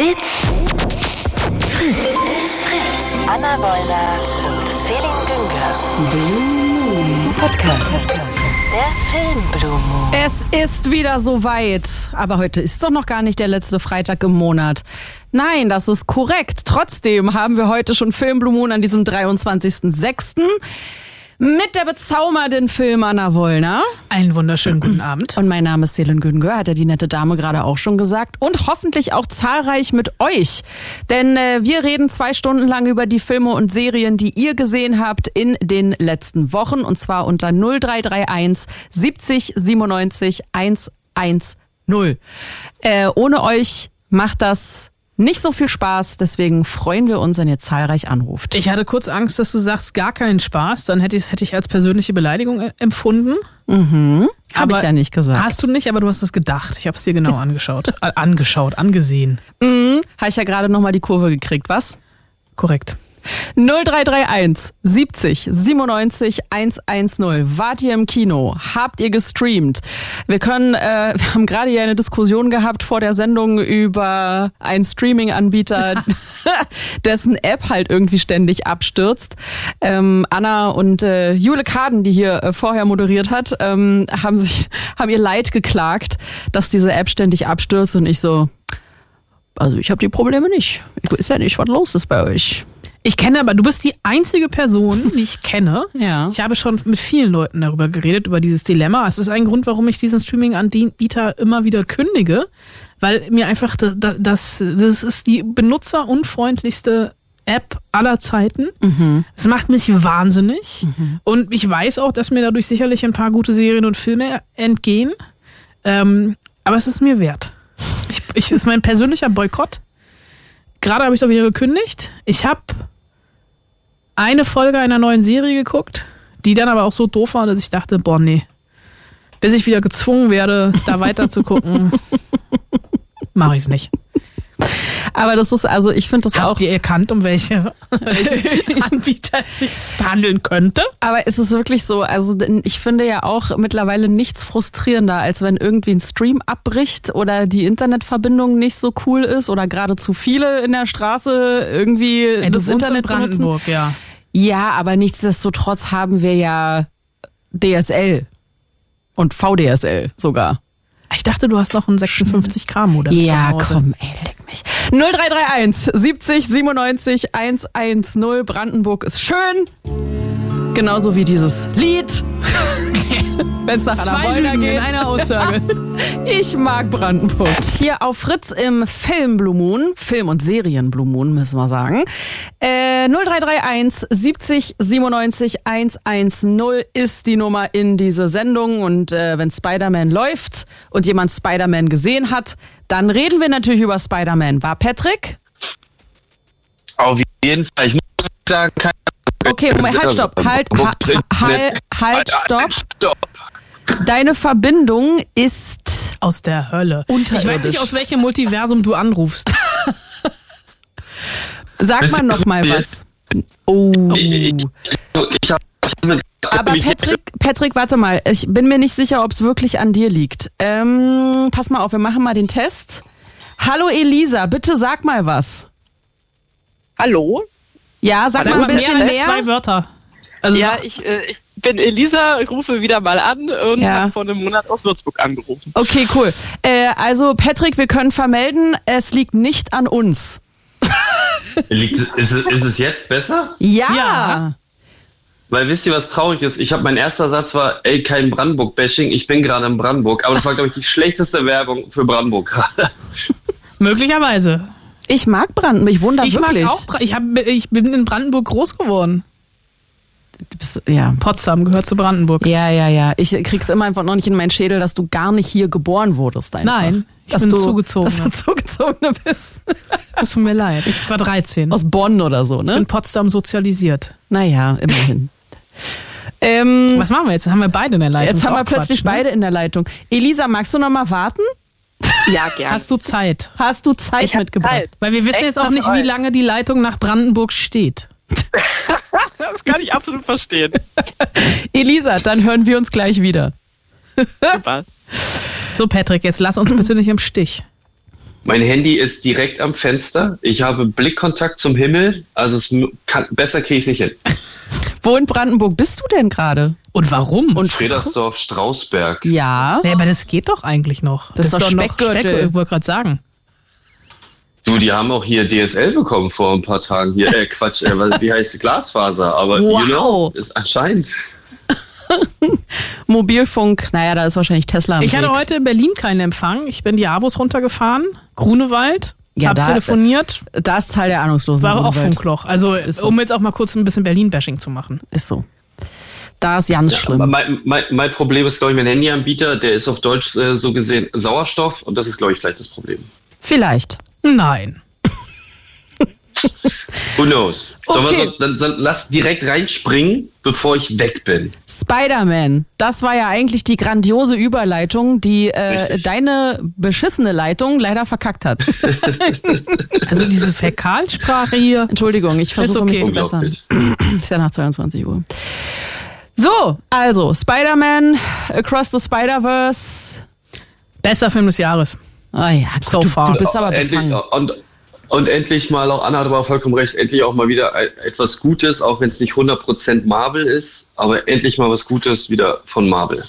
It's Fritz. It's Fritz. Anna Wollner und Celine Günger. Blue Moon Podcast. Der Film Blue Moon. Es ist wieder soweit. Aber heute ist doch noch gar nicht der letzte Freitag im Monat. Nein, das ist korrekt. Trotzdem haben wir heute schon Film Blue Moon an diesem 23.06. Mit der bezaubernden Film Anna Wollner. Einen wunderschönen guten Abend. Und mein Name ist Selin Güngör, hat ja die nette Dame gerade auch schon gesagt. Und hoffentlich auch zahlreich mit euch. Denn äh, wir reden zwei Stunden lang über die Filme und Serien, die ihr gesehen habt in den letzten Wochen. Und zwar unter 0331 70 97 110. Äh, ohne euch macht das nicht so viel Spaß, deswegen freuen wir uns, wenn ihr zahlreich anruft. Ich hatte kurz Angst, dass du sagst, gar keinen Spaß. Dann hätte ich es hätte ich als persönliche Beleidigung äh, empfunden. Mhm. Habe ich ja nicht gesagt. Hast du nicht, aber du hast es gedacht. Ich habe es dir genau angeschaut. äh, angeschaut, angesehen. Mhm. Habe ich ja gerade nochmal die Kurve gekriegt, was? Korrekt. 0331 70 97 110. Wart ihr im Kino? Habt ihr gestreamt? Wir können, äh, wir haben gerade hier eine Diskussion gehabt vor der Sendung über einen Streaming-Anbieter, dessen App halt irgendwie ständig abstürzt. Ähm, Anna und äh, Jule Kaden, die hier äh, vorher moderiert hat, ähm, haben sich, haben ihr Leid geklagt, dass diese App ständig abstürzt und ich so, also ich habe die Probleme nicht. Ich weiß ja nicht, was los ist bei euch. Ich kenne aber, du bist die einzige Person, die ich kenne. Ja. Ich habe schon mit vielen Leuten darüber geredet, über dieses Dilemma. Es ist ein Grund, warum ich diesen Streaming-Anbieter immer wieder kündige, weil mir einfach das, das, das ist die benutzerunfreundlichste App aller Zeiten. Es macht mich wahnsinnig. Und ich weiß auch, dass mir dadurch sicherlich ein paar gute Serien und Filme entgehen. Ähm, aber es ist mir wert. Ich, ich ist mein persönlicher Boykott. Gerade habe ich doch wieder gekündigt. Ich habe eine Folge einer neuen Serie geguckt, die dann aber auch so doof war, dass ich dachte, boah, nee. Bis ich wieder gezwungen werde, da weiter zu gucken, mache ich es nicht. Aber das ist, also ich finde das auch. Habt ihr erkannt, um welche, Anbieter es sich handeln könnte? Aber ist es wirklich so? Also ich finde ja auch mittlerweile nichts frustrierender, als wenn irgendwie ein Stream abbricht oder die Internetverbindung nicht so cool ist oder gerade zu viele in der Straße irgendwie Ey, das wohnst in Internet benutzen. Brandenburg, ja. Ja, aber nichtsdestotrotz haben wir ja DSL und VDSL sogar. Ich dachte, du hast noch ein 56K-Modem Ja, zu Hause. komm, ey, leck mich. 0331 70 97 110. Brandenburg ist schön. Genauso wie dieses Lied. Wenn es nach Zwei Wollner Lügen in geht. einer Aussage. Ich mag Brandenburg. Hier auf Fritz im Film Blue Moon, Film- und Serien Blue Moon, müssen wir sagen. Äh, 0331 70 97 110 ist die Nummer in diese Sendung. Und äh, wenn Spider-Man läuft und jemand Spider-Man gesehen hat, dann reden wir natürlich über Spider-Man. War Patrick? Auf jeden Fall. Ich muss sagen, keine Okay, Moment, halt, stopp. Halt, ha, ha, halt, halt, stopp. Stopp. Deine Verbindung ist Aus der Hölle. Ich weiß nicht, aus welchem Multiversum du anrufst. Sag mal ist noch mal mir- was. Oh. Hab, Aber Patrick, Patrick, warte mal. Ich bin mir nicht sicher, ob es wirklich an dir liegt. Ähm, pass mal auf, wir machen mal den Test. Hallo Elisa, bitte sag mal was. Hallo? Ja, sag mal ein bisschen mehr als zwei mehr. Wörter. Also Ja, ich, äh, ich bin Elisa, rufe wieder mal an und Ja. habe vor einem Monat aus Würzburg angerufen. Okay, cool. Äh, also Patrick, wir können vermelden, es liegt nicht an uns. Liegt, ist, es- ist es jetzt besser? Ja. Ja. Weil wisst ihr, was traurig ist? Ich habe mein erster Satz war, ey, kein Brandenburg-Bashing, ich bin gerade in Brandenburg. Aber das war, glaube ich, die schlechteste Werbung für Brandenburg gerade. möglicherweise. Ich mag Brandenburg, ich wohne da Ich wirklich. mag auch, ich, hab, ich bin in Brandenburg groß geworden. Bist, ja. Potsdam gehört zu Brandenburg. Ja, ja, ja. Ich krieg's immer einfach noch nicht in meinen Schädel, dass du gar nicht hier geboren wurdest. Einfach. Nein, ich dass bin du, Zugezogene. Dass du Zugezogene bist. Es tut mir leid. Ich war 13. Aus Bonn oder so, ne? in Potsdam sozialisiert. Naja, immerhin. ähm, Was machen wir jetzt? Haben wir beide in der Leitung? jetzt haben wir plötzlich Quatsch, ne? beide in der Leitung. Elisa, magst du noch mal warten? Ja, gerne. Hast du Zeit? Hast du Zeit ich mitgebracht? Zeit. Weil wir wissen jetzt Extra auch nicht, wie lange die Leitung nach Brandenburg steht. Das kann ich absolut verstehen. Elisa, dann hören wir uns gleich wieder. Super. So, Patrick, jetzt lass uns bitte nicht im Stich. Mein Handy ist direkt am Fenster. Ich habe Blickkontakt zum Himmel. Also es kann, besser kriege ich es nicht hin. Wo in Brandenburg bist du denn gerade? Und warum? Und Fredersdorf, Strausberg. Ja. ja, aber das geht doch eigentlich noch. Das ist doch noch Speckgürtel. ich wollte gerade sagen. Du, die haben auch hier DSL bekommen vor ein paar Tagen. Hier, äh, Quatsch, äh, wie heißt die Glasfaser? Aber Wow. you know, ist anscheinend. Mobilfunk, naja, da ist wahrscheinlich Tesla am Ich hatte Weg. heute in Berlin keinen Empfang. Ich bin die Avos runtergefahren, Grunewald, Ja, hab da- telefoniert, Da ist Teil der Ahnungslosen. war auch. Funkloch. Also, Ist so. um jetzt auch mal kurz ein bisschen Berlin-Bashing zu machen. Ist so. Da ist ganz schlimm. Mein, mein, mein Problem ist, glaube ich, mein Handyanbieter, der ist auf Deutsch äh, so gesehen Sauerstoff und das ist, glaube ich, vielleicht das Problem. Vielleicht. Nein. Who knows? Sollen wir Okay. sonst, dann, dann lass direkt reinspringen, bevor ich weg bin. Spider-Man, das war ja eigentlich die grandiose Überleitung, die äh, deine beschissene Leitung leider verkackt hat. Also diese Fäkalsprache hier. Entschuldigung, ich versuche okay. mich zu bessern. Ist ja nach 22 Uhr. So, also Spider-Man, Across the Spider-Verse. Bester Film des Jahres. Ah ja, gut, So du, far. du bist aber befangen. und, und endlich mal, auch Anna hat aber vollkommen recht, endlich auch mal wieder e- etwas Gutes, auch wenn es nicht 100% Marvel ist, aber endlich mal was Gutes wieder von Marvel.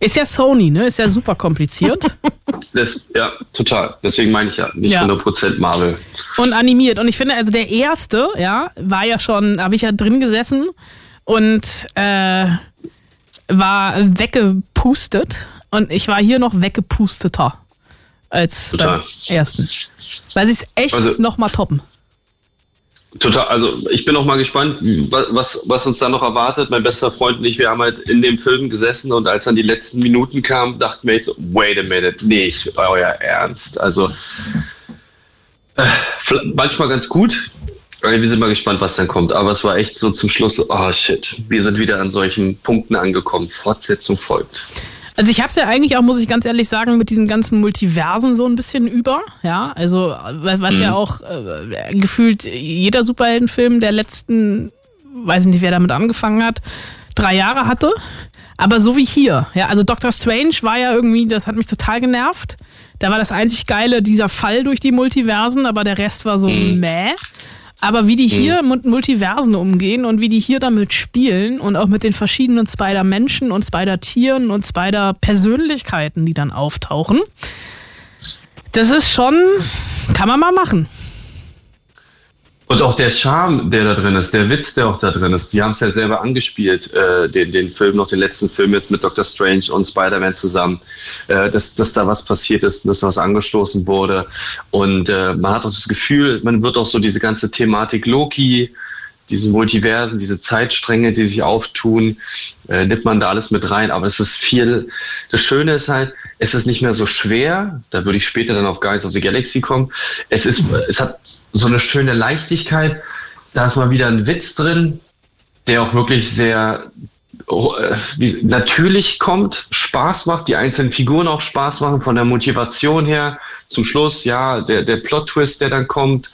Ist ja Sony, ne? Ist ja super kompliziert. Das, ja, total. Deswegen meine ich ja, nicht Ja. 100% Marvel. und animiert. Und ich finde, also der erste, ja, war ja schon, habe ich ja drin gesessen und äh, war weggepustet. Und ich war hier noch weggepusteter als Total. beim ersten. Weil sie es echt Also- noch mal toppen. Total, also ich bin auch mal gespannt, wa- was, was uns da noch erwartet. Mein bester Freund und ich, wir haben halt in dem Film gesessen und als dann die letzten Minuten kamen, dachten wir jetzt, wait a minute, nicht euer Ernst. Also äh, manchmal ganz gut. Wir sind mal gespannt, was dann kommt. Aber es war echt so zum Schluss, oh shit, wir sind wieder an solchen Punkten angekommen. Fortsetzung folgt. Also ich habe es ja eigentlich auch, muss ich ganz ehrlich sagen, mit diesen ganzen Multiversen so ein bisschen über. Ja, also was ja auch äh, gefühlt jeder Superheldenfilm der letzten, weiß nicht, wer damit angefangen hat, drei Jahre hatte. Aber so wie hier. Ja, also Doctor Strange war ja irgendwie, das hat mich total genervt. Da war das einzig Geile dieser Fall durch die Multiversen, aber der Rest war so mäh. Aber wie die hier mit Multiversen umgehen und wie die hier damit spielen und auch mit den verschiedenen Spider-Menschen und Spider-Tieren und Spider-Persönlichkeiten, die dann auftauchen, das ist schon, kann man mal machen. Und auch der Charme, der da drin ist, der Witz, der auch da drin ist, die haben es ja selber angespielt, äh, den, den Film, noch den letzten Film jetzt mit Doctor Strange und Spider-Man zusammen, äh, dass, dass da was passiert ist, dass was angestoßen wurde. Und äh, man hat auch das Gefühl, man wird auch so diese ganze Thematik Loki, diese Multiversen, diese Zeitstränge, die sich auftun, äh, nimmt man da alles mit rein. Aber es ist viel, das Schöne ist halt, es ist nicht mehr so schwer. Da würde ich später dann auf Guardians of the Galaxy kommen. Es ist, es hat so eine schöne Leichtigkeit. Da ist mal wieder ein Witz drin, der auch wirklich sehr äh, natürlich kommt, Spaß macht, die einzelnen Figuren auch Spaß machen, von der Motivation her. Zum Schluss, ja, der, der Plot-Twist, der dann kommt.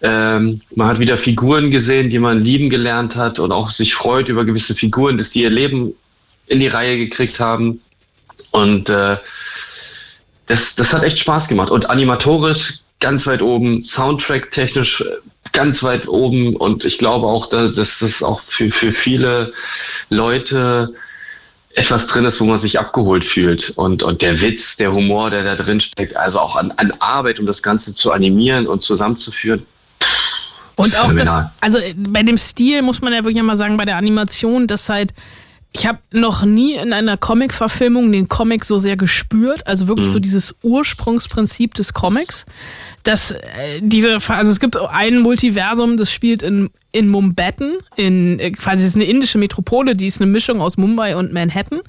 Ähm, man hat wieder Figuren gesehen, die man lieben gelernt hat und auch sich freut über gewisse Figuren, dass die ihr Leben in die Reihe gekriegt haben. Und äh, das, das hat echt Spaß gemacht. Und animatorisch ganz weit oben, Soundtrack technisch äh, ganz weit oben. Und ich glaube auch, dass, das auch für, für viele Leute etwas drin ist, wo man sich abgeholt fühlt. Und, und der Witz, der Humor, der da drin steckt, also auch an, an Arbeit, um das Ganze zu animieren und zusammenzuführen. Und auch das, Phänomenal. also äh, bei dem Stil muss man ja wirklich mal sagen, bei der Animation, dass halt, ich habe noch nie in einer Comic-Verfilmung den Comic so sehr gespürt, also wirklich so dieses Ursprungsprinzip des Comics, dass äh, diese, also es gibt ein Multiversum, das spielt in, in Mumbai, in äh, quasi es ist eine indische Metropole, die ist eine Mischung aus Mumbai und Manhattan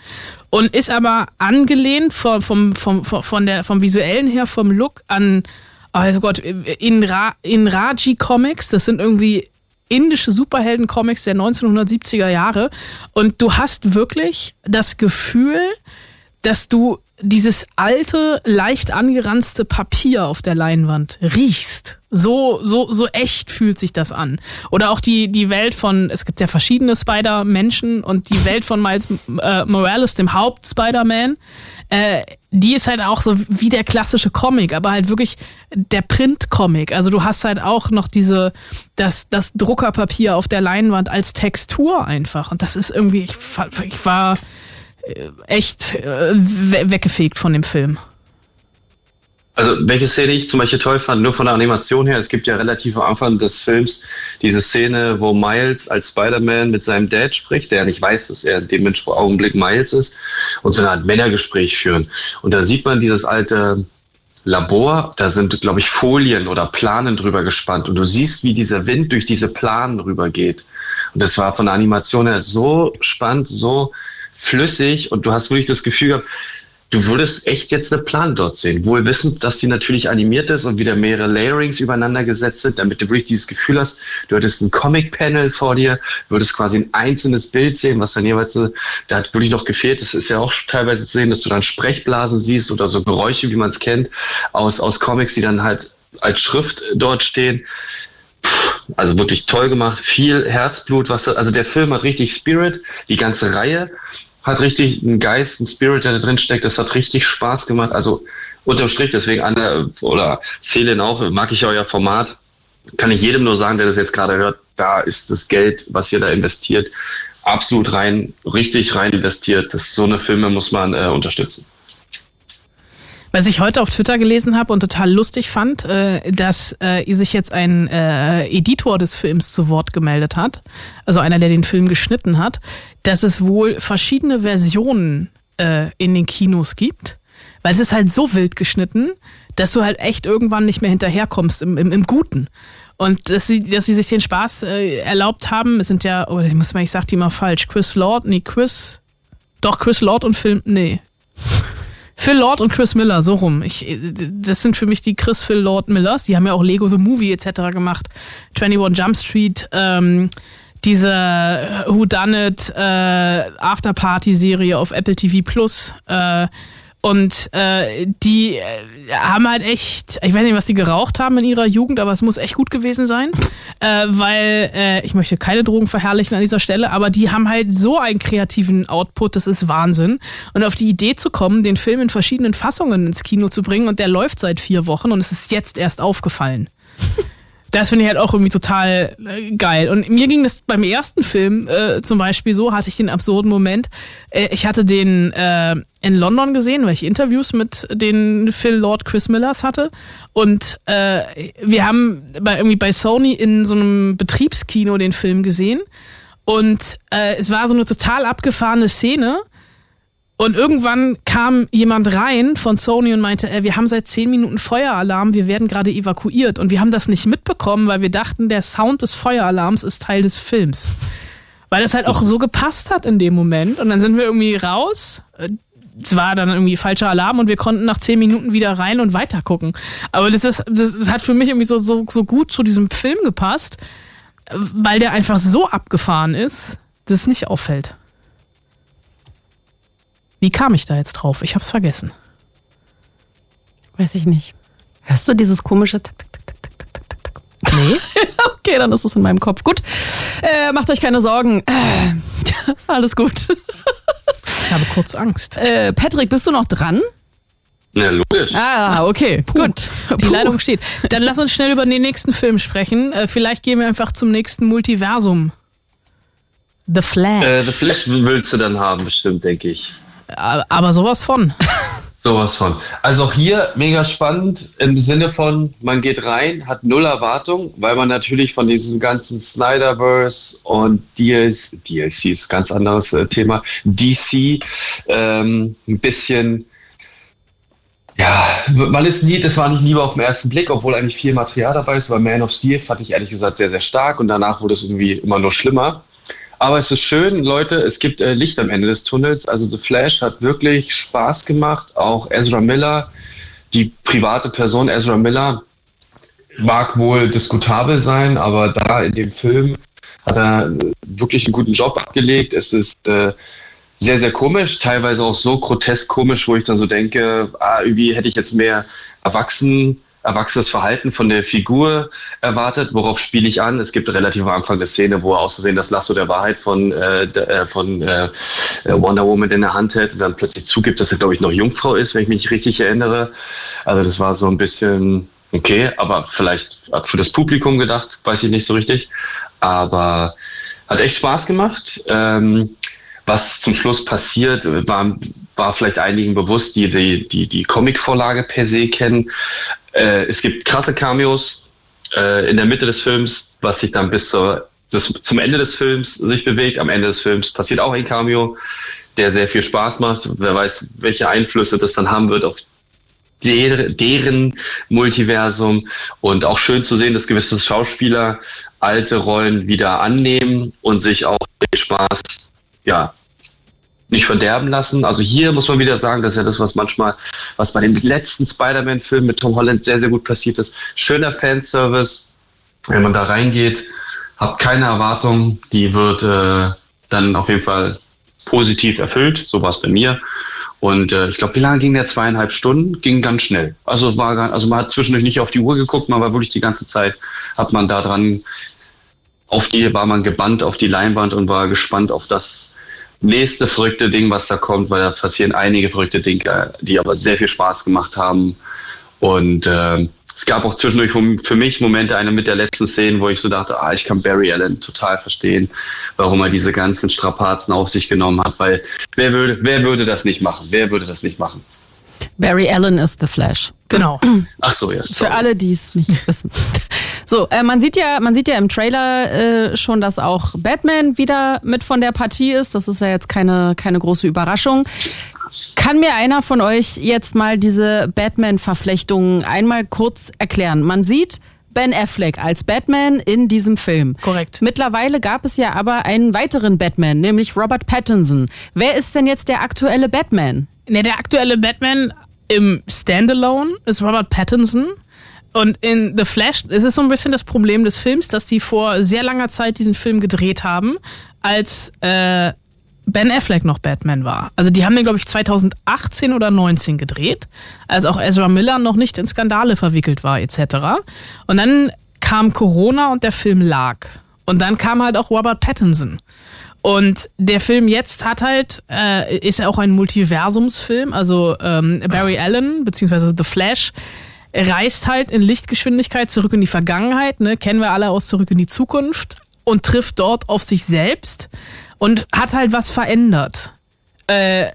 und ist aber angelehnt vom, vom, vom, vom, von der, vom visuellen her, vom Look an also Gott, in, Ra in Raji Comics, das sind irgendwie indische Superhelden-Comics der 1970er Jahre. Und du hast wirklich das Gefühl, dass du dieses alte, leicht angeranzte Papier auf der Leinwand riechst. So, so, so echt fühlt sich das an. Oder auch die, die Welt von, es gibt ja verschiedene Spider-Menschen und die Welt von Miles äh, Morales, dem Haupt-Spider-Man, äh, die ist halt auch so wie der klassische Comic, aber halt wirklich der Print-Comic. Also du hast halt auch noch diese, das, das Druckerpapier auf der Leinwand als Textur einfach. Und das ist irgendwie, ich, ich war äh, echt äh, weggefegt von dem Film. Also welche Szene ich zum Beispiel toll fand, nur von der Animation her, es gibt ja relativ am Anfang des Films diese Szene, wo Miles als Spider-Man mit seinem Dad spricht, der ja nicht weiß, dass er in dem Augenblick Miles ist, und so eine Art Männergespräch führen. Und da sieht man dieses alte Labor, da sind, glaube ich, Folien oder Planen drüber gespannt und du siehst, wie dieser Wind durch diese Planen rübergeht. Und das war von der Animation her so spannend, so flüssig und du hast wirklich das Gefühl gehabt, du würdest echt jetzt eine Plan dort sehen. Wohl wissend, dass sie natürlich animiert ist und wieder mehrere Layerings übereinander gesetzt sind, damit du wirklich dieses Gefühl hast, du hättest ein Comic-Panel vor dir, würdest quasi ein einzelnes Bild sehen, was dann jeweils, da hat wirklich noch gefehlt. Das ist ja auch teilweise zu sehen, dass du dann Sprechblasen siehst oder so Geräusche, wie man es kennt, aus, aus Comics, die dann halt als Schrift dort stehen. Also wirklich toll gemacht, viel Herzblut, was also der Film hat richtig Spirit, die ganze Reihe hat richtig einen Geist, einen Spirit, der da drin steckt. Das hat richtig Spaß gemacht. Also unterm Strich, deswegen Anne oder Selin auch, mag ich euer Format. Kann ich jedem nur sagen, der das jetzt gerade hört, da ist das Geld, was ihr da investiert, absolut rein, richtig rein investiert. Das, so eine Filme muss man äh, unterstützen. Was ich heute auf Twitter gelesen habe und total lustig fand, äh, dass äh, sich jetzt ein äh, Editor des Films zu Wort gemeldet hat, also einer, der den Film geschnitten hat, dass es wohl verschiedene Versionen in den Kinos gibt, weil es ist halt so wild geschnitten, dass du halt echt irgendwann nicht mehr hinterherkommst im, im, im Guten. Und dass sie, dass sie sich den Spaß äh, erlaubt haben, es sind ja, oh, ich muss mal, ich sag die mal falsch, Chris Lord, nee, Chris, doch Chris Lord und Film, nee. Phil Lord und Chris Miller, so rum. Ich, das sind für mich die Chris Phil Lord Millers. Die haben ja auch Lego The Movie etc. gemacht. 21 Jump Street, ähm, diese Who Done It äh, Afterparty-Serie auf Apple TV Plus. Äh, und äh, die äh, haben halt echt, ich weiß nicht, was die geraucht haben in ihrer Jugend, aber es muss echt gut gewesen sein, äh, weil äh, ich möchte keine Drogen verherrlichen an dieser Stelle, aber die haben halt so einen kreativen Output, das ist Wahnsinn. Und auf die Idee zu kommen, den Film in verschiedenen Fassungen ins Kino zu bringen und der läuft seit vier Wochen und es ist jetzt erst aufgefallen das finde ich halt auch irgendwie total äh, geil. Und mir ging das beim ersten Film äh, zum Beispiel so, hatte ich den absurden Moment. Äh, ich hatte den äh, in London gesehen, weil ich Interviews mit den Phil Lord Chris Millers hatte. Und äh, wir haben bei, irgendwie bei Sony in so einem Betriebskino den Film gesehen. Und äh, es war so eine total abgefahrene Szene und irgendwann kam jemand rein von Sony und meinte, äh, wir haben seit zehn Minuten Feueralarm, wir werden gerade evakuiert. Und wir haben das nicht mitbekommen, weil wir dachten, der Sound des Feueralarms ist Teil des Films. Weil das halt auch so gepasst hat in dem Moment. Und dann sind wir irgendwie raus. Es war dann irgendwie falscher Alarm und wir konnten nach zehn Minuten wieder rein und weiter gucken. Aber das, ist, das hat für mich irgendwie so, so, so gut zu diesem Film gepasst, weil der einfach so abgefahren ist, dass es nicht auffällt. Wie kam ich da jetzt drauf? Ich hab's vergessen. Weiß ich nicht. Hörst du dieses komische tak, tak, tak, tak, tak, tak, tak? Nee. okay, dann ist es in meinem Kopf. Gut. Äh, macht euch keine Sorgen. Äh, alles gut. ich habe kurz Angst. Äh, Patrick, bist du noch dran? Ja, logisch. Ah, okay, Puh. gut. Die Puh. Leitung steht. Dann lass uns schnell über den nächsten Film sprechen. Äh, vielleicht gehen wir einfach zum nächsten Multiversum. The Flash. Äh, The Flash willst du dann haben, bestimmt, denke ich. Aber sowas von. Sowas von. Also auch hier mega spannend im Sinne von, man geht rein, hat null Erwartung, weil man natürlich von diesem ganzen Snyderverse und DLC, DLC ist ganz anderes äh, Thema, DC ähm, ein bisschen ja, man ist nie, das war nicht lieber auf den ersten Blick, obwohl eigentlich viel Material dabei ist, weil Man of Steel fand ich ehrlich gesagt sehr, sehr stark und danach wurde es irgendwie immer nur schlimmer. Aber es ist schön, Leute, es gibt äh, Licht am Ende des Tunnels. Also The Flash hat wirklich Spaß gemacht. Auch Ezra Miller, die private Person Ezra Miller, mag wohl diskutabel sein, aber da in dem Film hat er wirklich einen guten Job abgelegt. Es ist äh, sehr, sehr komisch, teilweise auch so grotesk komisch, wo ich dann so denke, ah, irgendwie hätte ich jetzt mehr erwachsen erwachsenes Verhalten von der Figur erwartet. Worauf spiele ich an? Es gibt relativ am Anfang eine Szene, wo er auszusehen das Lasso der Wahrheit von, äh, äh von äh, Wonder Woman in der Hand hält und dann plötzlich zugibt, dass er, glaube ich, noch Jungfrau ist, wenn ich mich richtig erinnere. Also das war so ein bisschen okay, aber vielleicht für das Publikum gedacht, weiß ich nicht so richtig. Aber hat echt Spaß gemacht. Ähm, was zum Schluss passiert, war, war vielleicht einigen bewusst, die die, die, die Comic-Vorlage per se kennen. Äh, es gibt krasse Cameos äh, in der Mitte des Films, was sich dann bis zur, das, zum Ende des Films sich bewegt. Am Ende des Films passiert auch ein Cameo, der sehr viel Spaß macht. Wer weiß, welche Einflüsse das dann haben wird auf der, deren Multiversum und auch schön zu sehen, dass gewisse Schauspieler alte Rollen wieder annehmen und sich auch den Spaß ja, nicht verderben lassen. Also hier muss man wieder sagen, das ist ja das, was manchmal, was bei den letzten Spider-Man-Filmen mit Tom Holland sehr, sehr gut passiert ist. Schöner Fanservice, wenn man da reingeht, habt keine Erwartung, die wird äh, dann auf jeden Fall positiv erfüllt. So war es bei mir. Und äh, ich glaube, wie lange ging der? Zweieinhalb Stunden? Ging ganz schnell. Also, war, also man hat zwischendurch nicht auf die Uhr geguckt, man war wirklich die ganze Zeit, hat man da dran, auf die, war man gebannt auf die Leinwand und war gespannt auf das, nächste verrückte Ding, was da kommt, weil da passieren einige verrückte Dinge, die aber sehr viel Spaß gemacht haben. Und äh, es gab auch zwischendurch für mich Momente, eine mit der letzten Szene, wo ich so dachte, ah, ich kann Barry Allen total verstehen, warum er diese ganzen Strapazen auf sich genommen hat, weil wer würde, wer würde das nicht machen? Wer würde das nicht machen? Barry Allen ist The Flash. Genau. Ach so, ja. Sorry. Für alle, die es nicht wissen. So, äh, man sieht ja, man sieht ja im Trailer äh, schon, dass auch Batman wieder mit von der Partie ist. Das ist ja jetzt keine keine große Überraschung. Kann mir einer von euch jetzt mal diese Batman-Verflechtungen einmal kurz erklären? Man sieht Ben Affleck als Batman in diesem Film. Korrekt. Mittlerweile gab es ja aber einen weiteren Batman, nämlich Robert Pattinson. Wer ist denn jetzt der aktuelle Batman? Ne, der aktuelle Batman im Standalone ist Robert Pattinson. Und in The Flash ist es so ein bisschen das Problem des Films, dass die vor sehr langer Zeit diesen Film gedreht haben, als äh, Ben Affleck noch Batman war. Also die haben den, glaube ich, 2018 oder 19 gedreht, als auch Ezra Miller noch nicht in Skandale verwickelt war, etc. Und dann kam Corona und der Film lag. Und dann kam halt auch Robert Pattinson. Und der Film jetzt hat halt, äh, ist ja auch ein Multiversumsfilm, also ähm, Barry Allen, beziehungsweise The Flash, reist halt in Lichtgeschwindigkeit zurück in die Vergangenheit, ne, kennen wir alle aus Zurück in die Zukunft und trifft dort auf sich selbst und hat halt was verändert. Äh,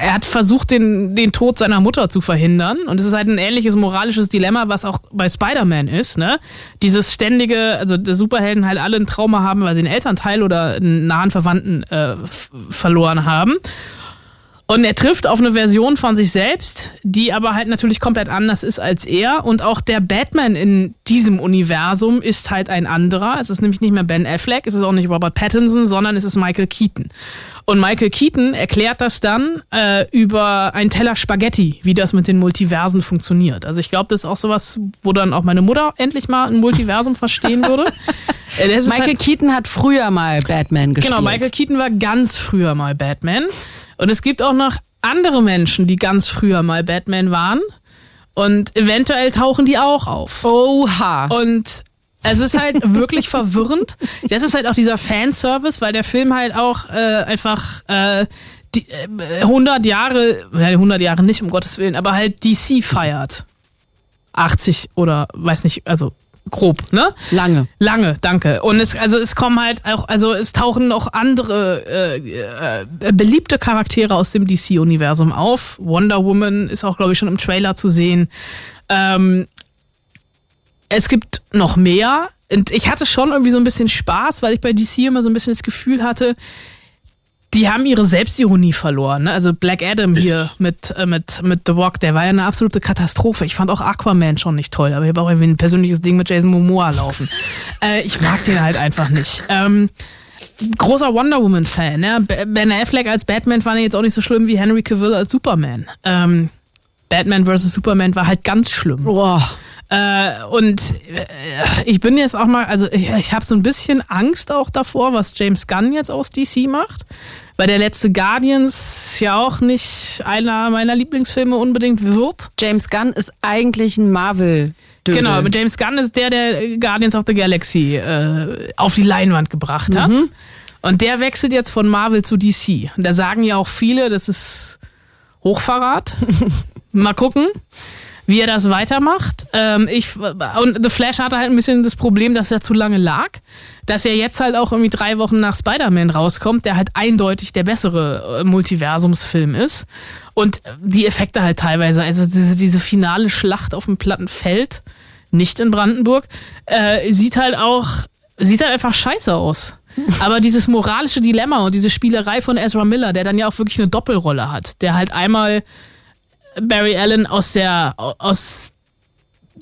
er hat versucht, den, den Tod seiner Mutter zu verhindern. Und es ist halt ein ähnliches moralisches Dilemma, was auch bei Spider-Man ist. Ne? Dieses ständige, also der Superhelden halt alle ein Trauma haben, weil sie einen Elternteil oder einen nahen Verwandten äh, verloren haben. Und er trifft auf eine Version von sich selbst, die aber halt natürlich komplett anders ist als er. Und auch der Batman in diesem Universum ist halt ein anderer. Es ist nämlich nicht mehr Ben Affleck, es ist auch nicht Robert Pattinson, sondern es ist Michael Keaton. Und Michael Keaton erklärt das dann äh, über einen Teller Spaghetti, wie das mit den Multiversen funktioniert. Also ich glaube, das ist auch sowas, wo dann auch meine Mutter endlich mal ein Multiversum verstehen würde. Äh, Michael halt, Keaton hat früher mal Batman gespielt. Genau, Michael Keaton war ganz früher mal Batman. Und es gibt auch noch andere Menschen, die ganz früher mal Batman waren. Und eventuell tauchen die auch auf. Oha. Und es ist halt wirklich verwirrend. Das ist halt auch dieser Fanservice, weil der Film halt auch äh, einfach äh, die, äh, 100 Jahre, ja, 100 Jahre nicht, um Gottes Willen, aber halt DC feiert. 80 oder weiß nicht, also grob, ne? Lange. Lange, danke. Und es, also es kommen halt auch, also es tauchen noch andere äh, äh, beliebte Charaktere aus dem DC-Universum auf. Wonder Woman ist auch, glaube ich, schon im Trailer zu sehen. Ähm, es gibt noch mehr. Und ich hatte schon irgendwie so ein bisschen Spaß, weil ich bei DC immer so ein bisschen das Gefühl hatte, die haben ihre Selbstironie verloren. Ne? Also Black Adam hier mit, äh, mit, mit The Rock, der war ja eine absolute Katastrophe. Ich fand auch Aquaman schon nicht toll, aber ich habe auch irgendwie ein persönliches Ding mit Jason Momoa laufen. äh, ich mag den halt einfach nicht. Ähm, großer Wonder Woman-Fan. Ne? Ben Affleck als Batman fand ich jetzt auch nicht so schlimm wie Henry Cavill als Superman. Ähm, Batman vs. Superman war halt ganz schlimm. Boah. Äh, und äh, ich bin jetzt auch mal, also ich, ich habe so ein bisschen Angst auch davor, was James Gunn jetzt aus DC macht. Weil der letzte Guardians ja auch nicht einer meiner Lieblingsfilme unbedingt wird. James Gunn ist eigentlich ein Marvel. -Dödel. Genau, James Gunn ist der, der Guardians of the Galaxy äh, auf die Leinwand gebracht hat. Mhm. Und der wechselt jetzt von Marvel zu DC. Und da sagen ja auch viele, das ist Hochverrat. Mal gucken, wie er das weitermacht. Ähm, ich, und The Flash hatte halt ein bisschen das Problem, dass er zu lange lag. Dass er jetzt halt auch irgendwie drei Wochen nach Spider-Man rauskommt, der halt eindeutig der bessere äh, Multiversumsfilm ist. Und die Effekte halt teilweise, also diese, diese finale Schlacht auf dem platten Feld, nicht in Brandenburg, äh, sieht halt auch, sieht halt einfach scheiße aus. Aber dieses moralische Dilemma und diese Spielerei von Ezra Miller, der dann ja auch wirklich eine Doppelrolle hat, der halt einmal Barry Allen aus der aus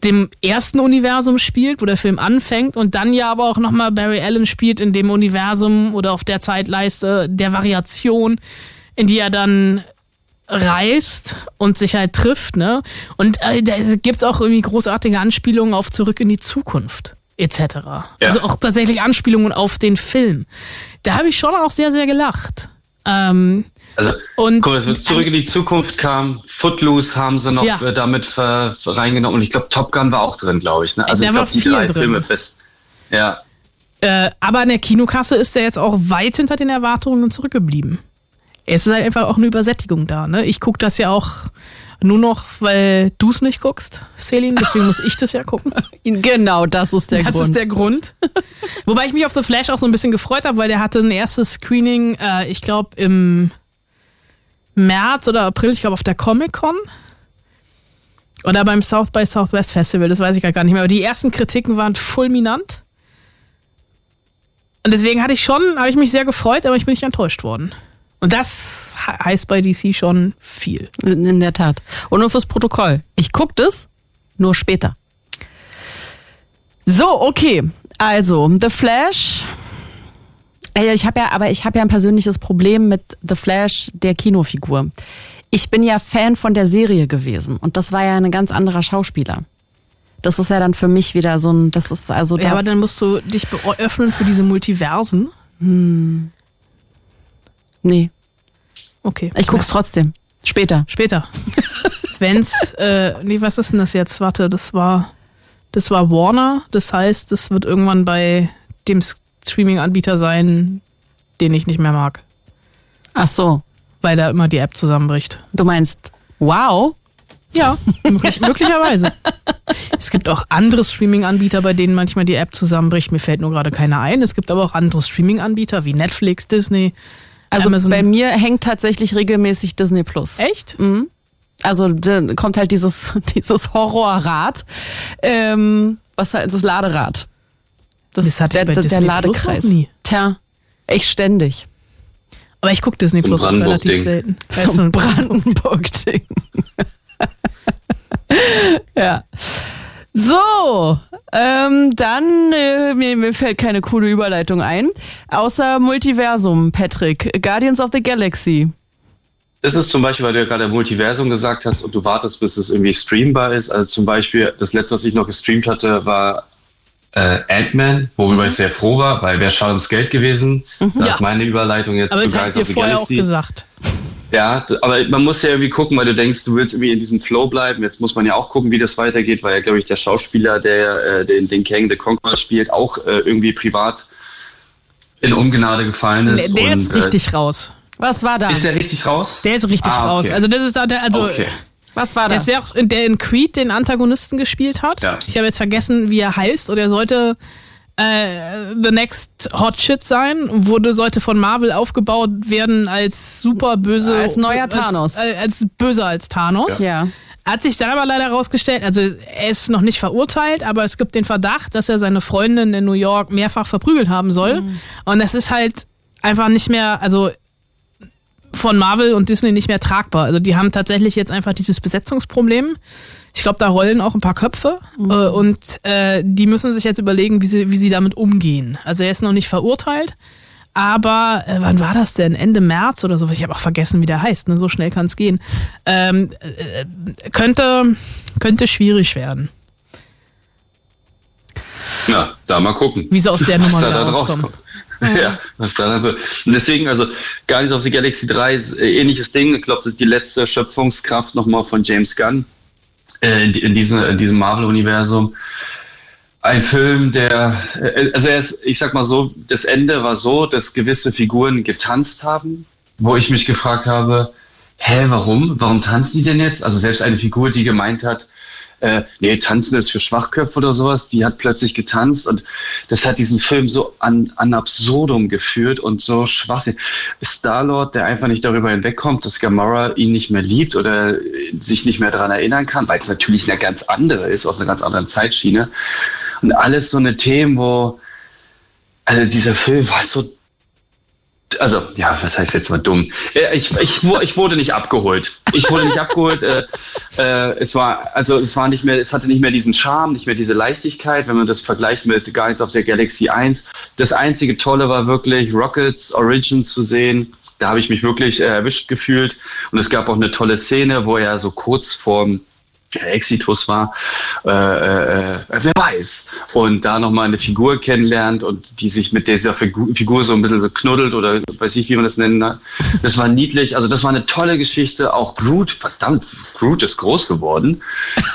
dem ersten Universum spielt, wo der Film anfängt und dann ja aber auch nochmal Barry Allen spielt in dem Universum oder auf der Zeitleiste der Variation, in die er dann reist und sich halt trifft, ne? Und äh, da gibt's auch irgendwie großartige Anspielungen auf Zurück in die Zukunft etc. Ja. Also auch tatsächlich Anspielungen auf den Film. Da habe ich schon auch sehr, sehr gelacht. Ähm, Also, und guck, als wir zurück in die Zukunft kam, Footloose haben sie noch Ja. äh, damit reingenommen und ich glaube, Top Gun war auch drin, glaube ich. Ne? Also Da ich war glaube, die viel drei drin. Filme best. Ja, Äh, aber an der Kinokasse ist er jetzt auch weit hinter den Erwartungen zurückgeblieben. Es ist halt einfach auch eine Übersättigung da. Ne? Ich gucke das ja auch nur noch, weil du es nicht guckst, Celine. Deswegen muss ich das ja gucken. Genau, das ist der das Grund. ist der Grund. Wobei ich mich auf The Flash auch so ein bisschen gefreut habe, weil der hatte ein erstes Screening, äh, ich glaube im März oder April, ich glaube auf der Comic-Con. Oder beim South by Southwest Festival, das weiß ich gar nicht mehr. Aber die ersten Kritiken waren fulminant. Und deswegen hatte ich schon, habe ich mich sehr gefreut, aber ich bin nicht enttäuscht worden. Und das he- heißt bei DC schon viel. In der Tat. Und nur fürs Protokoll. Ich guck das nur später. So, okay. Also, The Flash. Ich habe ja, aber ich habe ja ein persönliches Problem mit The Flash, der Kinofigur. Ich bin ja Fan von der Serie gewesen und das war ja ein ganz anderer Schauspieler. Das ist ja dann für mich wieder so ein, das ist also Ja, da, aber dann musst du dich öffnen für diese Multiversen. nee, Okay. ich guck's trotzdem. Später. Später. Wenn's, äh, nee, was ist denn das jetzt? Warte, das war, das war Warner. Das heißt, das wird irgendwann bei dem Streaming-Anbieter sein, den ich nicht mehr mag, Ach so, weil da immer die App zusammenbricht. du meinst, wow, Ja, möglich, möglicherweise. Es gibt auch andere Streaming-Anbieter, bei denen manchmal die App zusammenbricht. Mir fällt nur gerade keiner ein. Es gibt aber auch andere Streaming-Anbieter wie Netflix, Disney. Also Amazon. bei mir hängt tatsächlich regelmäßig Disney Plus. Echt? Also da kommt halt dieses, dieses Horrorrad, ähm, was halt das Laderad. Das hatte ich der, bei der, Disney der Plus Ladekreis. noch nie. Tja, ich ständig. Aber ich gucke Disney Plus auch relativ selten. So ein Brandenburg-Ding. ja. So, ähm, dann, äh, mir, mir fällt keine coole Überleitung ein. Außer Multiversum, Patrick. Guardians of the Galaxy. Das ist zum Beispiel, weil du ja gerade Multiversum gesagt hast und du wartest, bis es irgendwie streambar ist. Also zum Beispiel, das letzte, was ich noch gestreamt hatte, war äh, Ant-Man, worüber Mhm. ich sehr froh war, weil wäre schade ums Geld gewesen. Das Ja. ist meine Überleitung jetzt aber zu Guardians of the vorher auch Galaxy. gesagt. Ja, aber man muss ja irgendwie gucken, weil du denkst, du willst irgendwie in diesem Flow bleiben. Jetzt muss man ja auch gucken, wie das weitergeht, weil ja, glaube ich, der Schauspieler, der äh, den, den Kang the Conqueror spielt, auch äh, irgendwie privat in Ungnade gefallen ist. Der, der und, ist richtig raus. Was war da? Äh, ist der richtig raus? Der ist richtig Ah, raus. okay. Also das ist da der, also okay. Was war der da? ist der, auch, der in Creed den Antagonisten gespielt hat. Ja. Ich habe jetzt vergessen, wie er heißt. Oder er sollte äh, The Next Hot Shit sein. Wurde sollte von Marvel aufgebaut werden als super böse, Als neuer Thanos. als, äh, als böser als Thanos. Ja. Hat sich dann aber leider herausgestellt, also er ist noch nicht verurteilt, aber es gibt den Verdacht, dass er seine Freundin in New York mehrfach verprügelt haben soll. Und das ist halt einfach nicht mehr, also von Marvel und Disney nicht mehr tragbar. Also die haben tatsächlich jetzt einfach dieses Besetzungsproblem. Ich glaube, da rollen auch ein paar Köpfe äh, und äh, die müssen sich jetzt überlegen, wie sie, wie sie damit umgehen. Also er ist noch nicht verurteilt, aber äh, wann war das denn? Ende März oder so? Ich habe auch vergessen, wie der heißt. Ne? So schnell kann es gehen. Ähm, äh, könnte, könnte schwierig werden. Na, da mal gucken. Wie sie aus der Nummer da dann rauskommen. Rauskommt. Ja, was da dann wird. Und deswegen, also Guardians of the Galaxy 3 ist äh, ähnliches Ding. Ich glaube, das ist die letzte Schöpfungskraft nochmal von James Gunn äh, in, in, diesem, in diesem Marvel-Universum. Ein Film, der, äh, also er ist, ich sag mal so, das Ende war so, dass gewisse Figuren getanzt haben, wo ich mich gefragt habe, hä, warum? Warum tanzen die denn jetzt? Also selbst eine Figur, die gemeint hat, äh, nee, tanzen ist für Schwachköpfe oder sowas, die hat plötzlich getanzt und das hat diesen Film so an, an absurdum geführt und so schwachsinnig. Star-Lord, der einfach nicht darüber hinwegkommt, dass Gamora ihn nicht mehr liebt oder sich nicht mehr daran erinnern kann, weil es natürlich eine ganz andere ist, aus einer ganz anderen Zeitschiene. Und alles so eine Themen, wo, also dieser Film war so also, ja, was heißt jetzt mal dumm? Äh, Ich, ich, ich wurde nicht abgeholt. Ich wurde nicht abgeholt. Äh, äh, es war, also es war nicht mehr, es hatte nicht mehr diesen Charme, nicht mehr diese Leichtigkeit, wenn man das vergleicht mit Guardians of the Galaxy 1. Das einzige Tolle war wirklich Rockets Origin zu sehen. Da habe ich mich wirklich äh, erwischt gefühlt. Und es gab auch eine tolle Szene, wo er so kurz vorm Exitus war, äh, äh, wer weiß. Und da nochmal eine Figur kennenlernt und die sich mit dieser Figur, Figur so ein bisschen so knuddelt oder weiß ich, wie man das nennen kann. Das war niedlich. Also das war eine tolle Geschichte. Auch Groot, verdammt, Groot ist groß geworden.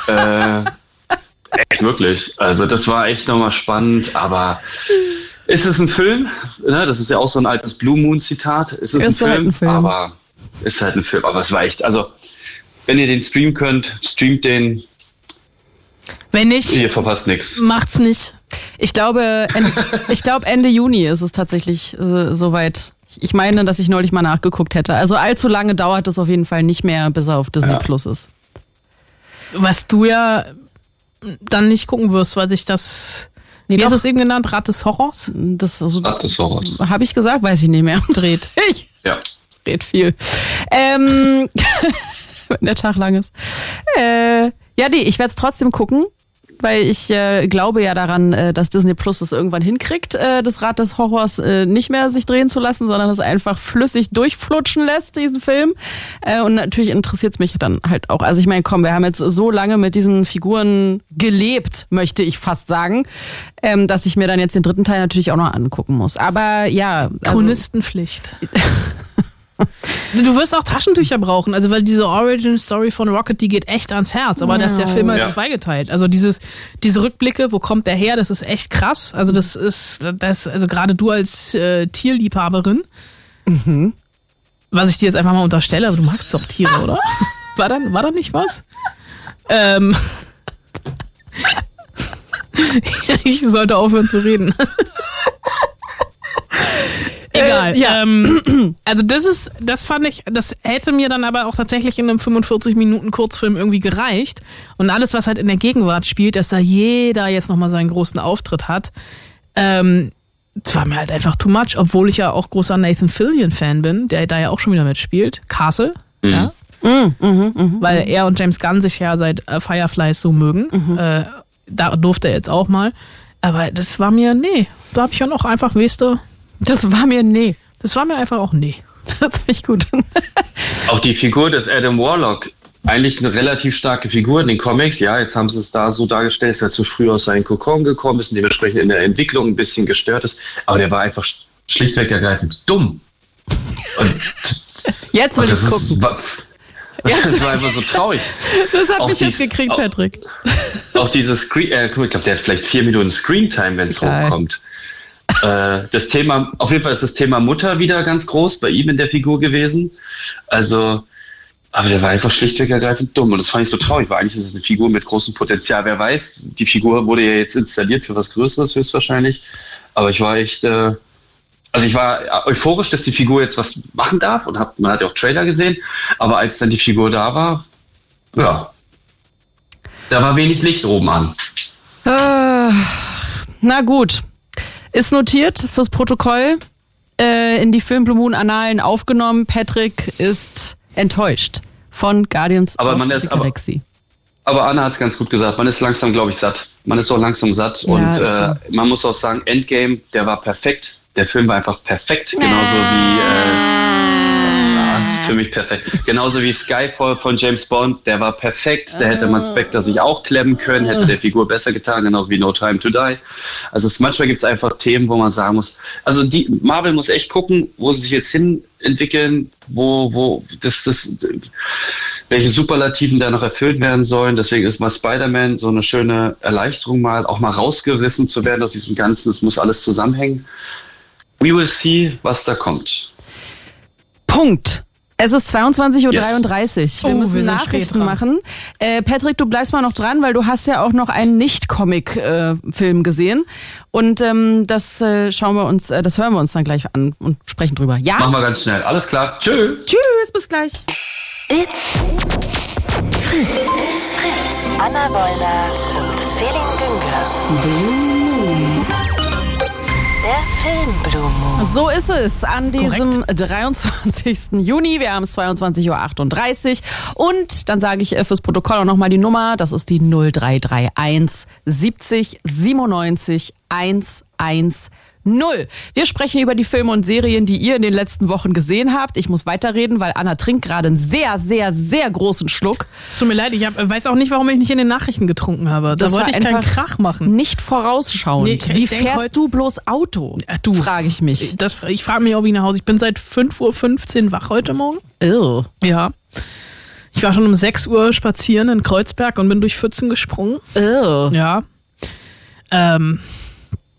äh, echt wirklich. Also das war echt nochmal spannend, aber ist es ein Film? Ne, das ist ja auch so ein altes Blue Moon Zitat. Ist es ein, Ist halt Film? ein Film. Aber ist halt ein Film. Aber es war echt, also wenn ihr den streamen könnt, streamt den. Wenn nicht, Ihr verpasst nichts. macht's nicht. Ich glaube, en- ich glaube Ende Juni ist es tatsächlich äh, soweit. Ich meine, dass ich neulich mal nachgeguckt hätte. Also allzu lange dauert es auf jeden Fall nicht mehr, bis er auf Disney Ja. Plus ist. Was du ja dann nicht gucken wirst, weil sich das, Nee, wie hast doch. du es eben genannt, Rat des Horrors Das also, Ach, das Horrors. habe ich gesagt, weiß ich nicht mehr. dreht. Ich Ja. red viel. Ähm, wenn der Tag lang ist. Äh, ja, nee, ich werde es trotzdem gucken, weil ich äh, glaube ja daran, äh, dass Disney Plus es irgendwann hinkriegt, äh, das Rad des Horrors äh, nicht mehr sich drehen zu lassen, sondern es einfach flüssig durchflutschen lässt, diesen Film. Äh, und natürlich interessiert es mich dann halt auch. Also ich meine, komm, wir haben jetzt so lange mit diesen Figuren gelebt, möchte ich fast sagen, ähm, dass ich mir dann jetzt den dritten Teil natürlich auch noch angucken muss. Aber ja, also, Chronistenpflicht. Du wirst auch Taschentücher brauchen, also weil diese Origin Story von Rocket, die geht echt ans Herz, aber da ist der Film halt Ja. zweigeteilt. Also dieses, diese Rückblicke, wo kommt der her, das ist echt krass. Also das ist, das, also gerade du als äh, Tierliebhaberin, was ich dir jetzt einfach mal unterstelle, aber du magst doch Tiere, oder? War da, war da nicht was? Ähm, ich sollte aufhören zu reden. Egal. Äh, ja. ähm, also das ist, das fand ich, das hätte mir dann aber auch tatsächlich in einem 45 Minuten Kurzfilm irgendwie gereicht. Und alles, was halt in der Gegenwart spielt, dass da jeder jetzt nochmal seinen großen Auftritt hat, ähm, das war mir halt einfach too much, obwohl ich ja auch großer Nathan Fillion-Fan bin, der da ja auch schon wieder mitspielt. Castle, ja. Weil er und James Gunn sich ja seit äh, Fireflies so mögen. Äh, da durfte er jetzt auch mal. Aber das war mir, nee, da habe ich ja noch einfach, weißt du, das war mir nee. das war mir einfach auch nee. Das finde ich gut. Auch die Figur des Adam Warlock, eigentlich eine relativ starke Figur in den Comics. Ja, jetzt haben sie es da so dargestellt, dass er zu früh aus seinem Kokon gekommen ist und dementsprechend in der Entwicklung ein bisschen gestört ist. Aber der war einfach sch- schlichtweg ergreifend dumm. Und, Jetzt will ich gucken. ist, war, das war einfach so traurig. Das hat auch mich jetzt gekriegt, auch- Patrick. Auch dieses Screen, äh, guck mal, ich glaube, der hat vielleicht vier Minuten Screentime, wenn es hochkommt. Äh, das Thema, auf jeden Fall ist das Thema Mutter wieder ganz groß bei ihm in der Figur gewesen. Also, aber der war einfach schlichtweg ergreifend dumm und das fand ich so traurig, weil eigentlich ist es eine Figur mit großem Potenzial. Wer weiß, die Figur wurde ja jetzt installiert für was Größeres höchstwahrscheinlich. Aber ich war echt, äh, also ich war euphorisch, dass die Figur jetzt was machen darf und hab, man hat ja auch Trailer gesehen, aber als dann die Figur da war, ja, da war wenig Licht oben an. Äh, na gut. Ist notiert fürs Protokoll. Äh, in die Film Blue Moon Annalen aufgenommen. Patrick ist enttäuscht von Guardians Aber of man the ist aber- Galaxy. Aber Anna hat es ganz gut gesagt. Man ist langsam, glaube ich, satt. Man ist auch langsam satt. Ja, und äh, man muss auch sagen, Endgame, der war perfekt. Der Film war einfach perfekt. Genauso wie. Äh, ist für mich perfekt. Genauso wie Skyfall von James Bond, der war perfekt. Da hätte man Spectre sich auch klemmen können, hätte der Figur besser getan, genauso wie No Time to Die. Also es, manchmal gibt es einfach Themen, wo man sagen muss, also die Marvel muss echt gucken, wo sie sich jetzt hin entwickeln, wo, wo das, das, welche Superlativen da noch erfüllt werden sollen. Deswegen ist mal Spider-Man so eine schöne Erleichterung mal, auch mal rausgerissen zu werden aus diesem Ganzen. Es muss alles zusammenhängen. We will see, was da kommt. Punkt. Es ist 22.33 Uhr. Yes. Wir Oh, müssen wir Nachrichten machen. Äh, Patrick, du bleibst mal noch dran, weil du hast ja auch noch einen Nicht-Comic-Film gesehen. Und ähm, das äh, schauen wir uns, äh, das hören wir uns dann gleich an und sprechen drüber. Ja? Machen wir ganz schnell. Alles klar. Tschüss. Tschüss, bis gleich. It's Fritz. It's Fritz. Anna Wollner und Celine Günger. So ist es an diesem 23. Juni. Wir haben es 22.38 Uhr. Und dann sage ich äh, fürs Protokoll auch nochmal die Nummer. Das ist die 0331 70 97 110. Wir sprechen über die Filme und Serien, die ihr in den letzten Wochen gesehen habt. Ich muss weiterreden, weil Anna trinkt gerade einen sehr, sehr, sehr großen Schluck. Es tut mir leid, ich hab, weiß auch nicht, warum ich nicht in den Nachrichten getrunken habe. Da Das wollte ich keinen Krach machen. Nicht vorausschauend. Nee, Wie fährst du bloß Auto? Ach, du. Frage ich mich. Das, ich frage mich, ob ich nach Hause. Ich bin seit 5.15 Uhr wach heute Morgen. Ew. Ja. Ich war schon um 6 Uhr spazieren in Kreuzberg und bin durch Pfützen gesprungen. Ew. Ja. Ähm,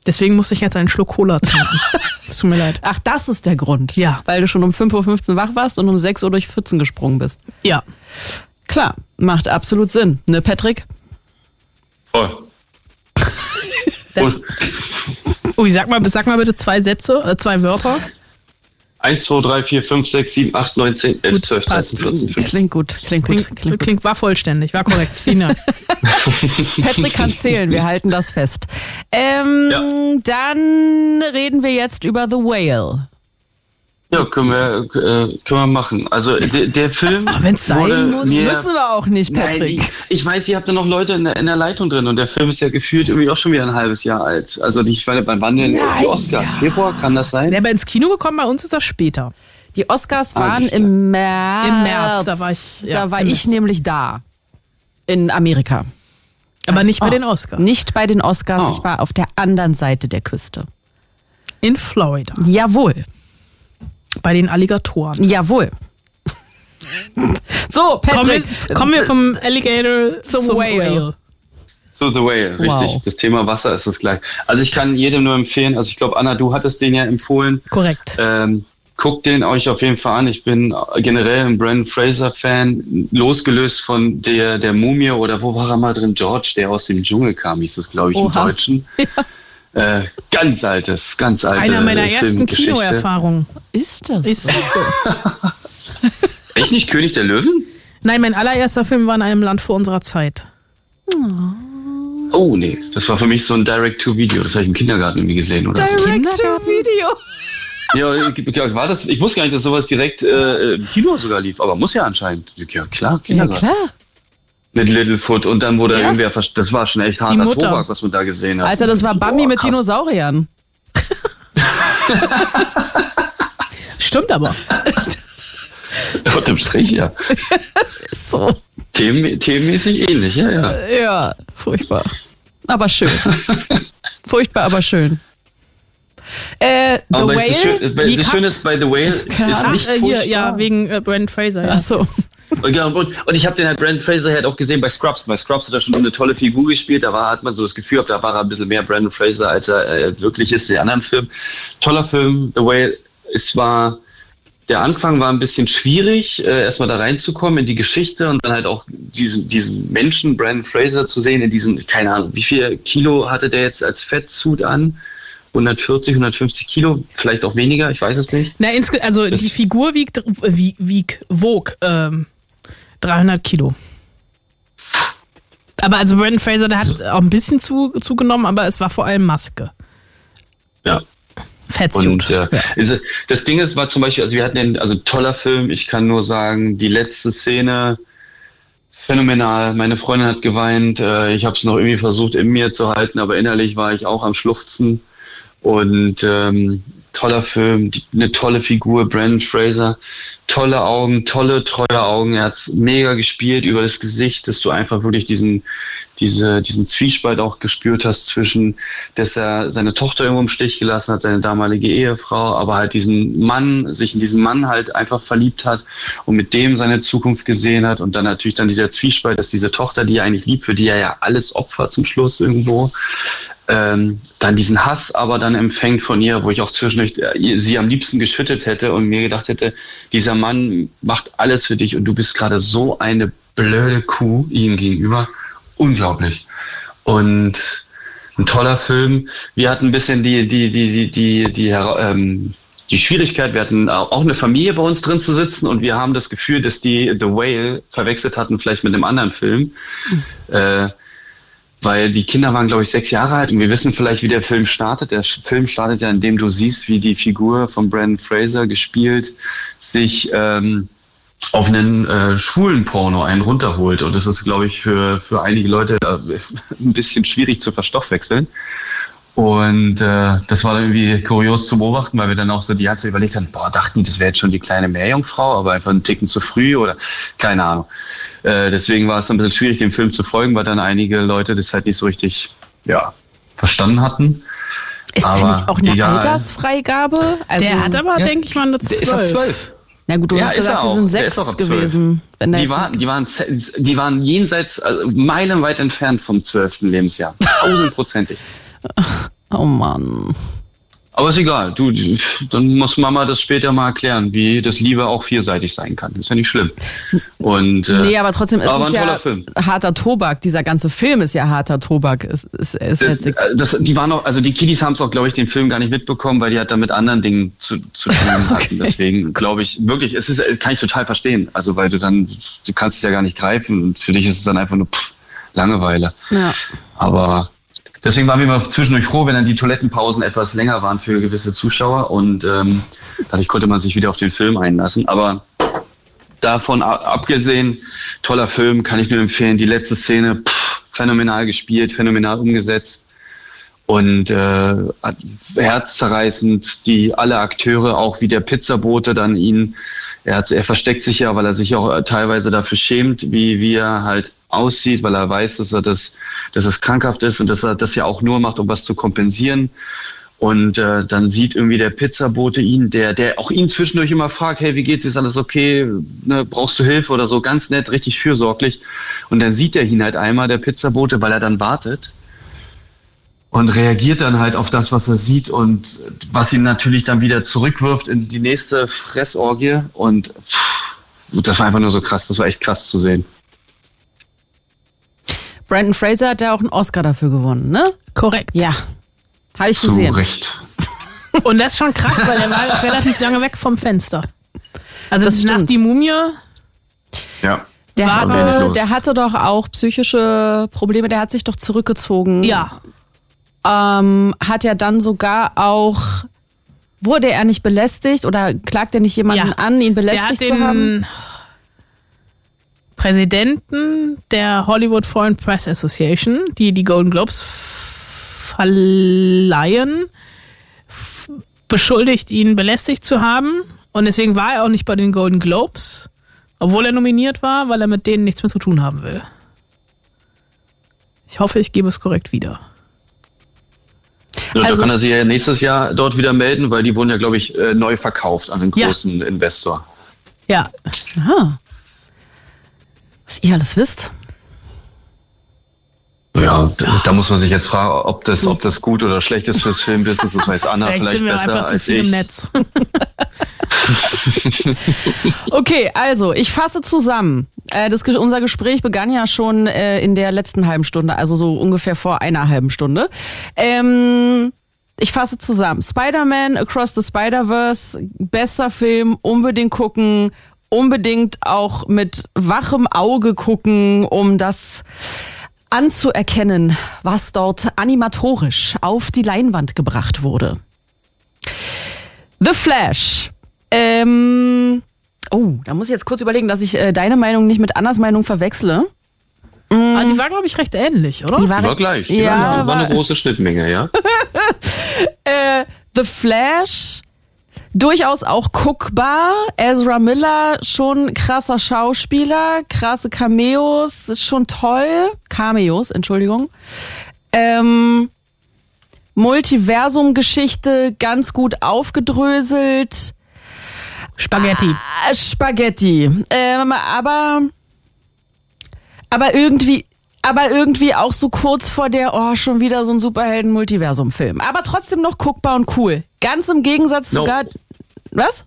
deswegen musste ich jetzt einen Schluck Cola trinken. Es tut mir leid. Ach, das ist der Grund. Ja. Weil du schon um 5.15 Uhr wach warst und um 6 Uhr durch Pfützen gesprungen bist. Ja. Klar, macht absolut Sinn. Ne, Patrick? Voll. Das- Ui, sag mal, sag mal bitte zwei Sätze, äh, zwei Wörter. 1, 2, 3, 4, 5, 6, 7, 8, 9, 10, 11, Gut, 12, 13, passt. 14, 15. Klingt gut, klingt gut, Klingt, klingt klingt, gut. war vollständig, war korrekt. Vielen Dank. Patrick kann zählen, wir halten das fest. Ähm, Ja. Dann reden wir jetzt über The Whale. Ja, können wir, äh, können wir machen. Also der, der Film. wenn's sein wurde muss, mir, Müssen wir auch nicht, Nein, Patrick. ich, ich weiß, ihr habt da noch Leute in der, in der Leitung drin und der Film ist ja gefühlt irgendwie auch schon wieder ein halbes Jahr alt. Also ich meine, wann waren denn die Oscars? Februar, kann das sein? Der aber ins Kino gekommen, bei uns ist das später. Die Oscars Ah, waren siehste. im März. Im März, da war ich- ja, da war ich nämlich da. In Amerika. Aber nicht bei den Oscars. Nicht bei den Oscars, Oh. ich war auf der anderen Seite der Küste. In Florida. Jawohl, Bei den Alligatoren. jawohl. so, Kommen Patrick. wir, kommen wir vom Alligator Zum zum, Whale. Whale. So The Whale, richtig. Wow. Das Thema Wasser ist das gleich. Also ich kann jedem nur empfehlen, also ich glaube, Anna, du hattest den ja empfohlen. Korrekt. Ähm, guckt den euch auf jeden Fall an. Ich bin generell ein Brandon Fraser-Fan, losgelöst von der, der Mumie oder wo war er mal drin? George, der aus dem Dschungel kam, hieß das, glaube ich, im Oha. Deutschen. Äh, ganz altes, ganz alte Einer meiner äh, ersten. Kinoerfahrungen. Ist das? Ist das so? Echt nicht König der Löwen? Nein, mein allererster Film war in einem Land vor unserer Zeit. Oh nee, das war für mich so ein Direct-to-Video. Das habe ich im Kindergarten irgendwie gesehen oder so. Direct-to-Video. Ja, ja, war das? Ich wusste gar nicht, dass sowas direkt äh, im Kino sogar lief, aber muss ja anscheinend. Ja klar, Ja, Kindergarten. klar. Mit Littlefoot und dann wurde Ja. irgendwer, das war schon echt harter. Tobak, was man da gesehen hat. Alter, das war Bambi Boah, mit. Dinosauriern. Stimmt aber. Unterm Strich, ja. So. Themen, themenmäßig ähnlich, ja, ja. Ja, furchtbar. Aber schön. Furchtbar, aber schön. Äh, The Aber Whale? das, Schöne, ist bei The Whale ist nicht Ach, äh, hier, furchtbar. ja, wegen äh, Brandon Fraser. Ja. Ach so. Und, ja, und, und ich habe den halt Brandon Fraser halt auch gesehen bei Scrubs. Bei Scrubs hat er schon eine tolle Figur gespielt. Da war, hat man so das Gefühl, da war er ein bisschen mehr Brandon Fraser, als er äh, wirklich ist in den anderen Filmen. Toller Film, The Whale. Es war, der Anfang war ein bisschen schwierig, äh, erstmal da reinzukommen in die Geschichte und dann halt auch diesen, diesen Menschen, Brandon Fraser, zu sehen in diesen, keine Ahnung, wie viel Kilo hatte der jetzt als Fettsuit an? 140, 150 Kilo, vielleicht auch weniger, ich weiß es nicht. Na, also Das- die Figur wiegt, wie, wieg, wog ähm, 300 Kilo. Aber also Brandon Fraser, der hat auch ein bisschen zu, zugenommen, aber es war vor allem Maske. Ja. Fettsuit. Und äh, ist, das Ding ist, war zum Beispiel, also wir hatten den, also toller Film, ich kann nur sagen, die letzte Szene phänomenal. Meine Freundin hat geweint, äh, ich habe es noch irgendwie versucht in mir zu halten, aber innerlich war ich auch am Schluchzen. Und ähm, toller Film, eine tolle Figur, Brandon Fraser, tolle Augen, tolle, treue Augen. Er hat's mega gespielt über das Gesicht, dass du einfach wirklich diesen, diese, diesen Zwiespalt auch gespürt hast zwischen, dass er seine Tochter irgendwo im Stich gelassen hat, seine damalige Ehefrau, aber halt diesen Mann, sich in diesen Mann halt einfach verliebt hat und mit dem seine Zukunft gesehen hat und dann natürlich dann dieser Zwiespalt, dass diese Tochter, die er eigentlich liebt, für die er ja alles opfert zum Schluss irgendwo, ähm, dann diesen Hass aber dann empfängt von ihr, wo ich auch zwischendurch äh, sie am liebsten geschüttet hätte und mir gedacht hätte, dieser Mann macht alles für dich und du bist gerade so eine blöde Kuh ihm gegenüber. Unglaublich. Und ein toller Film. Wir hatten ein bisschen die, die, die, die, die, die, ähm, die Schwierigkeit, wir hatten auch eine Familie bei uns drin zu sitzen und wir haben das Gefühl, dass die The Whale verwechselt hatten, vielleicht mit einem anderen Film. Mhm. Äh, weil die Kinder waren, glaube ich, sechs Jahre alt und wir wissen vielleicht, wie der Film startet. Der Film startet ja, indem du siehst, wie die Figur von Brandon Fraser gespielt sich ähm, auf einen äh, schwulen Porno einen runterholt. Und das ist, glaube ich, für, für einige Leute äh, ein bisschen schwierig zu verstoffwechseln. Und äh, das war irgendwie kurios zu beobachten, weil wir dann auch so die ganze überlegt haben, boah, dachten die, das wäre jetzt schon die kleine Meerjungfrau, aber einfach einen Ticken zu früh oder keine Ahnung. Äh, deswegen war es ein bisschen schwierig, dem Film zu folgen, weil dann einige Leute das halt nicht so richtig ja, verstanden hatten. Ist aber der nicht auch eine egal. Altersfreigabe? Also, der hat aber, ja, denke ich mal, eine 12. Der ist ab 12. Na gut, du ja, hast gesagt, die sind sechs gewesen. Die waren, die, waren, die waren jenseits, also meilenweit entfernt vom zwölften Lebensjahr. Tausendprozentig. oh Mann. Aber ist egal. Du, dann muss Mama das später mal erklären, wie das Liebe auch vielseitig sein kann. Ist ja nicht schlimm. Und, äh, nee, aber trotzdem ist aber es ja Film. harter Tobak. Dieser ganze Film ist ja harter Tobak. Ist, ist, ist das, äh, das, die waren auch, also die Kiddies haben es auch, glaube ich, den Film gar nicht mitbekommen, weil die halt da mit anderen Dingen zu, zu tun hatten. okay. Deswegen glaube ich wirklich, es ist, kann ich total verstehen. Also weil du dann, du kannst es ja gar nicht greifen und für dich ist es dann einfach nur pff, Langeweile. Ja. Aber Deswegen waren wir immer zwischendurch froh, wenn dann die Toilettenpausen etwas länger waren für gewisse Zuschauer und ähm, dadurch konnte man sich wieder auf den Film einlassen. Aber davon abgesehen, toller Film, kann ich nur empfehlen. Die letzte Szene, pff, phänomenal gespielt, phänomenal umgesetzt und äh, herzzerreißend, die alle Akteure, auch wie der Pizzabote dann ihn er, hat, er versteckt sich ja, weil er sich auch teilweise dafür schämt, wie, wie er halt aussieht, weil er weiß, dass er das, dass es krankhaft ist und dass er das ja auch nur macht, um was zu kompensieren. Und äh, dann sieht irgendwie der Pizzabote ihn, der, der auch ihn zwischendurch immer fragt, hey, wie geht's, ist alles okay, ne, brauchst du Hilfe oder so, ganz nett, richtig fürsorglich. Und dann sieht er ihn halt einmal, der Pizzabote, weil er dann wartet und reagiert dann halt auf das, was er sieht und was ihn natürlich dann wieder zurückwirft in die nächste Fressorgie. Und pff, das war einfach nur so krass, das war echt krass zu sehen. Brandon Fraser hat ja auch einen Oscar dafür gewonnen, ne? Korrekt. Ja. Habe ich gesehen. Zu Recht. Und das ist schon krass, weil er war auch relativ lange weg vom Fenster. Also das nach die Mumie. Ja. Der hatte, der hatte doch auch psychische Probleme, der hat sich doch zurückgezogen. Ja ähm, hat ja dann sogar auch wurde er nicht belästigt oder klagt er nicht jemanden ja. an, ihn belästigt zu haben? Präsidenten der Hollywood Foreign Press Association, die die Golden Globes verleihen, beschuldigt, ihn belästigt zu haben. Und deswegen war er auch nicht bei den Golden Globes, obwohl er nominiert war, weil er mit denen nichts mehr zu tun haben will. Ich hoffe, ich gebe es korrekt wieder. Ja, also, da kann er sich ja nächstes Jahr dort wieder melden, weil die wurden ja, glaube ich, äh, neu verkauft an einen großen ja. Investor. Ja. Aha. Was ihr alles wisst. Ja, da, muss man sich jetzt fragen, ob das, ob das gut oder schlecht ist fürs Filmbusiness. Das weiß Anna vielleicht, vielleicht besser als ich. Im Netz. okay, also ich fasse zusammen. Äh, das, unser Gespräch begann ja schon äh, in der letzten halben Stunde, also so ungefähr vor einer halben Stunde. Ähm, ich fasse zusammen. Spider-Man Across the Spider-Verse, bester Film, unbedingt gucken, unbedingt auch mit wachem Auge gucken, um das anzuerkennen, was dort animatorisch auf die Leinwand gebracht wurde. The Flash. Ähm, Oh, da muss ich jetzt kurz überlegen, dass ich äh, deine Meinung nicht mit Annas Meinung verwechsle. Mm. Ah, die war, glaube ich, recht ähnlich, oder? Die war, die war gleich. Die ja, war, war, eine große Schnittmenge, ja. äh, The Flash durchaus auch guckbar. Ezra Miller, schon krasser Schauspieler, krasse Cameos, ist schon toll. Cameos, Entschuldigung. Ähm, Multiversum-Geschichte ganz gut aufgedröselt. Spaghetti. Ah, Spaghetti. Ähm, aber, aber irgendwie, aber irgendwie auch so kurz vor der, oh, schon wieder so ein Superhelden-Multiversum-Film. Aber trotzdem noch guckbar und cool. Ganz im Gegensatz No. sogar, was?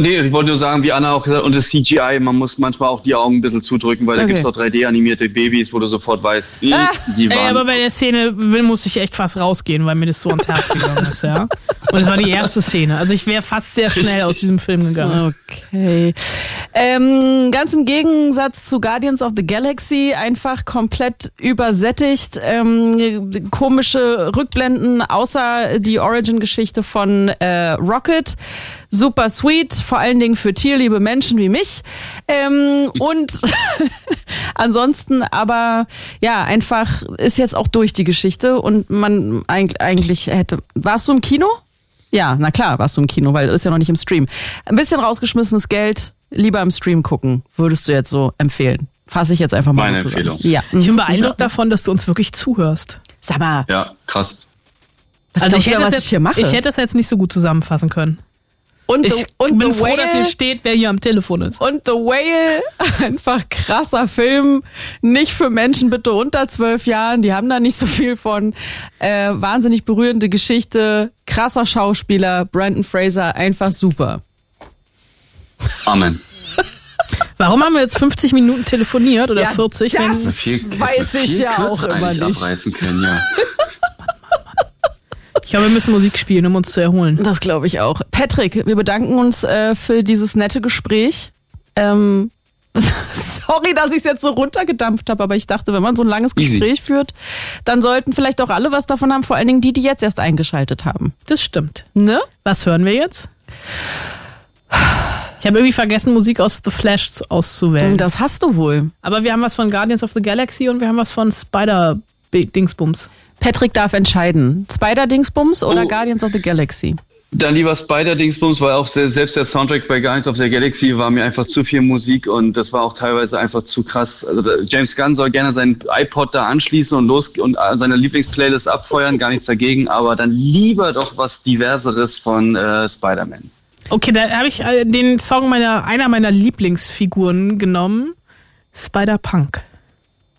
Nee, ich wollte nur sagen, wie Anna auch gesagt hat, und das CGI, man muss manchmal auch die Augen ein bisschen zudrücken, weil da Okay. gibt's auch 3D-animierte Babys, wo du sofort weißt, hm, Ah, die Ey, aber waren. bei der Szene muss ich echt fast rausgehen, weil mir das so ans Herz gegangen ist, ja. Und es war die erste Szene. Also ich wäre fast sehr schnell aus diesem Film gegangen. Okay. Ähm, ganz im Gegensatz zu Guardians of the Galaxy einfach komplett übersättigt. Ähm, komische Rückblenden, außer die Origin-Geschichte von äh, Rocket. Super sweet, vor allen Dingen für tierliebe Menschen wie mich. Ähm, und ansonsten aber, ja, einfach ist jetzt auch durch die Geschichte und man eig- eigentlich hätte. Warst du im Kino? Ja, na klar, warst du im Kino, weil ist ja noch nicht im Stream. Ein bisschen rausgeschmissenes Geld, lieber im Stream gucken, würdest du jetzt so empfehlen. Fasse ich jetzt einfach mal Meine so zusammen. Empfehlung. Ja. Ich bin beeindruckt davon, dass du uns wirklich zuhörst. Sag mal, Ja, krass. was also ich du, hätte, was das ich jetzt, hier mache? ich hätte das jetzt nicht so gut zusammenfassen können. Und Ich the, und bin the froh, dass Whale, ihr steht, wer hier am Telefon ist. und The Whale, einfach krasser Film, nicht für Menschen bitte unter zwölf Jahren, die haben da nicht so viel von. Äh, wahnsinnig berührende Geschichte, krasser Schauspieler, Brandon Fraser, einfach super. Amen. Warum haben wir jetzt 50 Minuten telefoniert oder Ja, 40? das- wenn, Viel, weiß ich viel ja auch immer nicht. abreißen können, ja. ich glaube, wir müssen Musik spielen, um uns zu erholen. Das glaube ich auch. Patrick, wir bedanken uns äh, für dieses nette Gespräch. Ähm, sorry, dass ich es jetzt so runtergedampft habe, aber ich dachte, wenn man so ein langes Easy. Gespräch führt, dann sollten vielleicht auch alle was davon haben, vor allen Dingen die, die jetzt erst eingeschaltet haben. Das stimmt. Ne? Was hören wir jetzt? Ich habe irgendwie vergessen, Musik aus The Flash zu- auszuwählen. Das hast du wohl. Aber wir haben was von Guardians of the Galaxy und wir haben was von Spider Dingsbums. Patrick darf entscheiden. Spider-Dingsbums oder Oh. Guardians of the Galaxy? Dann lieber Spider-Dingsbums, weil auch selbst der Soundtrack bei Guardians of the Galaxy war mir einfach zu viel Musik und das war auch teilweise einfach zu krass. Also James Gunn soll gerne seinen iPod da anschließen und los und äh, seine Lieblingsplaylist abfeuern, gar nichts dagegen, aber dann lieber doch was Diverseres von äh, Spider-Man. Okay, da habe ich äh, den Song meiner einer meiner Lieblingsfiguren genommen. Spider-Punk.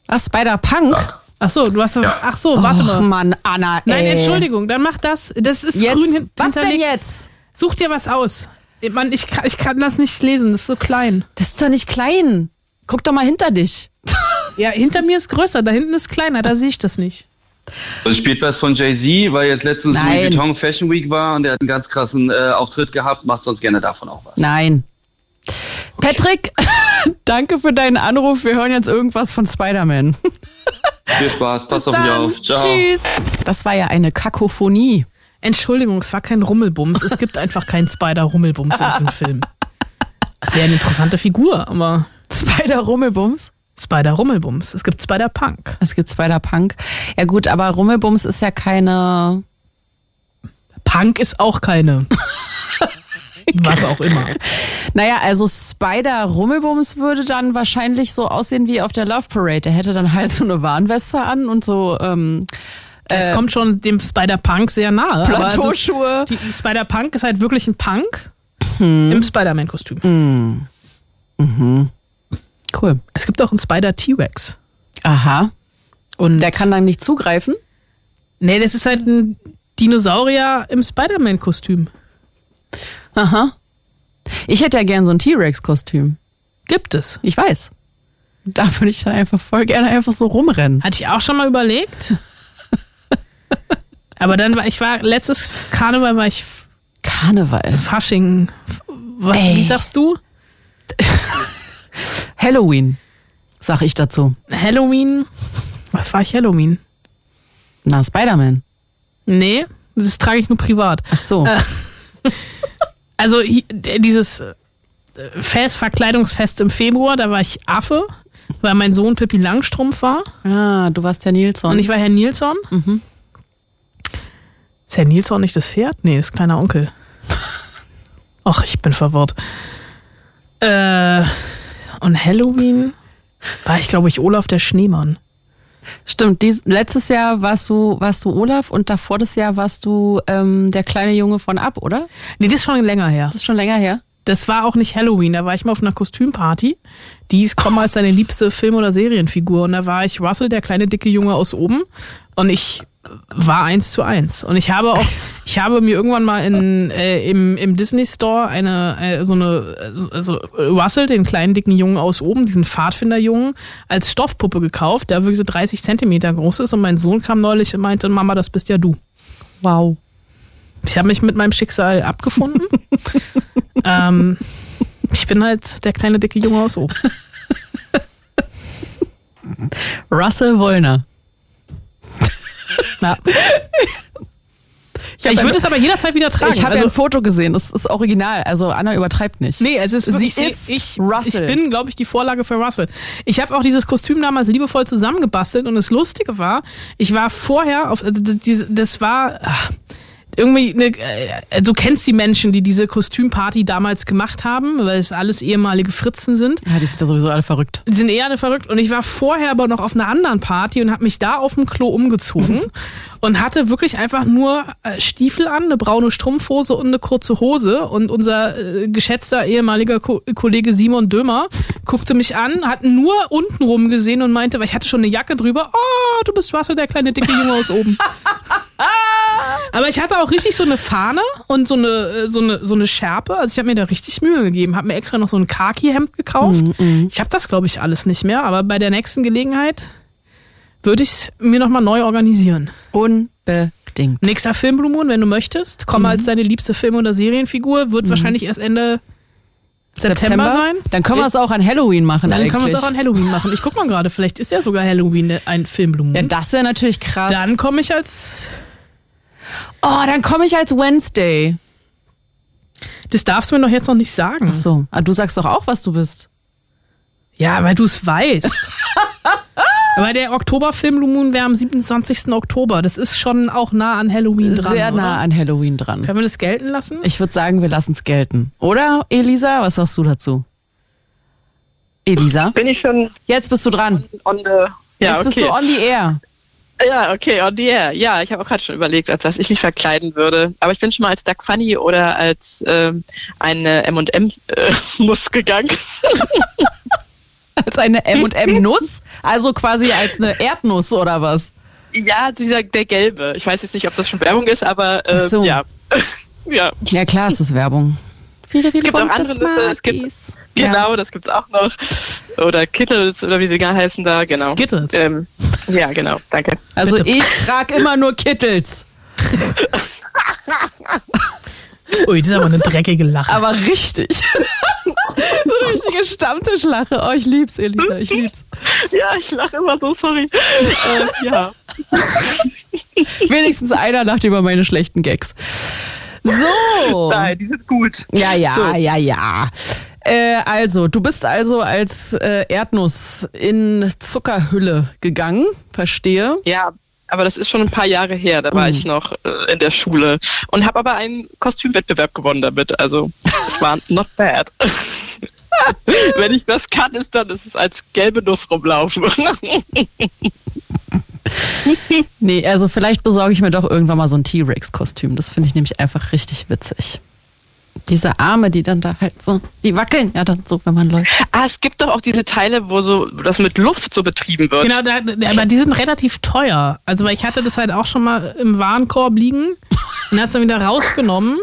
Ah, Spider-Punk? Ach so, du hast doch was. Ja. Ach so, warte Och, mal. Mann, Anna, Nein, ey. Entschuldigung, dann mach das. Das ist Jetzt, grün hin- was denn jetzt? Such dir was aus. Ich, Mann, ich, kann, ich kann das nicht lesen, das ist so klein. Das ist doch nicht klein. Guck doch mal hinter dich. Ja, hinter mir ist größer, da hinten ist kleiner, da sehe ich das nicht. Und spielt was von Jay-Z, weil jetzt letztens Nein. Louis Vuitton Fashion Week war und der hat einen ganz krassen äh, Auftritt gehabt, macht sonst gerne davon auch was. Nein. Patrick, danke für deinen Anruf. Wir hören jetzt irgendwas von Spider-Man. Viel Spaß, pass auf mich auf. Ciao. Tschüss. Das war ja eine Kakophonie. Entschuldigung, es war kein Rummelbums. Es gibt einfach keinen Spider-Rummelbums in diesem Film. Das wäre eine interessante Figur, aber Spider-Rummelbums. Spider-Rummelbums. Es gibt Spider-Punk. Es gibt Spider-Punk. Ja gut, aber Rummelbums ist ja keine... Punk ist auch keine. Was auch immer. Naja, also Spider-Rummelbums würde dann wahrscheinlich so aussehen wie auf der Love Parade. Der hätte dann halt so eine Warnweste an und so ähm, Es kommt schon dem Spider-Punk sehr nahe. ist- Plateauschuhe. Die Spider-Punk ist halt wirklich ein Punk im Spider-Man-Kostüm. Cool. Es gibt auch einen Spider-T-Rex. Aha. Und Der kann dann nicht zugreifen? Nee, das ist halt ein Dinosaurier im Spider-Man-Kostüm. Aha. Ich hätte ja gern so ein T-Rex-Kostüm. Gibt es. Ich weiß. Da würde ich dann einfach voll gerne einfach so rumrennen. Hatte ich auch schon mal überlegt. Aber dann war ich war letztes Karneval war ich Karneval. Fasching. Was, Ey. wie sagst du? Halloween, sag ich dazu. Halloween. Was war ich Halloween? Na, Spider-Man. Nee, das trage ich nur privat. Ach so. Äh. Also dieses äh, Fest, Verkleidungsfest im Februar, da war ich Affe, weil mein Sohn Pippi Langstrumpf war Ah, du warst ja Nilsson. und ich war Herr Nilsson. Ist Herr Nils auch nicht das Pferd? Nee, ist kleiner Onkel. Ach, ich bin verwirrt. Äh, und Halloween war ich, glaube ich, Olaf der Schneemann. Stimmt, dies, letztes Jahr warst du, warst du Olaf und davor das Jahr warst du ähm, der kleine Junge von Ab, oder? Nee, das ist schon länger her. Das ist schon länger her. Das war auch nicht Halloween, da war ich mal auf einer Kostümparty. Die ist Komm als seine liebste Film- oder Serienfigur. Und da war ich Russell, der kleine dicke Junge aus oben. Und ich war eins zu eins. Und ich habe auch, ich habe mir irgendwann mal in, äh, im, im Disney Store eine, äh, so eine, also Russell, den kleinen dicken Jungen aus oben, diesen Pfadfinderjungen, als Stoffpuppe gekauft, der wirklich so 30 Zentimeter groß ist. Und mein Sohn kam neulich und meinte, Mama, das bist ja du. Wow. Ich habe mich mit meinem Schicksal abgefunden. ähm, ich bin halt der kleine dicke Junge aus oben. Russell Wollner. Ja. Ich, würde es aber jederzeit wieder tragen. Ich habe also, ja ein Foto gesehen, das ist original. Also Anna übertreibt nicht. Nee, es ist Sie ist ich, Russell. ich bin, glaube ich, die Vorlage für Russell. Ich habe auch dieses Kostüm damals liebevoll zusammengebastelt und das Lustige war, ich war vorher auf, also das war ach, irgendwie, eine, äh, du kennst die Menschen, die diese Kostümparty damals gemacht haben, weil es alles ehemalige Fritzen sind. Ja, die sind ja sowieso alle verrückt. Die sind eher alle verrückt. Und ich war vorher aber noch auf einer anderen Party und habe mich da auf dem Klo umgezogen und hatte wirklich einfach nur äh, Stiefel an, eine braune Strumpfhose und eine kurze Hose. Und unser äh, geschätzter ehemaliger Ko Kollege Simon Dömer guckte mich an, hat nur unten rum gesehen und meinte, weil ich hatte schon eine Jacke drüber, oh, du bist Russell, der kleine dicke Junge aus oben. Aber ich hatte auch richtig so eine Fahne und so eine, äh, so eine, so eine Schärpe. Also ich habe mir da richtig Mühe gegeben. Habe mir extra noch so ein Khaki-Hemd gekauft. Ich habe das, glaube ich, alles nicht mehr. Aber bei der nächsten Gelegenheit würde ich es mir nochmal neu organisieren. Unbedingt. Nächster Film, Blue Moon, wenn du möchtest. Komm als deine liebste Film- oder Serienfigur. Wird wahrscheinlich erst Ende September, sein. Dann können wir es auch an Halloween machen Dann eigentlich. können wir es auch an Halloween machen. Ich guck mal gerade, vielleicht ist ja sogar Halloween ein Film, Blue Moon. Ja, das wäre natürlich krass. Dann komme ich als oh, dann komme ich als Wednesday. Das darfst du mir doch jetzt noch nicht sagen. Ach so, ah, du sagst doch auch, was du bist. Ja, weil du es weißt. Aber der Oktoberfilm Blue Moon wäre am 27. Oktober. Das ist schon auch nah an Halloween dran. Sehr nah Oder? an Halloween dran. Können wir das gelten lassen? Ich würde sagen, wir lassen es gelten. Oder, Elisa? Was sagst du dazu? Elisa? Bin ich schon Jetzt bist du dran. on the. Ja, Jetzt okay. bist du on the air. Ja, okay, on the air. Ja, ich habe auch gerade schon überlegt, als dass ich mich verkleiden würde. Aber ich bin schon mal als Duck Funny oder als ähm, eine M&M-Nuss gegangen. Als eine M&M-Nuss? Also quasi als eine Erdnuss oder was? ja, dieser, der gelbe. Ich weiß jetzt nicht, ob das schon Werbung ist, aber äh, so. ja. ja, Ja, klar, es ist Werbung. Viele, viele Gibt auch andere Nüsse, es gibt- Genau, das gibt's auch noch. Oder Kittles oder wie sie gar heißen da, genau. Skittles. Ähm, ja, genau, danke. Also Bitte. ich trage immer nur Kittels. Ui, das ist aber eine dreckige Lache. Aber richtig. so eine richtige Stammtischlache. Oh, ich lieb's, Elisa, ich lieb's. Ja, ich lache immer so, sorry. äh, ja. Wenigstens einer lacht über meine schlechten Gags. So. Nein, die sind gut. Ja, ja, So. ja, ja. Äh, also, du bist also als äh, Erdnuss in Zuckerhülle gegangen, verstehe. Ja, aber das ist schon ein paar Jahre her. Da war ich noch äh, in der Schule und habe aber einen Kostümwettbewerb gewonnen damit. Also es war not bad. Wenn ich das kann, ist dann ist es als gelbe Nuss rumlaufen. Nee, also vielleicht besorge ich mir doch irgendwann mal so ein T-Rex-Kostüm. Das finde ich nämlich einfach richtig witzig. Diese Arme, die dann da halt so, die wackeln ja dann so, wenn man läuft. ah, es gibt doch auch diese Teile, wo so wo das mit Luft so betrieben wird. Genau, da, aber die sind relativ teuer. Also, weil ich hatte das halt auch schon mal im Warenkorb liegen und hab's dann wieder rausgenommen.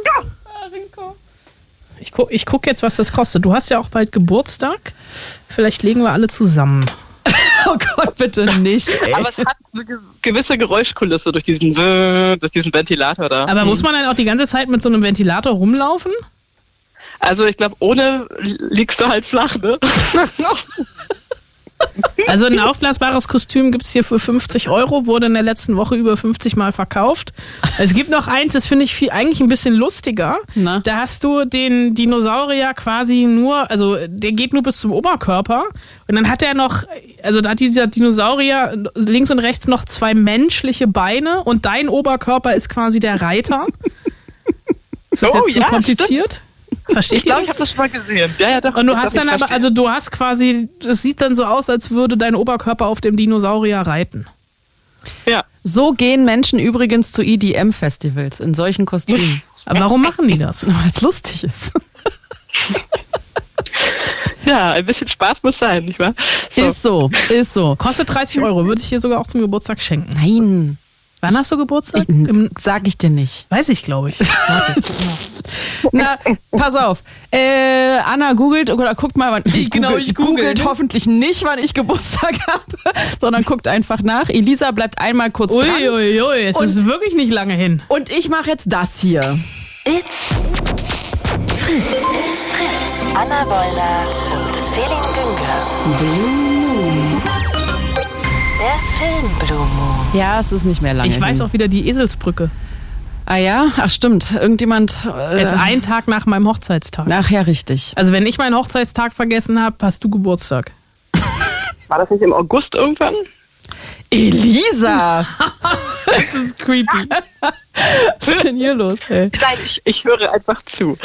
Ich guck, ich guck jetzt, was das kostet. Du hast ja auch bald Geburtstag. Vielleicht legen wir alle zusammen. Oh Gott, bitte nicht. Ey. Aber es hat eine ge- gewisse Geräuschkulisse durch diesen, durch diesen Ventilator da. Aber muss man dann auch die ganze Zeit mit so einem Ventilator rumlaufen? Also ich glaube, ohne liegst du halt flach, ne? Also ein aufblasbares Kostüm gibt's hier für 50 Euro, wurde in der letzten Woche über 50 Mal verkauft. Es gibt noch eins, das finde ich viel, eigentlich ein bisschen lustiger. Na? Da hast du den Dinosaurier quasi nur, also der geht nur bis zum Oberkörper und dann hat er noch, also da hat dieser Dinosaurier links und rechts noch zwei menschliche Beine und dein Oberkörper ist quasi der Reiter. Ist das Oh, jetzt zu ja, kompliziert? Versteht Ich glaube, ich habe das schon mal gesehen. Ja, ja, doch. Und du hast dann aber, verstanden. also du hast quasi, es sieht dann so aus, als würde dein Oberkörper auf dem Dinosaurier reiten. ja. So gehen Menschen übrigens zu EDM-Festivals in solchen Kostümen. Aber warum machen die das? Weil es lustig ist. ja, ein bisschen Spaß muss sein, nicht wahr? So. Ist so, ist so. Kostet 30 Euro, würde ich dir sogar auch zum Geburtstag schenken. Nein, Wann hast du Geburtstag? ich, Im, sag ich dir nicht. weiß ich, glaube ich. Na, pass auf. Äh, Anna googelt oder guckt mal, wann ich Genau, googelt, ich googelt ne? hoffentlich nicht, wann ich Geburtstag habe, sondern guckt einfach nach. Elisa bleibt einmal kurz dran. Uiuiui, ui, es Und- ist wirklich nicht lange hin. Und ich mache jetzt das hier. It's Fritz. It's Fritz. Anna Wollner und Celine Günger. Blue Moon. Der Film Blue Moon. Ja, es ist nicht mehr lange. Ich weiß hin. auch wieder die Eselsbrücke. Ah ja, ach stimmt. Irgendjemand. Äh, Es ist ein Tag nach meinem Hochzeitstag. Nachher richtig. Also wenn ich meinen Hochzeitstag vergessen habe, hast du Geburtstag. War das nicht im August irgendwann? Elisa! Das ist creepy. Was ist denn hier los? Ey? Nein, ich, ich höre einfach zu.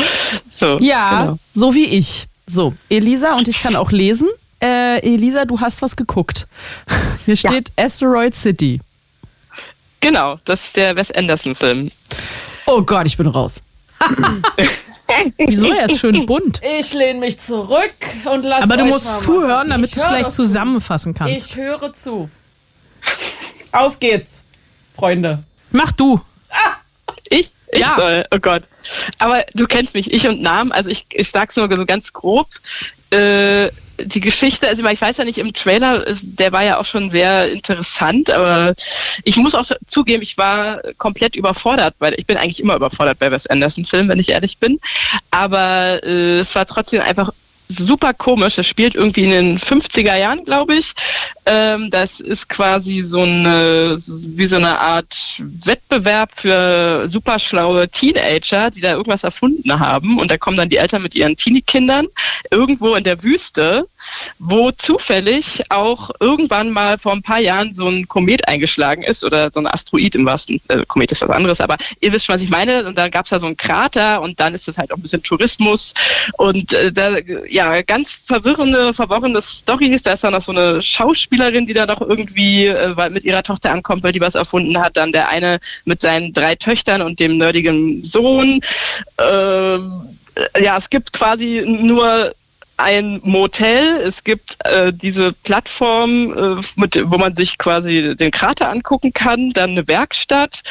So, Ja, Genau. so wie ich. So, Elisa, und ich kann auch lesen. Äh, Elisa, du hast was geguckt. Hier steht Asteroid City. Genau, das ist der Wes Anderson-Film. Oh Gott, ich bin raus. Wieso? Er ist schön bunt. Ich lehne mich zurück und lass Aber du euch musst mal zuhören, machen. damit Ich du es gleich zu. zusammenfassen kannst. Ich höre zu. Auf geht's, Freunde. Mach du. Ich? Ich Ja. soll, oh Gott. Aber du kennst mich, ich und Namen, also ich, ich sag's nur so ganz grob. Äh, die Geschichte, also ich weiß ja nicht, im Trailer, der war ja auch schon sehr interessant, aber ich muss auch zugeben, ich war komplett überfordert, weil ich bin eigentlich immer überfordert bei Wes Anderson-Filmen, wenn ich ehrlich bin. Aber äh, es war trotzdem einfach super komisch. Es spielt irgendwie in den 50er Jahren, glaube ich. Ähm, das ist quasi so eine, wie so eine Art Wettbewerb für super schlaue Teenager, die da irgendwas erfunden haben. Und da kommen dann die Eltern mit ihren Teenie-Kindern irgendwo in der Wüste, wo zufällig auch irgendwann mal vor ein paar Jahren so ein Komet eingeschlagen ist oder so ein Asteroid im wahrsten, äh, Komet ist was anderes, aber ihr wisst schon, was ich meine. Und da gab es da so einen Krater und dann ist es halt auch ein bisschen Tourismus und äh, da, ja, ganz verwirrende, verworrene Stories. Da ist dann noch so eine Schauspielerin, die da noch irgendwie äh, mit ihrer Tochter ankommt, weil die was erfunden hat. Dann der eine mit seinen drei Töchtern und dem nerdigen Sohn. Ähm, ja, es gibt quasi nur ein Motel, es gibt äh, diese Plattform, äh, mit, wo man sich quasi den Krater angucken kann, dann eine Werkstatt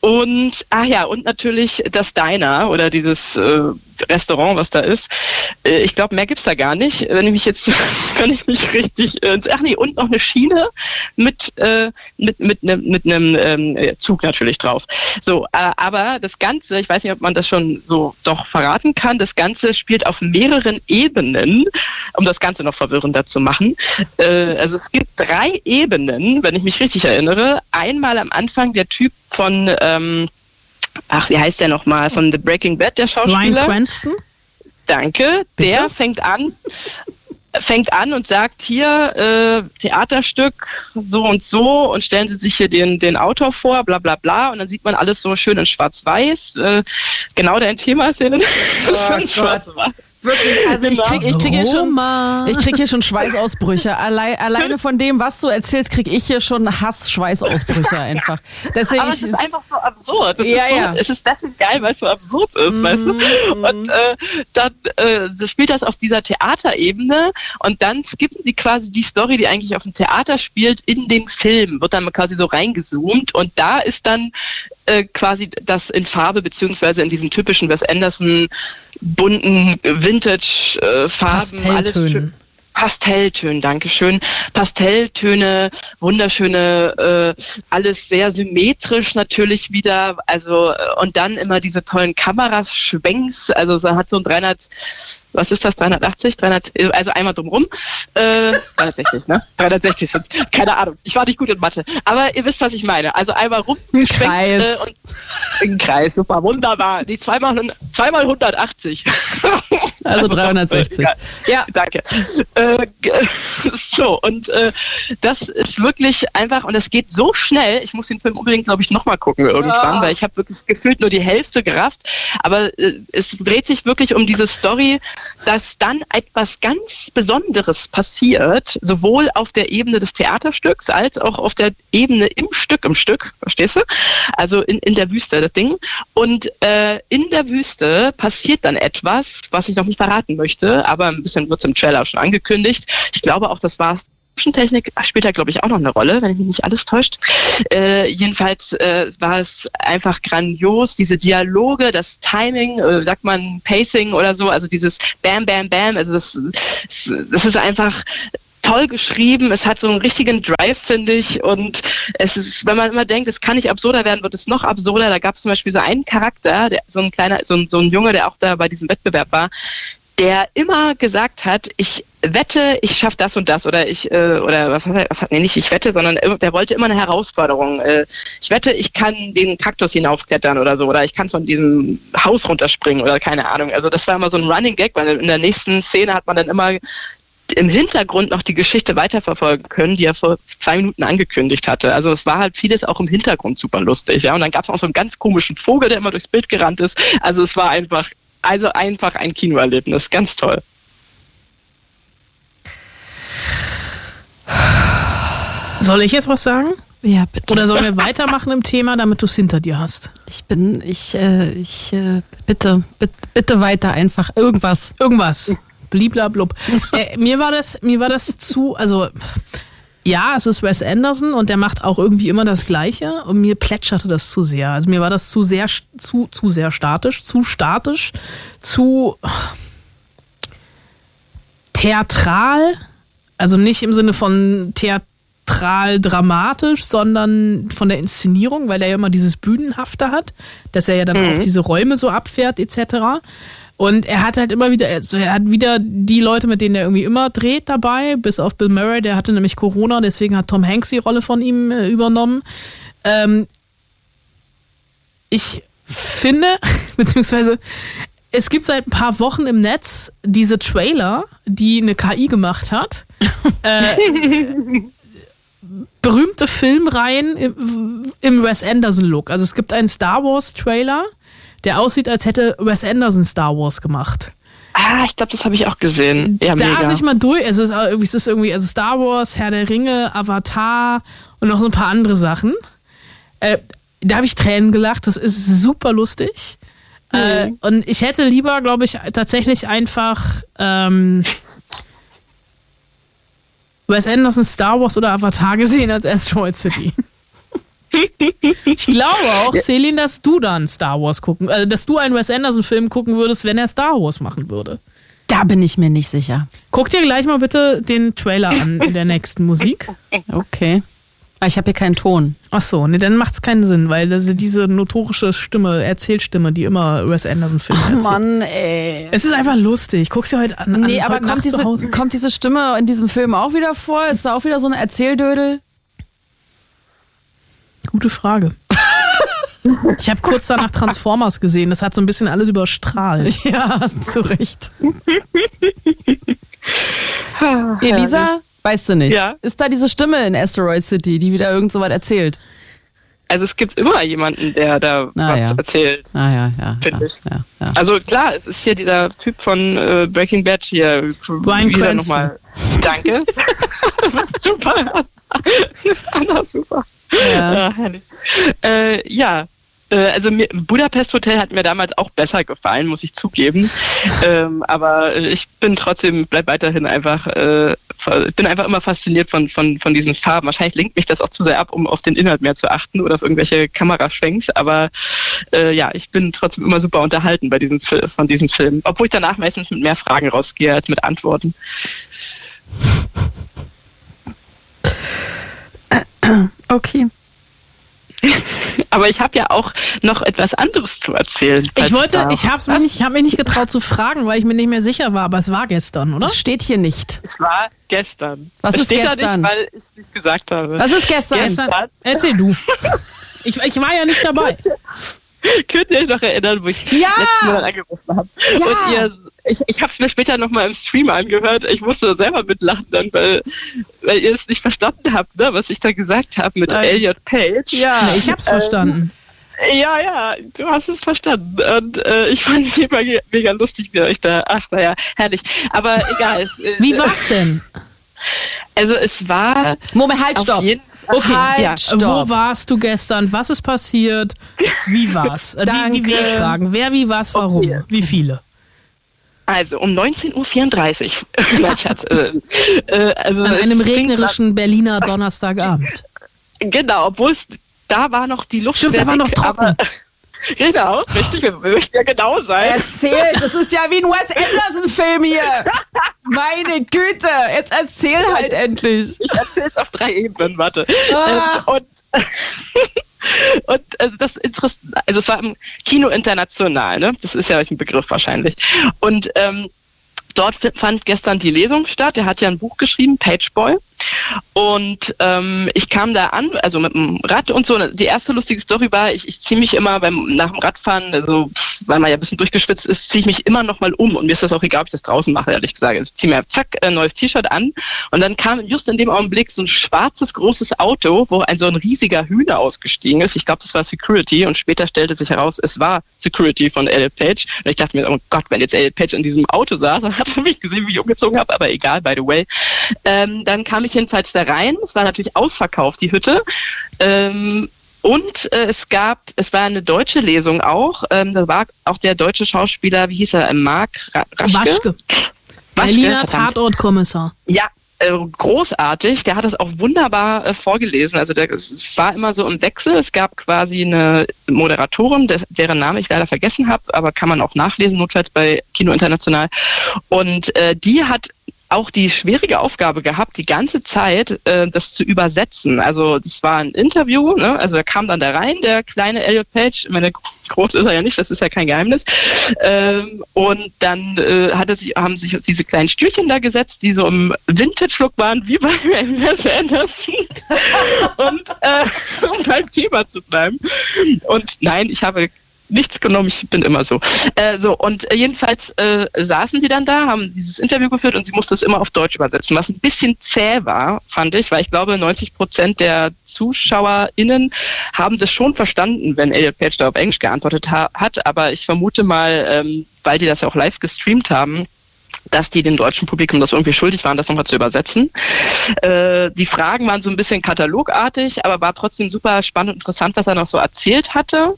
und, ach ja, und natürlich das Diner oder dieses äh, Restaurant, was da ist. Äh, ich glaube, mehr gibt's da gar nicht. Wenn ich mich jetzt, kann ich mich richtig, äh, ach nee, und noch eine Schiene mit, äh, mit, mit, ne, mit einem ähm, Zug natürlich drauf. So, äh, aber das Ganze, ich weiß nicht, ob man das schon so doch verraten kann, das Ganze spielt auf mehreren Ebenen, um das Ganze noch verwirrender zu machen. Äh, also es gibt drei Ebenen, wenn ich mich richtig erinnere. Einmal am Anfang der Typ von, ähm, ach, wie heißt der nochmal, von The Breaking Bad, der Schauspieler. Cranston? Danke. Bitte? Der fängt an, fängt an und sagt hier äh, Theaterstück so und so und stellen Sie sich hier den den Autor vor, bla bla bla und dann sieht man alles so schön in Schwarz-Weiß. Äh, genau dein Thema ist ja in schön Schwarz-Weiß. Wirklich, also ich krieg, ich krieg hier schon, ich krieg hier schon Schweißausbrüche. Allein, alleine von dem, was du erzählst, krieg ich hier schon Hass-Schweißausbrüche einfach. Deswegen, Aber es ich, ist einfach so absurd. Es, Ja, ist, so, ja. Es ist deswegen geil, weil es so absurd ist, weißt du? Und äh, dann äh, spielt das auf dieser Theaterebene und dann skippen die quasi die Story, die eigentlich auf dem Theater spielt, in den Film. Wird dann quasi so reingezoomt und da ist dann äh, quasi das in Farbe, beziehungsweise in diesem typischen Wes Anderson bunten Vintage-Farben. alles schön. Pastelltönen, Dankeschön. Pastelltöne, wunderschöne, äh, alles sehr symmetrisch natürlich wieder. Also, äh, und dann immer diese tollen Kameraschwenks. Also, so hat so ein 300, was ist das, 380, 300, also einmal drumrum. Äh, 360, ne? 360 sind keine Ahnung. Ich war nicht gut in Mathe. Aber ihr wisst, was ich meine. Also einmal rumgeschwenkt Kreis. äh, und ein Kreis, super, wunderbar. Die zweimal, zweimal 180. Also 360. Ja, danke. Äh, so, und äh, das ist wirklich einfach, und es geht so schnell, ich muss den Film unbedingt, glaube ich, nochmal gucken irgendwann, Ja. weil ich habe wirklich gefühlt nur die Hälfte gerafft. Aber äh, es dreht sich wirklich um diese Story, dass dann etwas ganz Besonderes passiert, sowohl auf der Ebene des Theaterstücks als auch auf der Ebene im Stück, im Stück, verstehst du? Also in, in der Wüste, das Ding. Und äh, in der Wüste passiert dann etwas, was ich noch nicht verraten möchte, aber ein bisschen wird es im Trailer schon angekündigt. Ich glaube auch, das war es. Technik spielt da, glaube ich, auch noch eine Rolle, wenn mich nicht alles täuscht. Äh, jedenfalls äh, war es einfach grandios, diese Dialoge, das Timing, äh, sagt man Pacing oder so, also dieses Bam, Bam, Bam, also das, das ist einfach toll geschrieben, es hat so einen richtigen Drive, finde ich. Und es ist, wenn man immer denkt, es kann nicht absurder werden, wird es noch absurder. Da gab es zum Beispiel so einen Charakter, der, so ein kleiner, so ein, so ein Junge, der auch da bei diesem Wettbewerb war, der immer gesagt hat, ich wette, ich schaffe das und das oder ich äh, oder was hat er, was hat nee, nicht ich wette, sondern der wollte immer eine Herausforderung. Äh, ich wette, ich kann den Kaktus hinaufklettern oder so oder ich kann von diesem Haus runterspringen oder keine Ahnung. Also das war immer so ein Running Gag, weil in der nächsten Szene hat man dann immer im Hintergrund noch die Geschichte weiterverfolgen können, die er vor zwei Minuten angekündigt hatte. Also es war halt vieles auch im Hintergrund super lustig. Ja? Und dann gab es auch so einen ganz komischen Vogel, der immer durchs Bild gerannt ist. Also es war einfach, also einfach ein Kinoerlebnis. Ganz toll. Soll ich jetzt was sagen? Ja, bitte. Oder sollen wir weitermachen im Thema, damit du es hinter dir hast? Ich bin, ich, äh, ich, äh, bitte, bitte, bitte weiter einfach. Irgendwas. Irgendwas. Bliblablub. äh, mir war das, mir war das zu, also ja, es ist Wes Anderson und der macht auch irgendwie immer das Gleiche und mir plätscherte das zu sehr. Also mir war das zu sehr, zu, zu sehr statisch, zu statisch, zu theatral, also nicht im Sinne von theatral dramatisch, sondern von der Inszenierung, weil er ja immer dieses Bühnenhafte hat, dass er ja dann auch diese Räume so abfährt etc. Und er hat halt immer wieder, also er hat wieder die Leute, mit denen er irgendwie immer dreht dabei, bis auf Bill Murray, der hatte nämlich Corona, deswegen hat Tom Hanks die Rolle von ihm äh, übernommen. Ähm, ich finde, beziehungsweise es gibt seit ein paar Wochen im Netz diese Trailer, die eine KI gemacht hat. äh, berühmte Filmreihen im, im Wes Anderson-Look. Also es gibt einen Star Wars-Trailer, der aussieht, als hätte Wes Anderson Star Wars gemacht. Ah, ich glaube, das habe ich auch gesehen. Ja, da mega. sich mal durch, es ist, irgendwie- es ist irgendwie, also Star Wars, Herr der Ringe, Avatar und noch so ein paar andere Sachen. Äh, da habe ich Tränen gelacht, das ist super lustig. Äh, und ich hätte lieber, glaube ich, tatsächlich einfach ähm, Wes Anderson Star Wars oder Avatar gesehen als Asteroid City. ich glaube auch, Celine, dass du dann Star Wars gucken, äh, dass du einen Wes Anderson Film gucken würdest, wenn er Star Wars machen würde. Da bin ich mir nicht sicher. Guck dir gleich mal bitte den Trailer an in der nächsten Musik. Okay. Aber ich habe hier keinen Ton. Ach so, nee, dann macht's keinen Sinn, weil das ist diese notorische Stimme, Erzählstimme, die immer Wes Anderson Filme erzählt. Mann, ey. Es ist einfach lustig. Guck's dir heute an. an Nee, aber heute kommt Nacht zu diese, Hause. kommt diese Stimme in diesem Film auch wieder vor? Ist da auch wieder so ein Erzähldödel? Gute Frage. Ich habe kurz danach Transformers gesehen. Das hat so ein bisschen alles überstrahlt. Ja, zu Recht. Elisa, weißt du nicht. Ja. Ist da diese Stimme in Asteroid City, die wieder irgend so was erzählt? Also es gibt immer jemanden, der da Ah, was ja. erzählt. Ah ja, ja. Find ja, ich. ja. Also klar, es ist hier dieser Typ von äh, Breaking Bad hier. Er Cranston. nochmal? Danke. super. Anna, super. Ja. Ja, herrlich. Äh, ja. Äh, Also mir, Budapest Hotel hat mir damals auch besser gefallen, muss ich zugeben. ähm, aber äh, ich bin trotzdem, bleib weiterhin einfach, äh, bin einfach immer fasziniert von, von, von diesen Farben. Wahrscheinlich lenkt mich das auch zu sehr ab, um auf den Inhalt mehr zu achten oder auf irgendwelche Kameraschwenks. Aber äh, ja, ich bin trotzdem immer super unterhalten bei diesem von diesem Film. Obwohl ich danach meistens mit mehr Fragen rausgehe als mit Antworten. Okay. Aber ich habe ja auch noch etwas anderes zu erzählen. Ich wollte, ich habe mich, nicht- ich hab mich nicht getraut zu fragen, weil ich mir nicht mehr sicher war, aber es war gestern, oder? Das steht hier nicht. Es war gestern. Was es ist steht gestern? da nicht, weil ich es nicht gesagt habe. Was ist gestern? Gestern, erzähl du. Ich, ich war ja nicht dabei. Könnt ihr euch noch erinnern, wo ich Ja! letzten Monat angerufen habe? Ja! Und ihr, ich, ich habe es mir später nochmal im Stream angehört. Ich musste selber mitlachen dann, weil, weil ihr es nicht verstanden habt, ne, was ich da gesagt habe mit Nein. Elliot Page. Ja. Ich hab's verstanden. Ja, ja, du hast es verstanden. Und äh, ich fand es immer mega lustig, wie euch da. Ach, naja, herrlich. Aber egal. Es, äh, Wie war's denn? Also, es war. Moment, halt, auf stopp. jeden- Okay, halt, ja. Wo warst du gestern? Was ist passiert? Wie war's? Äh, Die, die Danke. W-Fragen. Wer, wie, was, warum? Okay. Wie viele? Also um 19.34 Uhr. Nein, Schatz. Äh, äh, also An einem regnerischen Berliner Donnerstagabend. Genau, obwohl es da war noch die Luft. Stimmt, der war noch dick, trocken. Genau, richtig. Wir, wir möchten ja genau sein. Erzähl, das ist ja wie ein Wes Anderson-Film hier. Meine Güte, jetzt erzähl halt endlich. Ich erzähle es auf drei Ebenen, warte. Ah. Ähm, und und äh, das Interessante, also es war im Kino international, ne? Das ist ja euch ein Begriff wahrscheinlich. Und ähm, dort fand gestern die Lesung statt. Er hat ja ein Buch geschrieben, Pageboy. Und ähm, ich kam da an, also mit dem Rad und so. Die erste lustige Story war, ich, ich ziehe mich immer beim nach dem Radfahren, also weil man ja ein bisschen durchgeschwitzt ist, ziehe ich mich immer noch mal um. Und mir ist das auch egal, ob ich das draußen mache, ehrlich gesagt. Ich ziehe mir zack ein neues T-Shirt an und dann kam just in dem Augenblick so ein schwarzes großes Auto, wo ein so ein riesiger Hühner ausgestiegen ist. Ich glaube, das war Security und später stellte sich heraus, es war Security von Elliot Page. Und ich dachte mir, oh Gott, wenn jetzt Elliot Page in diesem Auto saß, dann hat er mich gesehen, wie ich umgezogen habe, aber egal, by the way. Ähm, dann kam ich jedenfalls da rein. Es war natürlich ausverkauft, die Hütte. Ähm, und äh, es gab, es war eine deutsche Lesung auch. Ähm, da war auch der deutsche Schauspieler, wie hieß er, äh, Marc Ra Raschke. Waschke. Waschke, Berliner. Tatortkommissar. Ja, äh, großartig. Der hat das auch wunderbar äh, vorgelesen. Also der, es war immer so im Wechsel. Es gab quasi eine Moderatorin, des, deren Name ich leider vergessen habe, aber kann man auch nachlesen, notfalls bei Kino International. Und äh, die hat auch die schwierige Aufgabe gehabt, die ganze Zeit äh, das zu übersetzen. Also das war ein Interview, ne? also er kam dann da rein, der kleine Elliot Page, meine, groß ist er ja nicht, das ist ja kein Geheimnis. Ähm, und dann äh, hat er sich, haben sich diese kleinen Stühlchen da gesetzt, die so im Vintage-Look waren, wie bei Wes Anderson. und äh, um beim Thema zu bleiben. Und nein, ich habe nichts genommen, ich bin immer so. Äh, so und äh, jedenfalls äh, saßen sie dann da, haben dieses Interview geführt und sie musste es immer auf Deutsch übersetzen, was ein bisschen zäh war, fand ich, weil ich glaube, 90 Prozent der ZuschauerInnen haben das schon verstanden, wenn Elliot Page da auf Englisch geantwortet ha hat, aber ich vermute mal, ähm, weil die das ja auch live gestreamt haben, dass die dem deutschen Publikum das irgendwie schuldig waren, das nochmal zu übersetzen. Äh, die Fragen waren so ein bisschen katalogartig, aber war trotzdem super spannend und interessant, was er noch so erzählt hatte.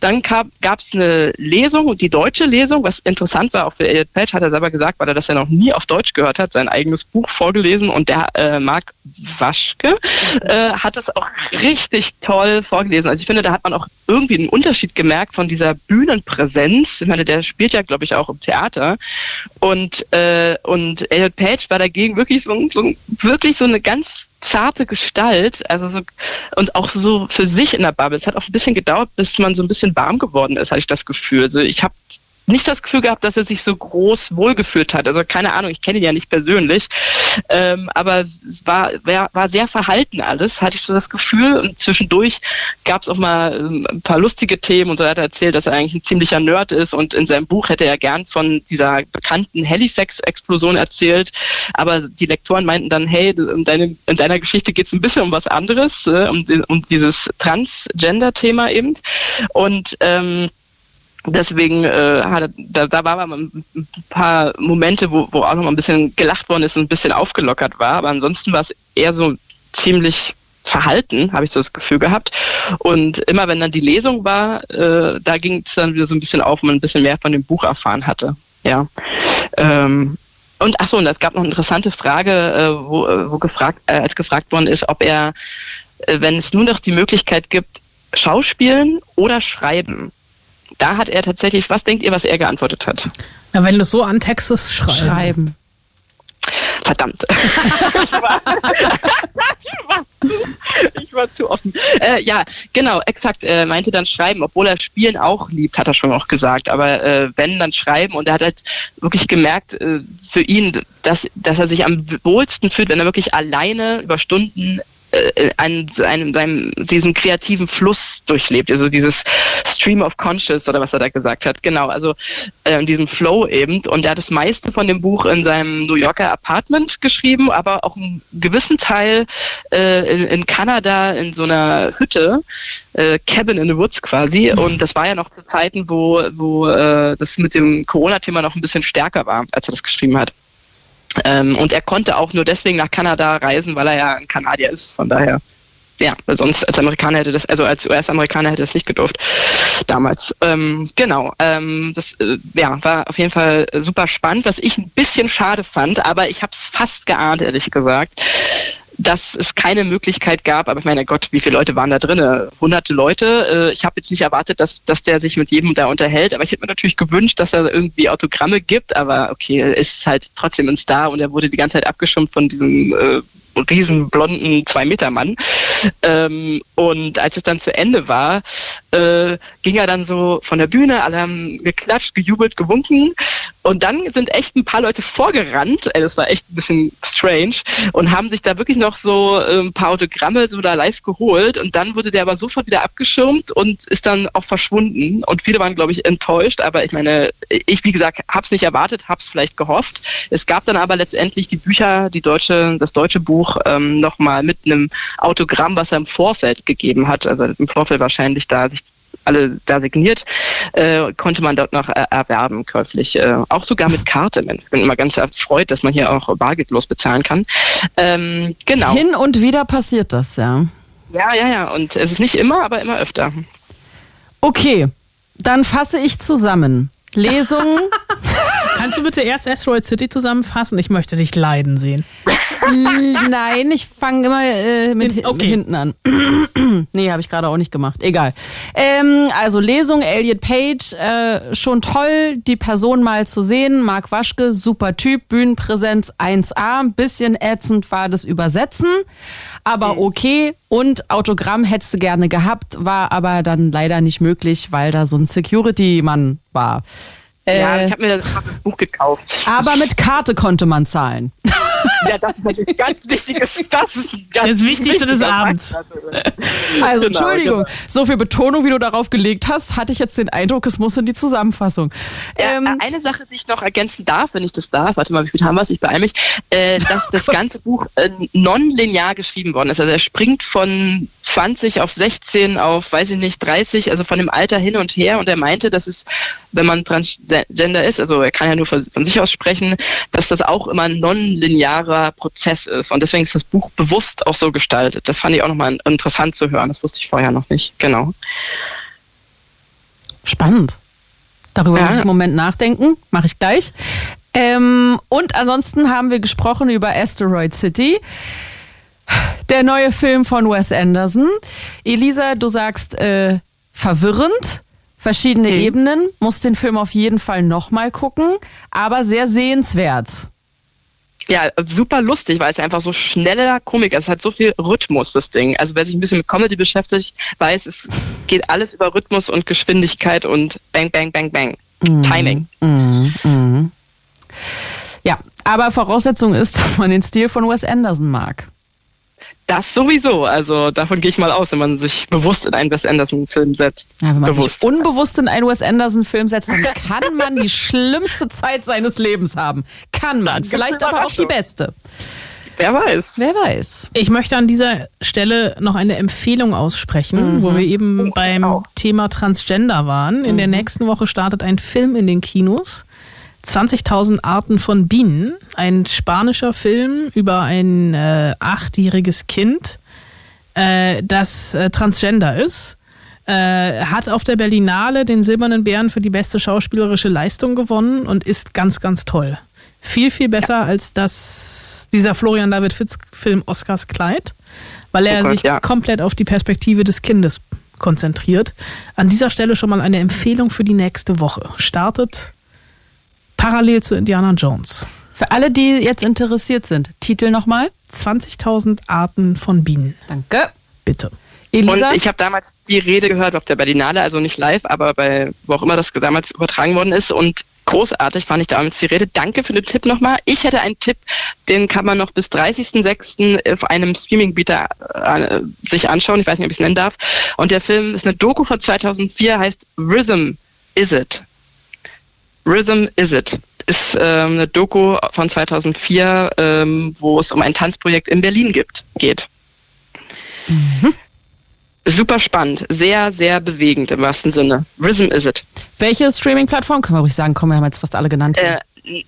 Dann gab es eine Lesung, die deutsche Lesung, was interessant war, auch für Elliot Page, hat er selber gesagt, weil er das ja noch nie auf Deutsch gehört hat, sein eigenes Buch vorgelesen und der äh, Marc Waschke äh, hat das auch richtig toll vorgelesen. Also ich finde, da hat man auch irgendwie einen Unterschied gemerkt von dieser Bühnenpräsenz. Ich meine, der spielt ja, glaube ich, auch im Theater. Und, äh, und Elliot Page war dagegen wirklich so, so wirklich so eine ganz zarte Gestalt, also so, und auch so für sich in der Bubble. Es hat auch ein bisschen gedauert, bis man so ein bisschen warm geworden ist, hatte ich das Gefühl. Also ich habe nicht das Gefühl gehabt, dass er sich so groß wohlgefühlt hat. Also keine Ahnung, ich kenne ihn ja nicht persönlich, ähm, aber es war, war, war sehr verhalten alles, hatte ich so das Gefühl. Und zwischendurch gab es auch mal ähm, ein paar lustige Themen und so hat er erzählt, dass er eigentlich ein ziemlicher Nerd ist und in seinem Buch hätte er gern von dieser bekannten Halifax-Explosion erzählt. Aber die Lektoren meinten dann, hey, in, deine, in deiner Geschichte geht es ein bisschen um was anderes, äh, um, um dieses Transgender-Thema eben. Und ähm, deswegen äh, hat, da, da war aber ein paar Momente, wo, wo auch noch mal ein bisschen gelacht worden ist und ein bisschen aufgelockert war. Aber ansonsten war es eher so ziemlich verhalten, habe ich so das Gefühl gehabt. Und immer wenn dann die Lesung war, äh, da ging es dann wieder so ein bisschen auf, man ein bisschen mehr von dem Buch erfahren hatte. Ja. Ähm, und ach so, und es gab noch eine interessante Frage, äh, wo, äh, wo gefragt, äh, als gefragt worden ist, ob er, äh, wenn es nur noch die Möglichkeit gibt, Schauspielen oder Schreiben, da hat er tatsächlich, was denkt ihr, was er geantwortet hat? Na, wenn du so an Texas schreibst. Schreiben. Verdammt. ich, war, ich, war, zu offen. Äh, ja, genau, exakt. Er meinte dann schreiben, obwohl er Spielen auch liebt, hat er schon auch gesagt. Aber äh, wenn, dann schreiben. Und er hat halt wirklich gemerkt, äh, für ihn, dass, dass er sich am wohlsten fühlt, wenn er wirklich alleine über Stunden äh, einen, einen, seinem, diesen kreativen Fluss durchlebt, also dieses Stream of Conscious oder was er da gesagt hat. Genau, also äh, diesen Flow eben. Und er hat das meiste von dem Buch in seinem New Yorker Apartment geschrieben, aber auch einen gewissen Teil äh, in, in Kanada in so einer Hütte, äh, Cabin in the Woods quasi. Und das war ja noch zu Zeiten, wo, wo äh, das mit dem Corona-Thema noch ein bisschen stärker war, als er das geschrieben hat. Ähm, und er konnte auch nur deswegen nach Kanada reisen, weil er ja ein Kanadier ist. Von daher, ja, weil sonst als Amerikaner hätte das, also als US-Amerikaner hätte das nicht gedurft damals. Ähm, genau, ähm, das äh, ja, war auf jeden Fall super spannend, was ich ein bisschen schade fand, aber ich habe es fast geahnt, ehrlich gesagt dass es keine Möglichkeit gab, aber ich meine Gott, wie viele Leute waren da drin? Hunderte Leute. Äh, ich habe jetzt nicht erwartet, dass, dass der sich mit jedem da unterhält, aber ich hätte mir natürlich gewünscht, dass er irgendwie Autogramme gibt, aber okay, er ist halt trotzdem ein Star und er wurde die ganze Zeit abgeschumpft von diesem äh, riesen blonden Zwei-Meter-Mann. Ähm, und als es dann zu Ende war, äh, ging er dann so von der Bühne, alle haben geklatscht, gejubelt, gewunken. Und dann sind echt ein paar Leute vorgerannt, ey, das war echt ein bisschen strange, und haben sich da wirklich noch so äh, ein paar Autogramme so da live geholt. Und dann wurde der aber sofort wieder abgeschirmt und ist dann auch verschwunden. Und viele waren, glaube ich, enttäuscht. Aber ich meine, ich, wie gesagt, habe es nicht erwartet, habe es vielleicht gehofft. Es gab dann aber letztendlich die Bücher, die deutsche, das deutsche Buch ähm, nochmal mit einem Autogramm, was er im Vorfeld gegeben hat, also im Vorfeld wahrscheinlich da sich alle da signiert, äh, konnte man dort noch äh, erwerben, käuflich. Äh, auch sogar mit Karte. Ich bin immer ganz erfreut, dass man hier auch bargeldlos bezahlen kann. Ähm, genau. Hin und wieder passiert das, ja. Ja, ja, ja. Und es ist nicht immer, aber immer öfter. Okay, dann fasse ich zusammen. Lesung. Kannst du bitte erst Asteroid City zusammenfassen? Ich möchte dich leiden sehen. Nein, ich fange immer äh, mit okay. hinten an. nee, habe ich gerade auch nicht gemacht. Egal. Ähm, also Lesung, Elliot Page, äh, schon toll, die Person mal zu sehen. Marc Waschke, super Typ, Bühnenpräsenz 1A. Bisschen ätzend war das Übersetzen, aber okay. Und Autogramm hättest du gerne gehabt, war aber dann leider nicht möglich, weil da so ein Security-Mann war. Ja, äh, ich habe mir das Buch gekauft. Aber mit Karte konnte man zahlen. Ja, das ist natürlich ganz wichtiges. Das ist ganz das Wichtigste des Abends. Also, genau, Entschuldigung, genau. so viel Betonung, wie du darauf gelegt hast, hatte ich jetzt den Eindruck, es muss in die Zusammenfassung. Ja, ähm, eine Sache, die ich noch ergänzen darf, wenn ich das darf, warte mal, wie viel haben wir es? Ich beeile mich, äh, dass oh das ganze Buch äh, non-linear geschrieben worden ist. Also, er springt von 20 auf 16 auf, weiß ich nicht, 30, also von dem Alter hin und her. Und er meinte, dass es, wenn man Transgender ist, also er kann ja nur von, von sich aus sprechen, dass das auch immer non-linearer Prozess ist. Und deswegen ist das Buch bewusst auch so gestaltet. Das fand ich auch nochmal interessant zu hören. Das wusste ich vorher noch nicht. Genau. Spannend. Darüber ja. muss ich im Moment nachdenken. Mache ich gleich. Ähm, und ansonsten haben wir gesprochen über Asteroid City. Der neue Film von Wes Anderson. Elisa, du sagst äh, verwirrend, verschiedene mhm. Ebenen, muss den Film auf jeden Fall nochmal gucken, aber sehr sehenswert. Ja, super lustig, weil es einfach so schneller Komik ist. Es hat so viel Rhythmus, das Ding. Also wer sich ein bisschen mit Comedy beschäftigt, weiß, es geht alles über Rhythmus und Geschwindigkeit und Bang, Bang, Bang, Bang. Mhm. Timing. Mhm. Mhm. Ja, aber Voraussetzung ist, dass man den Stil von Wes Anderson mag. Das sowieso. Also davon gehe ich mal aus, wenn man sich bewusst in einen Wes Anderson-Film setzt. Ja, wenn man bewusst. sich unbewusst in einen Wes Anderson-Film setzt, dann kann man die schlimmste Zeit seines Lebens haben. Kann man. Vielleicht aber auch die beste. Wer weiß. Wer weiß. Ich möchte an dieser Stelle noch eine Empfehlung aussprechen, mhm. wo wir eben oh, beim Thema Transgender waren. In mhm. der nächsten Woche startet ein Film in den Kinos. 20.000 Arten von Bienen, ein spanischer Film über ein äh, achtjähriges Kind, äh, das äh, transgender ist. Äh, hat auf der Berlinale den Silbernen Bären für die beste schauspielerische Leistung gewonnen und ist ganz, ganz toll. Viel, viel besser ja. als das, dieser Florian David Fitz Film Oscars Kleid, weil er oh Gott, sich ja. komplett auf die Perspektive des Kindes konzentriert. An dieser Stelle schon mal eine Empfehlung für die nächste Woche. Startet parallel zu Indiana Jones. Für alle, die jetzt interessiert sind, Titel nochmal. 20.000 Arten von Bienen. Danke. Bitte. Elisa? Und ich habe damals die Rede gehört auf der Berlinale, also nicht live, aber bei wo auch immer das damals übertragen worden ist. Und großartig fand ich damals die Rede. Danke für den Tipp nochmal. Ich hätte einen Tipp, den kann man noch bis 30.06. auf einem Streaming-Bieter äh, sich anschauen. Ich weiß nicht, ob ich es nennen darf. Und der Film ist eine Doku von 2004, heißt Rhythm Is It. Rhythm Is It ist ähm, eine Doku von 2004, ähm, wo es um ein Tanzprojekt in Berlin gibt, geht. Super spannend, sehr, sehr bewegend im wahrsten Sinne. Rhythm Is It. Welche Streaming-Plattform? Können wir ruhig sagen. Komm, wir haben jetzt fast alle genannt. Äh,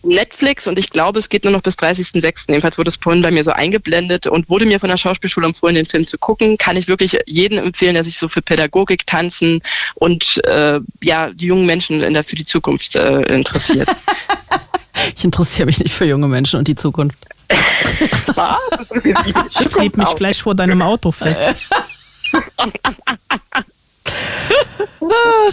Netflix und ich glaube, es geht nur noch bis 30.06. Jedenfalls wurde es vorhin bei mir so eingeblendet und wurde mir von der Schauspielschule empfohlen, den Film zu gucken. Kann ich wirklich jedem empfehlen, der sich so für Pädagogik, Tanzen und äh, ja, die jungen Menschen in der, für die Zukunft äh, interessiert. Ich interessiere mich nicht für junge Menschen und die Zukunft. Ich kleb mich gleich vor deinem Auto fest.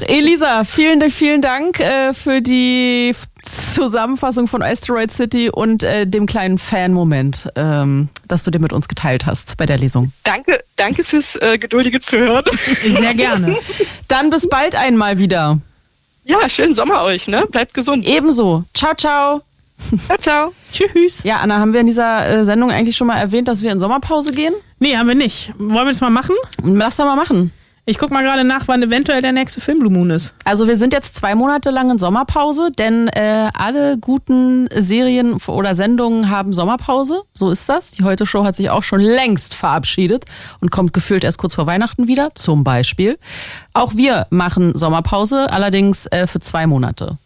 Elisa, vielen, vielen Dank äh, für die Zusammenfassung von Asteroid City und äh, dem kleinen Fan-Moment, ähm, das du dir mit uns geteilt hast bei der Lesung. danke, danke fürs äh, geduldige Zuhören. Sehr gerne. Dann bis bald einmal wieder. Ja, schönen Sommer euch, ne? Bleibt gesund. Ebenso. Ciao, ciao. Ciao, ciao. Tschüss. Ja, Anna, haben wir in dieser äh, Sendung eigentlich schon mal erwähnt, dass wir in Sommerpause gehen? Nee, haben wir nicht. Wollen wir das mal machen? Lass doch mal machen. Ich guck mal gerade nach, wann eventuell der nächste Film Blue Moon ist. Also wir sind jetzt zwei Monate lang in Sommerpause, denn äh, alle guten Serien oder Sendungen haben Sommerpause. So ist das. Die Heute Show hat sich auch schon längst verabschiedet und kommt gefühlt erst kurz vor Weihnachten wieder, zum Beispiel. Auch wir machen Sommerpause, allerdings äh, für zwei Monate.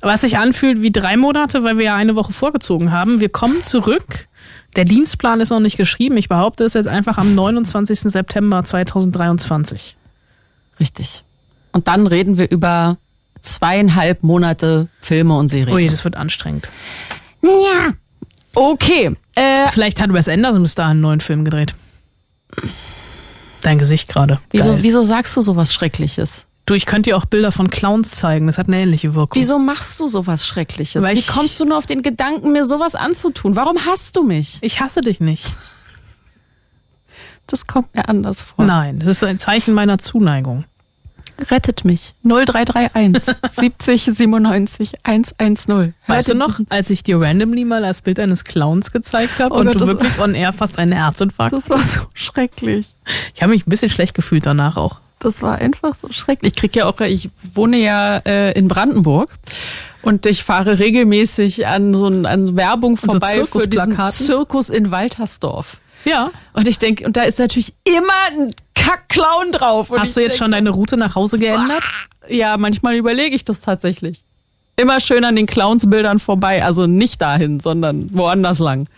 Was sich anfühlt wie drei Monate, weil wir ja eine Woche vorgezogen haben. Wir kommen zurück. Der Dienstplan ist noch nicht geschrieben. Ich behaupte es jetzt einfach am 29. September 2023. Richtig. Und dann reden wir über zweieinhalb Monate Filme und Serien. Ui, das wird anstrengend. Ja. Okay. Äh, Vielleicht hat Wes Anderson bis dahin einen neuen Film gedreht. Dein Gesicht gerade. wieso, wieso sagst du sowas Schreckliches? Du, ich könnte dir auch Bilder von Clowns zeigen. Das hat eine ähnliche Wirkung. Wieso machst du sowas Schreckliches? Weil Wie kommst du nur auf den Gedanken, mir sowas anzutun? Warum hasst du mich? Ich hasse dich nicht. Das kommt mir anders vor. Nein, das ist ein Zeichen meiner Zuneigung. Rettet mich. 0331 70 97 110. Weißt du noch, als ich dir randomly mal das Bild eines Clowns gezeigt habe Oh und Gott, du wirklich on air fast einen Herzinfarkt? Das war so schrecklich. Ich habe mich ein bisschen schlecht gefühlt danach auch. Das war einfach so schrecklich. Ich krieg ja auch, ich wohne ja äh, in Brandenburg und ich fahre regelmäßig an so ein, an Werbung so vorbei für diesen? Zirkus in Waltersdorf. Ja. Und ich denke, und da ist natürlich immer ein Kack-Clown drauf. Und Hast du jetzt schon deine Route nach Hause geändert? Ja, manchmal überlege ich das tatsächlich. Immer schön an den Clownsbildern vorbei. Also nicht dahin, sondern woanders lang.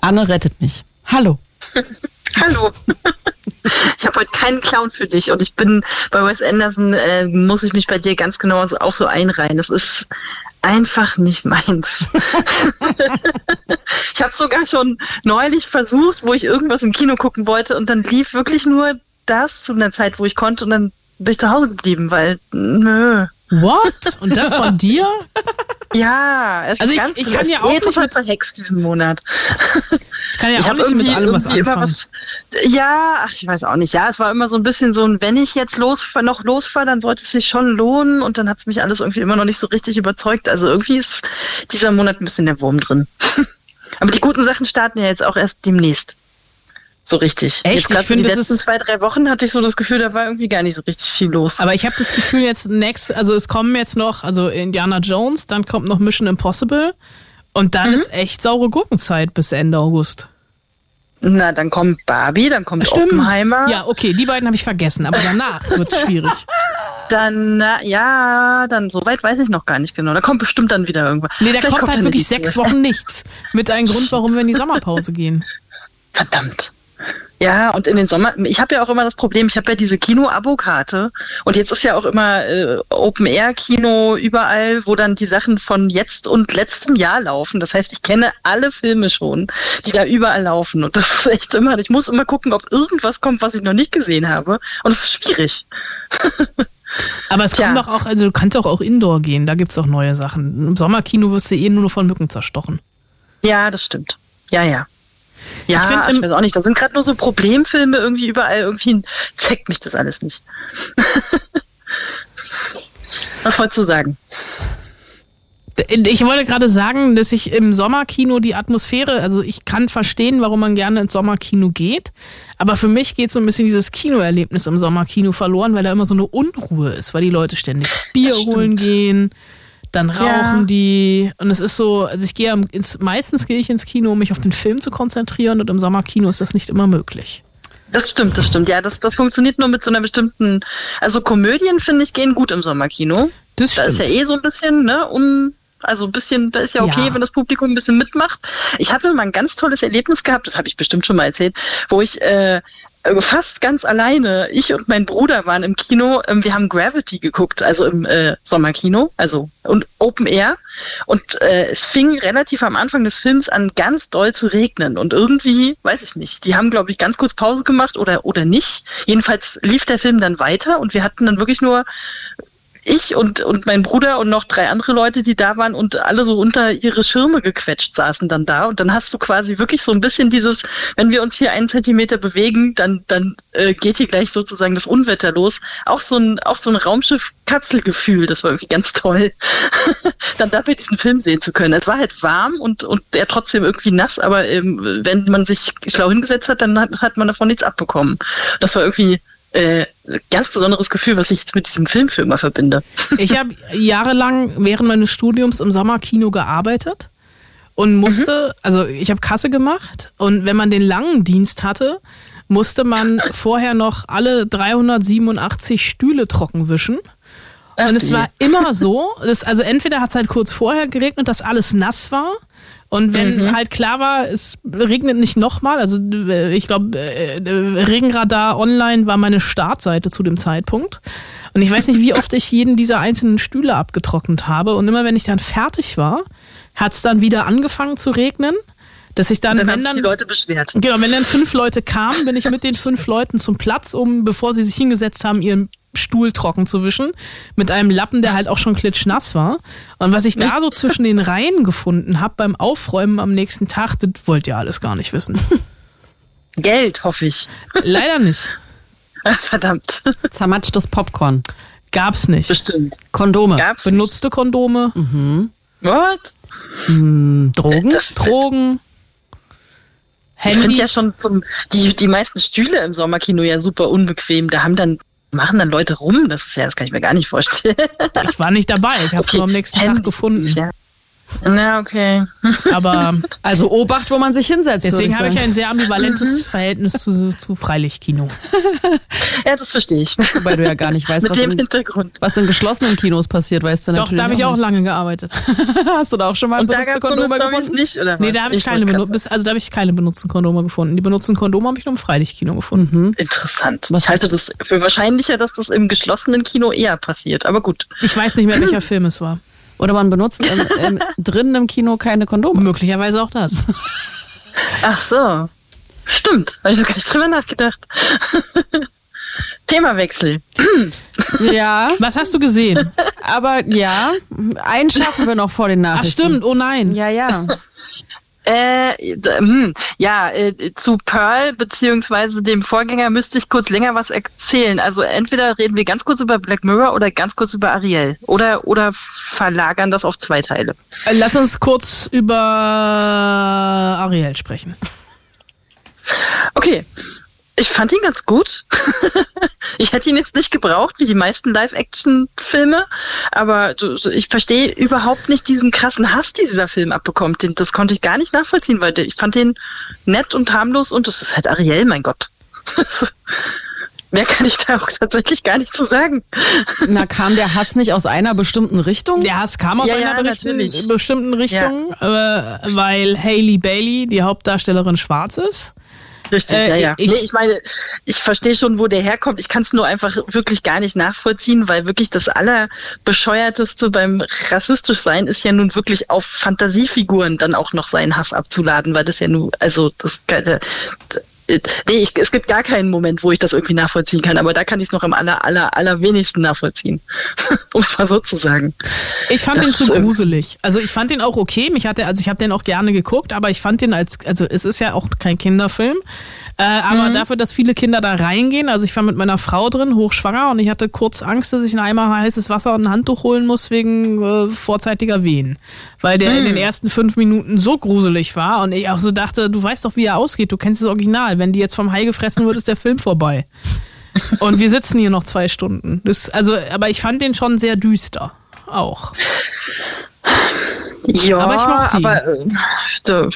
Anne rettet mich. Hallo. Hallo. Ich habe heute keinen Clown für dich und ich bin bei Wes Anderson, äh, muss ich mich bei dir ganz genau auch so einreihen. Das ist einfach nicht meins. ich habe sogar schon neulich versucht, wo ich irgendwas im Kino gucken wollte und dann lief wirklich nur das zu einer Zeit, wo ich konnte und dann bin ich zu Hause geblieben, weil nö. What? Und das von dir? Ja, es Also ist ich- ganz ich kann ja auch nicht mit- verhext diesen Monat. Ich kann ja ich auch nicht mit allem was anfangen. was. Ja, ach, ich weiß auch nicht. Ja, es war immer so ein bisschen so ein, wenn ich jetzt losfahre, noch losfahre, dann sollte es sich schon lohnen. Und dann hat es mich alles irgendwie immer noch nicht so richtig überzeugt. Also irgendwie ist dieser Monat ein bisschen der Wurm drin. Aber die guten Sachen starten ja jetzt auch erst demnächst. So richtig. Echt? Jetzt Ich die finde, das letzten zwei, drei Wochen hatte ich so das Gefühl, da war irgendwie gar nicht so richtig viel los. Aber ich habe das Gefühl jetzt next, also es kommen jetzt noch, also Indiana Jones, dann kommt noch Mission Impossible und dann ist echt saure Gurkenzeit bis Ende August. Na, dann kommt Barbie, dann kommt Oppenheimer. Ja, okay, die beiden habe ich vergessen, aber danach wird's schwierig. Dann, na, ja, dann so weit weiß ich noch gar nicht genau. Da kommt bestimmt dann wieder irgendwas. Nee, da Vielleicht kommt halt wirklich die sechs. Wochen nichts. Mit einem Grund, warum wir in die Sommerpause gehen. Verdammt. Ja, und in den Sommer, ich habe ja auch immer das Problem, ich habe ja diese Kino-Abo-Karte und jetzt ist ja auch immer äh, Open-Air-Kino überall, wo dann die Sachen von jetzt und letztem Jahr laufen. Das heißt, ich kenne alle Filme schon, die da überall laufen und das ist echt immer, ich muss immer gucken, ob irgendwas kommt, was ich noch nicht gesehen habe und es ist schwierig. Aber es Tja. kommt doch auch, also du kannst doch auch Indoor gehen, da gibt's auch neue Sachen. Im Sommerkino wirst du eh nur von Mücken zerstochen. Ja, das stimmt. Ja, ja. Ja, Ich ich, find im- weiß auch nicht. Da sind gerade nur so Problemfilme irgendwie überall. Irgendwie zeigt mich das alles nicht. Was wolltest du sagen? Ich wollte gerade sagen, dass ich im Sommerkino die Atmosphäre, also ich kann verstehen, warum man gerne ins Sommerkino geht, aber für mich geht so ein bisschen dieses Kinoerlebnis im Sommerkino verloren, weil da immer so eine Unruhe ist, weil die Leute ständig Bier holen gehen, dann rauchen Ja. die und es ist so, also ich gehe ins, meistens gehe ich ins Kino, um mich auf den Film zu konzentrieren und im Sommerkino ist das nicht immer möglich. Das stimmt, das stimmt. Ja, das, das funktioniert nur mit so einer bestimmten. Also Komödien, finde ich, gehen gut im Sommerkino. Das Da ist ja stimmt. eh so ein bisschen, ne, um. Also ein bisschen, da ist ja okay, Ja. wenn das Publikum ein bisschen mitmacht. Ich hatte mal ein ganz tolles Erlebnis gehabt, das habe ich bestimmt schon mal erzählt, wo ich äh, fast ganz alleine, ich und mein Bruder waren im Kino, ähm, wir haben Gravity geguckt, also im äh, Sommerkino, also und Open Air. Und äh, es fing relativ am Anfang des Films an, ganz doll zu regnen. Und irgendwie, weiß ich nicht, die haben, glaube ich, ganz kurz Pause gemacht oder, oder nicht. Jedenfalls lief der Film dann weiter und wir hatten dann wirklich nur ich und, und mein Bruder und noch drei andere Leute, die da waren und alle so unter ihre Schirme gequetscht saßen dann da. Und dann hast du quasi wirklich so ein bisschen dieses, wenn wir uns hier einen Zentimeter bewegen, dann, dann äh, geht hier gleich sozusagen das Unwetter los. Auch so ein, auch so ein Raumschiff-Kapselgefühl, das war irgendwie ganz toll. dann dabei diesen Film sehen zu können. Es war halt warm und, und er trotzdem irgendwie nass, aber ähm, wenn man sich schlau hingesetzt hat, dann hat, hat man davon nichts abbekommen. Das war irgendwie äh, ganz besonderes Gefühl, was ich jetzt mit diesem Film für immer verbinde. Ich habe jahrelang während meines Studiums im Sommerkino gearbeitet und musste, also ich habe Kasse gemacht und wenn man den langen Dienst hatte, musste man vorher noch alle 387 Stühle trocken wischen. Und es war immer so, dass, also entweder hat es halt kurz vorher geregnet, dass alles nass war. Und wenn halt klar war, es regnet nicht nochmal, also äh, ich glaube, äh, äh, Regenradar online war meine Startseite zu dem Zeitpunkt. Und ich weiß nicht, wie oft ich jeden dieser einzelnen Stühle abgetrocknet habe. Und immer wenn ich dann fertig war, hat es dann wieder angefangen zu regnen. Dass ich dann, Dann wenn dann, die Leute beschwert. Genau, wenn dann fünf Leute kamen, bin ich mit den fünf Leuten zum Platz, um, bevor sie sich hingesetzt haben, ihren Stuhl trocken zu wischen, mit einem Lappen, der halt auch schon klitschnass war. Und was ich da so zwischen den Reihen gefunden habe beim Aufräumen am nächsten Tag, das wollt ihr alles gar nicht wissen. Geld, hoffe ich. Leider nicht. Verdammt. Zermatschtes Popcorn. Gab's nicht. Bestimmt. Kondome. Gab's Benutzte Kondome, nicht. What? Drogen. Das, Drogen, ich finde Handys. ja schon zum, die, die meisten Stühle im Sommerkino ja super unbequem. Da haben dann, machen dann Leute rum. Das ist ja, das kann ich mir gar nicht vorstellen. ich war nicht dabei, ich habe es nur am nächsten Tag Handy- gefunden. Ja. Na, okay. Aber Also Obacht, wo man sich hinsetzt. deswegen habe ich ein sehr ambivalentes Verhältnis zu, zu Freilichtkino. Ja, das verstehe ich. Wobei du ja gar nicht weißt, Mit was dem in, Hintergrund. was in geschlossenen Kinos passiert, weißt du Doch, natürlich da habe ich auch nicht. lange gearbeitet. Hast du da auch schon mal Und da benutzte gab es so eine Kondome Storys gefunden? nicht, oder Nee, was? da habe ich, keine wollte benu grad bis, also da habe ich keine benutzten Kondome gefunden. Die benutzten Kondome habe ich nur im Freilichtkino gefunden. sagen. Interessant. Was ich hast das für wahrscheinlicher, dass das im geschlossenen Kino eher passiert. Aber gut. Ich weiß nicht mehr, welcher Film es war. Oder man benutzt im, im, drinnen im Kino keine Kondome. Möglicherweise auch das. Ach so. Stimmt. Habe ich noch gar nicht drüber nachgedacht. Themawechsel. Ja, Was hast du gesehen? aber ja, einen schaffen wir noch vor den Ach Nachrichten. stimmt, oh nein. Ja, ja. Äh, hm, ja, äh, zu Pearl beziehungsweise dem Vorgänger müsste ich kurz länger was erzählen. Also entweder reden wir ganz kurz über Black Mirror oder ganz kurz über Ariel. Oder, oder verlagern das auf zwei Teile. Äh, Lass uns kurz über Ariel sprechen. Okay. Ich fand ihn ganz gut. ich hätte ihn jetzt nicht gebraucht, wie die meisten Live-Action-Filme, aber ich verstehe überhaupt nicht diesen krassen Hass, den dieser Film abbekommt. Das konnte ich gar nicht nachvollziehen, weil ich fand den nett und harmlos und das ist halt Ariel, mein Gott. Mehr kann ich da auch tatsächlich gar nicht zu sagen. Na, kam der Hass nicht aus einer bestimmten Richtung? Der Hass kam aus Ja, einer ja, bestimmten Richtung, äh, weil Hailey Bailey, die Hauptdarstellerin, schwarz ist. Richtig, Äh, ja, ja. ich- nee, ich meine, ich verstehe schon, wo der herkommt. Ich kann es nur einfach wirklich gar nicht nachvollziehen, weil wirklich das Allerbescheuerteste beim rassistisch sein ist ja nun wirklich auf Fantasiefiguren dann auch noch seinen Hass abzuladen, weil das ja nun, also das nee, ich, es gibt gar keinen Moment, wo ich das irgendwie nachvollziehen kann, aber da kann ich es noch am aller, aller, allerwenigsten nachvollziehen. um es mal so zu sagen. Ich fand das, den zu gruselig. Also ich fand den auch okay. Mich hatte, also ich habe den auch gerne geguckt, aber ich fand den als, also es ist ja auch kein Kinderfilm. Äh, aber mhm. dafür, dass viele Kinder da reingehen, also ich war mit meiner Frau drin, hochschwanger, und ich hatte kurz Angst, dass ich ein Eimer heißes Wasser und ein Handtuch holen muss wegen äh, vorzeitiger Wehen. Weil der mhm. in den ersten fünf Minuten so gruselig war und ich auch so dachte, du weißt doch, wie er ausgeht, du kennst das Original. Wenn die jetzt vom Hai gefressen wird, ist der Film vorbei. Und wir sitzen hier noch zwei Stunden. Das, also, aber ich fand den schon sehr düster. Auch. Ja, aber, ich mochte ihn. aber äh,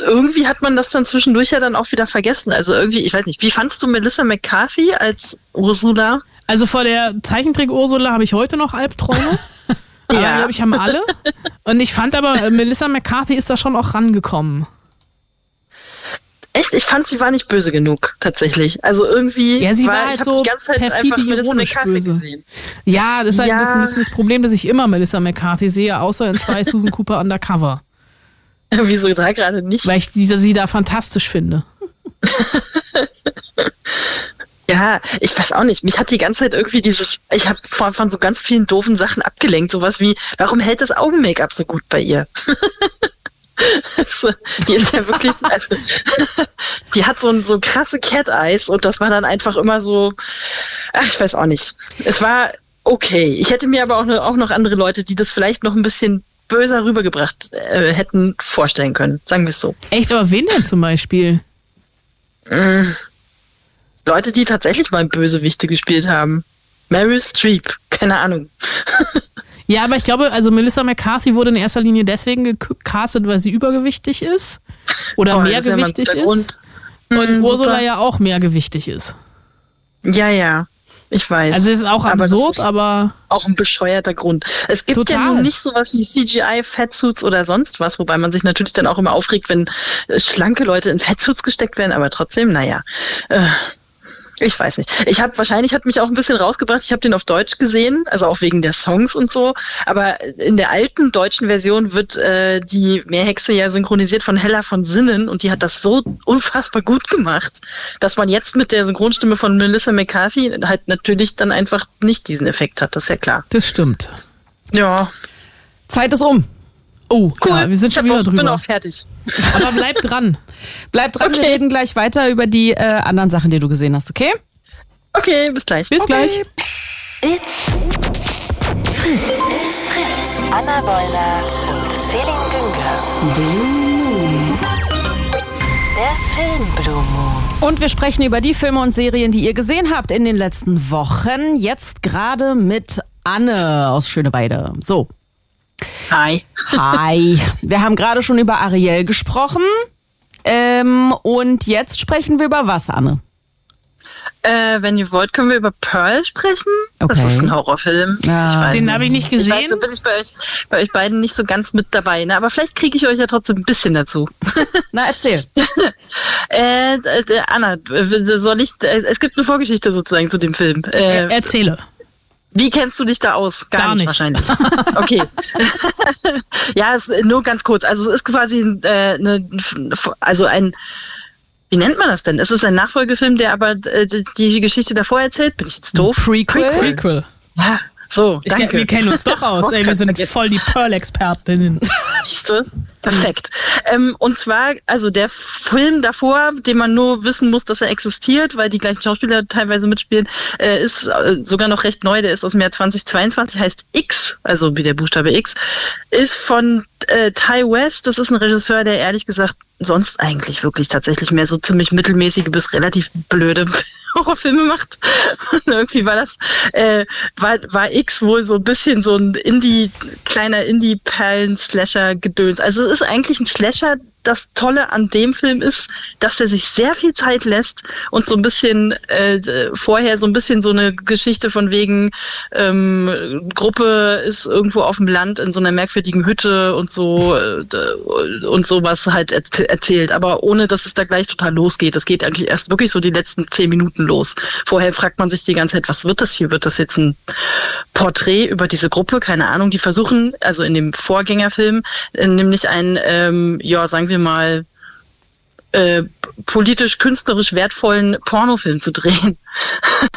irgendwie hat man das dann zwischendurch ja dann auch wieder vergessen. Also irgendwie, ich weiß nicht, wie fandst du Melissa McCarthy als Ursula? Also vor der Zeichentrick-Ursula habe ich heute noch Albträume. ja. Aber glaube ich, haben alle. Und ich fand aber, äh, Melissa McCarthy ist da schon auch rangekommen. Echt? Ich fand, sie war nicht böse genug, tatsächlich. Also irgendwie, ja, sie war, war halt ich so die ganze Zeit einfach Melissa McCarthy böse. gesehen. Ja, das ist halt ja. ein, bisschen, das Problem, dass ich immer Melissa McCarthy sehe, außer in zwei Susan Cooper Undercover. Wieso da gerade nicht? Weil ich diese, sie da fantastisch finde. Ja, ich weiß auch nicht. Mich hat die ganze Zeit irgendwie dieses, ich habe von, von so ganz vielen doofen Sachen abgelenkt. Sowas wie, warum hält das Augen-Make-up so gut bei ihr? die ist ja wirklich, also, die hat so, so krasse Cat-Eyes und das war dann einfach immer so, ach, ich weiß auch nicht. Es war okay. Ich hätte mir aber auch, auch noch andere Leute, die das vielleicht noch ein bisschen böser rübergebracht äh, hätten, vorstellen können. Sagen wir es so. Echt, aber wen denn zum Beispiel? Äh, Leute, die tatsächlich mal Bösewichte gespielt haben. Meryl Streep, keine Ahnung. Ja, aber ich glaube, also Melissa McCarthy wurde in erster Linie deswegen gecastet, weil sie übergewichtig ist oder oh, mehrgewichtig ist. ist. Und hm, Ursula super. ja auch mehrgewichtig ist. Ja, ja. Ich weiß. Also es ist auch aber absurd, ist aber. Auch ein bescheuerter Grund. Es gibt total. ja nun nicht sowas wie CGI-Fettsuits oder sonst was, wobei man sich natürlich dann auch immer aufregt, wenn schlanke Leute in Fettsuits gesteckt werden, aber trotzdem, naja. Äh, ich weiß nicht. Ich habe wahrscheinlich hat mich auch ein bisschen rausgebracht. Ich habe den auf Deutsch gesehen, also auch wegen der Songs und so. Aber in der alten deutschen Version wird äh, die Meerhexe ja synchronisiert von Hella von Sinnen und die hat das so unfassbar gut gemacht, dass man jetzt mit der Synchronstimme von Melissa McCarthy halt natürlich dann einfach nicht diesen Effekt hat. Das ist ja klar. Das stimmt. Ja. Zeit ist um. Oh, cool. Ja, wir sind schon wieder drüber. Ich bin auch fertig. Aber bleib dran. bleib dran, okay. wir reden gleich weiter über die äh, anderen Sachen, die du gesehen hast, okay? Okay, bis gleich. Bis okay. gleich. It's Fritz. It's Fritz. Anna Wollner und Celine Günger. Blue Moon. Der Film Blue Moon. Und wir sprechen über die Filme und Serien, die ihr gesehen habt in den letzten Wochen. Jetzt gerade mit Anne aus Schöneweide. So, Hi. Hi. Wir haben gerade schon über Ariel gesprochen. Ähm, und jetzt sprechen wir über was, Anne? Äh, wenn ihr wollt, können wir über Pearl sprechen. Okay. Das ist ein Horrorfilm. Ja. Den habe ich nicht gesehen. Ich weiß, da bin ich bei euch, bei euch beiden nicht so ganz mit dabei. Ne? Aber vielleicht kriege ich euch ja trotzdem ein bisschen dazu. Na, erzähl. äh, äh, Anna, soll ich, äh, es gibt eine Vorgeschichte sozusagen zu dem Film. Äh, Erzähle. Wie kennst du dich da aus? Gar, Gar nicht, nicht, wahrscheinlich. Okay. ja, es, nur ganz kurz. Also es ist quasi äh, eine, also ein, wie nennt man das denn? Es ist ein Nachfolgefilm, der aber äh, die Geschichte davor erzählt. Bin ich jetzt doof? Prequel. Prequel. Ja, so, ich danke. wir kennen uns doch aus. Ey, wir sind voll die Pearl-Expertinnen. Siehste? Perfekt. Ähm, und zwar, also der Film davor, den man nur wissen muss, dass er existiert, weil die gleichen Schauspieler teilweise mitspielen, äh, ist äh, sogar noch recht neu. Der ist aus dem Jahr 2022, heißt X, also wie der Buchstabe X, ist von äh, Ty West. Das ist ein Regisseur, der ehrlich gesagt sonst eigentlich wirklich tatsächlich mehr so ziemlich mittelmäßige bis relativ blöde Horrorfilme macht. Und irgendwie war das, äh, war, war X wohl so ein bisschen so ein Indie, kleiner Indie-Perlen-Slasher-Gedöns. Also es ist eigentlich ein Slasher, das Tolle an dem Film ist, dass er sich sehr viel Zeit lässt und so ein bisschen äh, vorher so ein bisschen so eine Geschichte von wegen ähm, Gruppe ist irgendwo auf dem Land in so einer merkwürdigen Hütte und so äh, und sowas halt erzählt, aber ohne dass es da gleich total losgeht. Es geht eigentlich erst wirklich so die letzten zehn Minuten los. Vorher fragt man sich die ganze Zeit, was wird das hier? Wird das jetzt ein Porträt über diese Gruppe? Keine Ahnung. Die versuchen, also in dem Vorgängerfilm, äh, nämlich ein, ähm, ja, sagen wir mal, äh, politisch, künstlerisch wertvollen Pornofilm zu drehen.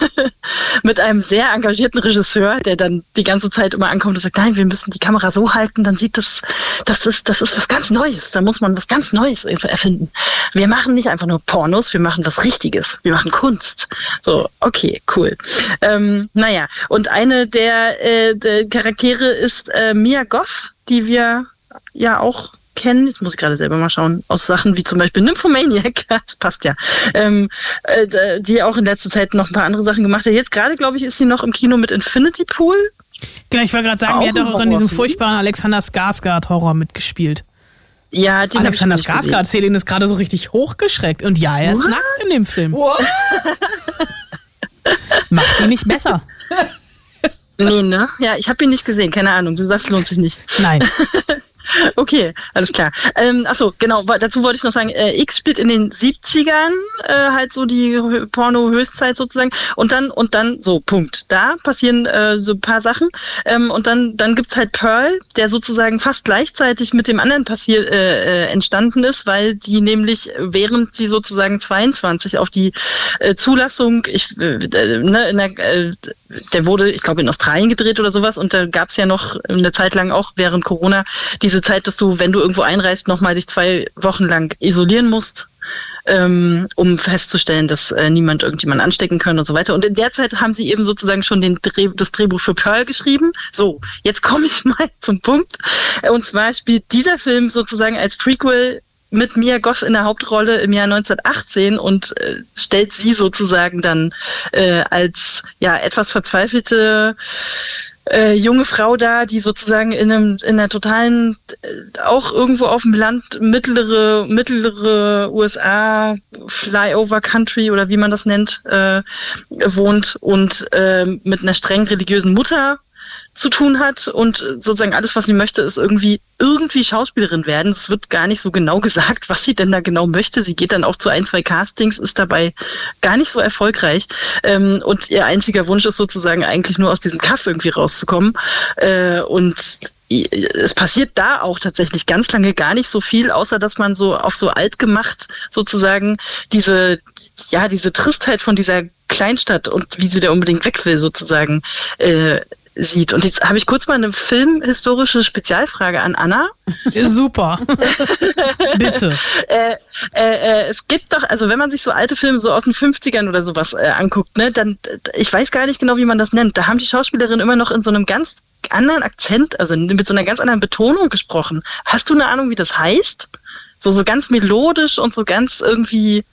Mit einem sehr engagierten Regisseur, der dann die ganze Zeit immer ankommt und sagt, nein, wir müssen die Kamera so halten, dann sieht das, das ist, das ist was ganz Neues. Da muss man was ganz Neues erfinden. Wir machen nicht einfach nur Pornos, wir machen was Richtiges. Wir machen Kunst. So, okay, cool. Ähm, naja, und eine der, äh, der Charaktere ist äh, Mia Goff, die wir ja auch kennen, jetzt muss ich gerade selber mal schauen, aus Sachen wie zum Beispiel Nymphomaniac, das passt ja, ähm, äh, die auch in letzter Zeit noch ein paar andere Sachen gemacht hat. Jetzt gerade, glaube ich, ist sie noch im Kino mit Infinity Pool. Genau, ich wollte gerade sagen, die hat auch in diesem furchtbaren Alexander Skarsgård-Horror mitgespielt. Ja, die Alexander Skarsgård, Celine ist gerade so richtig hochgeschreckt. Und ja, er ist What? nackt in dem Film. Macht ihn nicht besser. Nee, ne? Ja, ich habe ihn nicht gesehen, keine Ahnung. Du sagst, lohnt sich nicht. Nein. Okay, alles klar. Ähm, achso, genau, dazu wollte ich noch sagen, äh, X spielt in den 70ern, äh, halt so die Porno-Höchstzeit sozusagen. Und dann, und dann, so, Punkt. Da passieren äh, so ein paar Sachen. Ähm, und dann, dann gibt's halt Pearl, der sozusagen fast gleichzeitig mit dem anderen passiert, äh, äh, entstanden ist, weil die nämlich, während sie sozusagen 22 auf die äh, Zulassung, ich, äh, ne, in der, äh, der wurde, ich glaube, in Australien gedreht oder sowas, und da gab's ja noch eine Zeit lang auch während Corona diese Zeit, dass du, wenn du irgendwo einreist, nochmal dich zwei Wochen lang isolieren musst, ähm, um festzustellen, dass äh, niemand irgendjemand anstecken kann und so weiter. Und in der Zeit haben sie eben sozusagen schon den Dreh, das Drehbuch für Pearl geschrieben. So, jetzt komme ich mal zum Punkt. Und zwar spielt dieser Film sozusagen als Prequel mit Mia Goff in der Hauptrolle im Jahr 1918 und äh, stellt sie sozusagen dann äh, als ja etwas verzweifelte äh, junge Frau da, die sozusagen in einem in einer totalen äh, auch irgendwo auf dem Land mittlere mittlere USA Flyover Country oder wie man das nennt äh, wohnt und äh, mit einer streng religiösen Mutter zu tun hat und sozusagen alles, was sie möchte, ist irgendwie irgendwie Schauspielerin werden. Es wird gar nicht so genau gesagt, was sie denn da genau möchte. Sie geht dann auch zu ein, zwei Castings, ist dabei gar nicht so erfolgreich. Ähm, und ihr einziger Wunsch ist sozusagen eigentlich nur aus diesem Kaff irgendwie rauszukommen. Äh, und es passiert da auch tatsächlich ganz lange gar nicht so viel, außer dass man so auf so alt gemacht sozusagen diese, ja, diese Tristheit von dieser Kleinstadt und wie sie da unbedingt weg will sozusagen äh, sieht. Und jetzt habe ich kurz mal eine filmhistorische Spezialfrage an Anna. Super. Bitte. Äh, äh, äh, es gibt doch, also wenn man sich so alte Filme so aus den 50ern oder sowas äh, anguckt, ne, dann, ich weiß gar nicht genau, wie man das nennt. Da haben die Schauspielerinnen immer noch in so einem ganz anderen Akzent, also mit so einer ganz anderen Betonung gesprochen. Hast du eine Ahnung, wie das heißt? So, so ganz melodisch und so ganz irgendwie